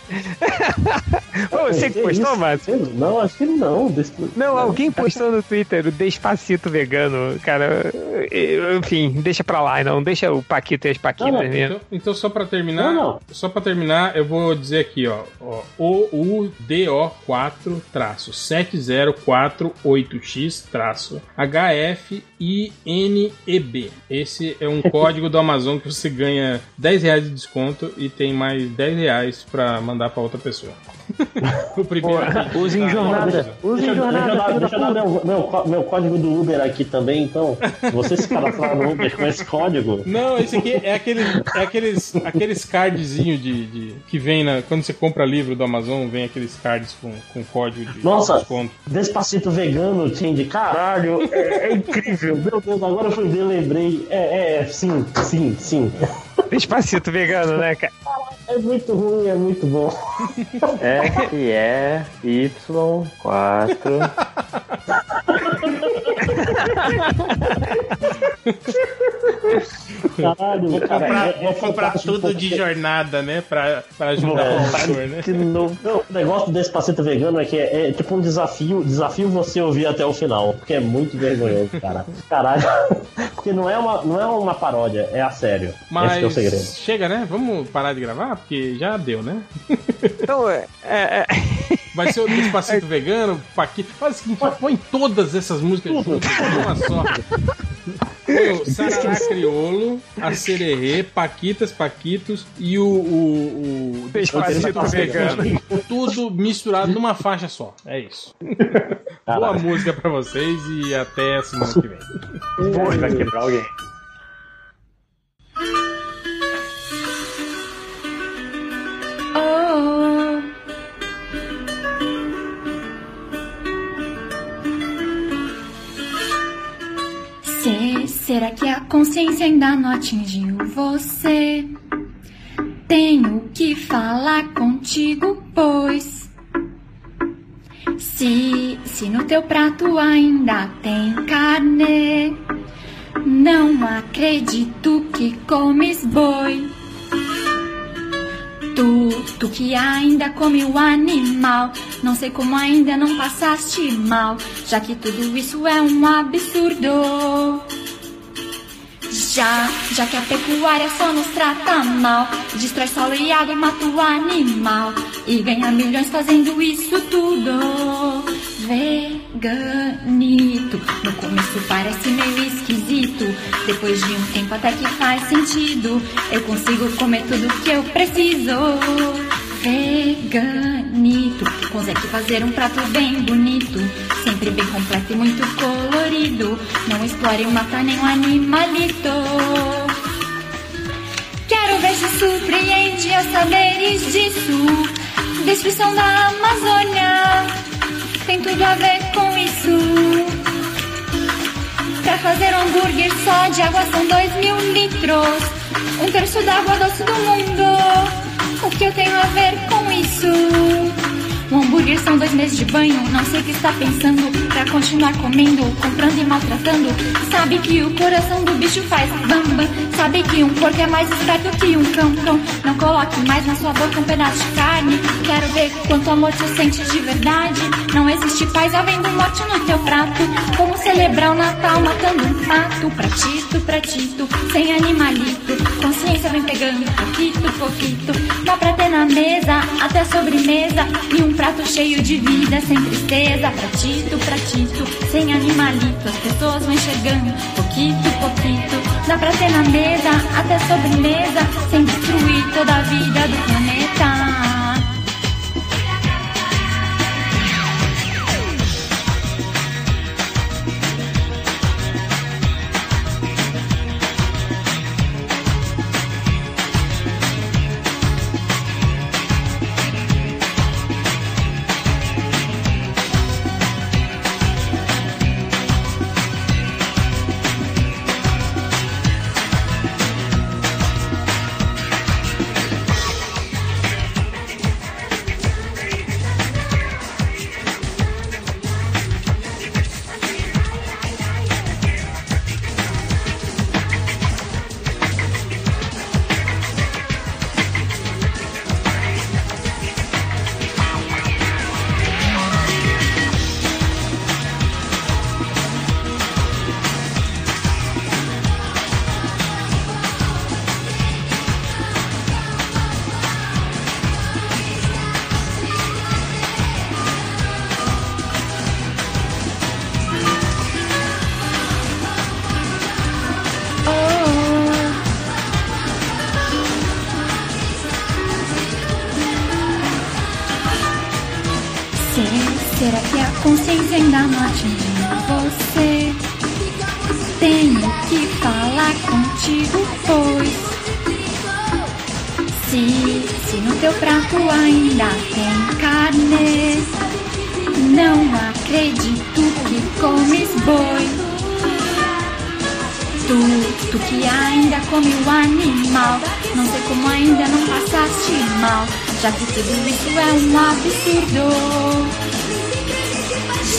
Foi você que postou, Máximo? Não, acho que não. Não, alguém postou no Twitter o Despacito Vegano, cara. Enfim, deixa pra lá, não. Deixa o Paquito e as Paquitas não, não. Então, então, só pra terminar, não, só pra terminar, eu vou dizer aqui, ó. ó OUDO4 traço 7048X traço HFINEB. Esse é um código do Amazon que você ganha 10 reais de desconto e tem mais 10 reais pra mandar pra outra pessoa. *laughs* o primeiro. use em jornada. Use em jornada. Deixa eu dar meu, meu, meu, código do Uber aqui também, então. Se você se cadastrar no Uber com esse código. Não, esse aqui é, aquele, é aqueles, aqueles cardzinho de, de, que vem na, quando você compra livro do Amazon, vem aqueles cards com, com código de Nossa, desconto. Despacito vegano, de caralho. É, é, incrível. Meu Deus, agora eu fui ver, lembrei. É, é, sim, sim, sim. Despacito vegano, né, cara? É muito ruim, é muito bom. F, E, Y, 4. *laughs* Caralho, vou comprar, é, vou comprar tudo de jornada, né? Pra, pra ajudar é, o computador, né? Não, o negócio desse paciente vegano é que é, é, tipo um desafio, desafio você ouvir até o final, porque é muito vergonhoso, cara. Caralho. *laughs* Porque não é uma, não é uma paródia, é a sério. Mas Esse é o segredo. Chega, né? Vamos parar de gravar, porque já deu, né? Então, é... é... Vai ser o Despacito vegano, Paquito. Faz o seguinte, põe todas essas músicas juntas, uma só. Foi o Sarará Criolo, a Sererê, Paquitas, Paquitos e o. o, o Despacito vegano. Tudo misturado numa faixa só. É isso. Boa música pra vocês e até semana que vem. Vai quebrar alguém. Será que a consciência ainda não atingiu você? Tenho que falar contigo, pois. Se, se no teu prato ainda tem carne, não acredito que comes boi. Tu, tu que ainda come o animal, não sei como ainda não passaste mal, já que tudo isso é um absurdo. Já, já que a pecuária só nos trata mal, destrói solo e água e mata o animal, e ganha milhões fazendo isso tudo. Veganito, no começo parece meio esquisito, depois de um tempo até que faz sentido, eu consigo comer tudo que eu preciso. Veganito, consegue fazer um prato bem bonito, sempre bem completo e muito colorido. Não explore matar nenhum animalito. Quero ver se surpreende ao saberes disso. Descrição da Amazônia tem tudo a ver com isso. Pra fazer um hambúrguer só de água são dois mil litros. Um terço da água doce do mundo. Que eu tenho a ver com isso? Um hambúrguer são dois meses de banho. Não sei o que está pensando pra continuar comendo, comprando e maltratando. Sabe que o coração do bicho faz bamba. Sabe que um porco é mais esperto que um cão. cão. Não coloque mais na sua boca um pedaço de carne. Quero ver quanto amor tu sente de verdade. Não existe paz havendo morte no teu prato. Como celebrar o Natal matando um mato, pratito, pratito, sem animalito. Consciência vem pegando, pouquito, pouquito. Dá pra ter na mesa, até sobremesa. E um prato cheio de vida, sem tristeza. Pratito, pratito, sem animalito. As pessoas vão chegando, pouquito, pouquito. Dá pra ter na mesa, até sobremesa. Sem destruir toda a vida do planeta. Tudo isso é um absurdo.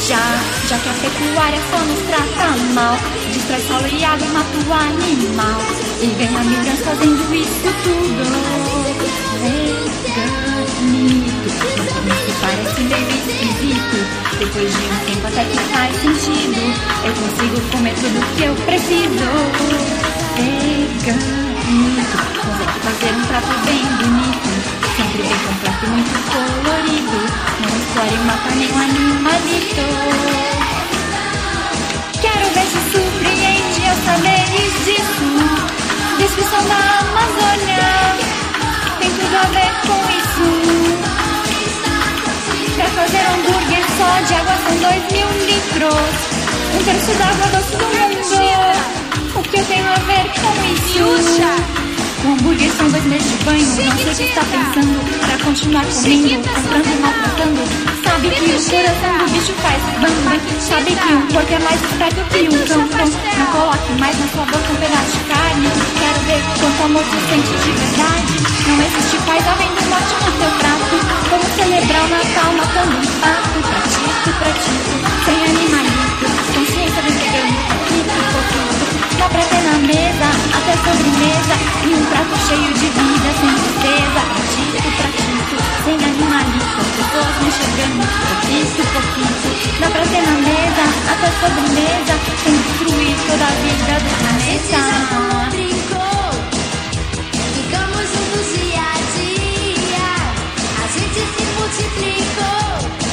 Já, já que a pecuária só nos trata mal, destrói solo e água, mata o animal e ganha milhões fazendo isso tudo. Veganito, no começo parece meio esquisito, depois de um tempo até que faz sentido. Eu consigo comer tudo que eu preciso. Veganito, consegue fazer um prato bem bonito. Sempre bem completo, muito colorido Não explore e mata nenhum animalito. Quero ver se surpreende ao saberes disso Descrição da Amazônia Tem tudo a ver com isso. Pra fazer hambúrguer só de água são dois mil litros Um terço da água doce do mundo. O que eu tenho a ver com isso? O hambúrguer são dois meses de banho. Não sei o que está pensando para continuar comendo, comprando e maltratando. Sabe que o coração do bicho faz bam. Sabe que um porco é mais esperto que um cão cão. Não coloque mais na sua boca um pedaço de carne. Quero ver quanto amor você sente de verdade. Não existe paz além do morte no teu prato. Vamos celebrar o Natal matando um pato. Pratito, pratito, sem animalito. Dá pra ter na mesa, até sobremesa E um prato cheio de vida, sem tristeza Pratito, pratito, sem animalito As pessoas me chegando, pouquinho, pouquinho Dá pra ter na mesa, até sobremesa Sem destruir toda a vida do planeta. Ficamos juntos dia a dia. A gente se multiplicou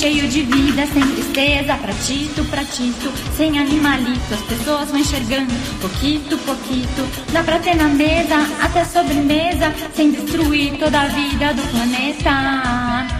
cheio de vida, sem tristeza, pratito, pratito, sem animalito. As pessoas vão enxergando, pouquito, pouquito. Dá pra ter na mesa, até sobremesa, sem destruir toda a vida do planeta.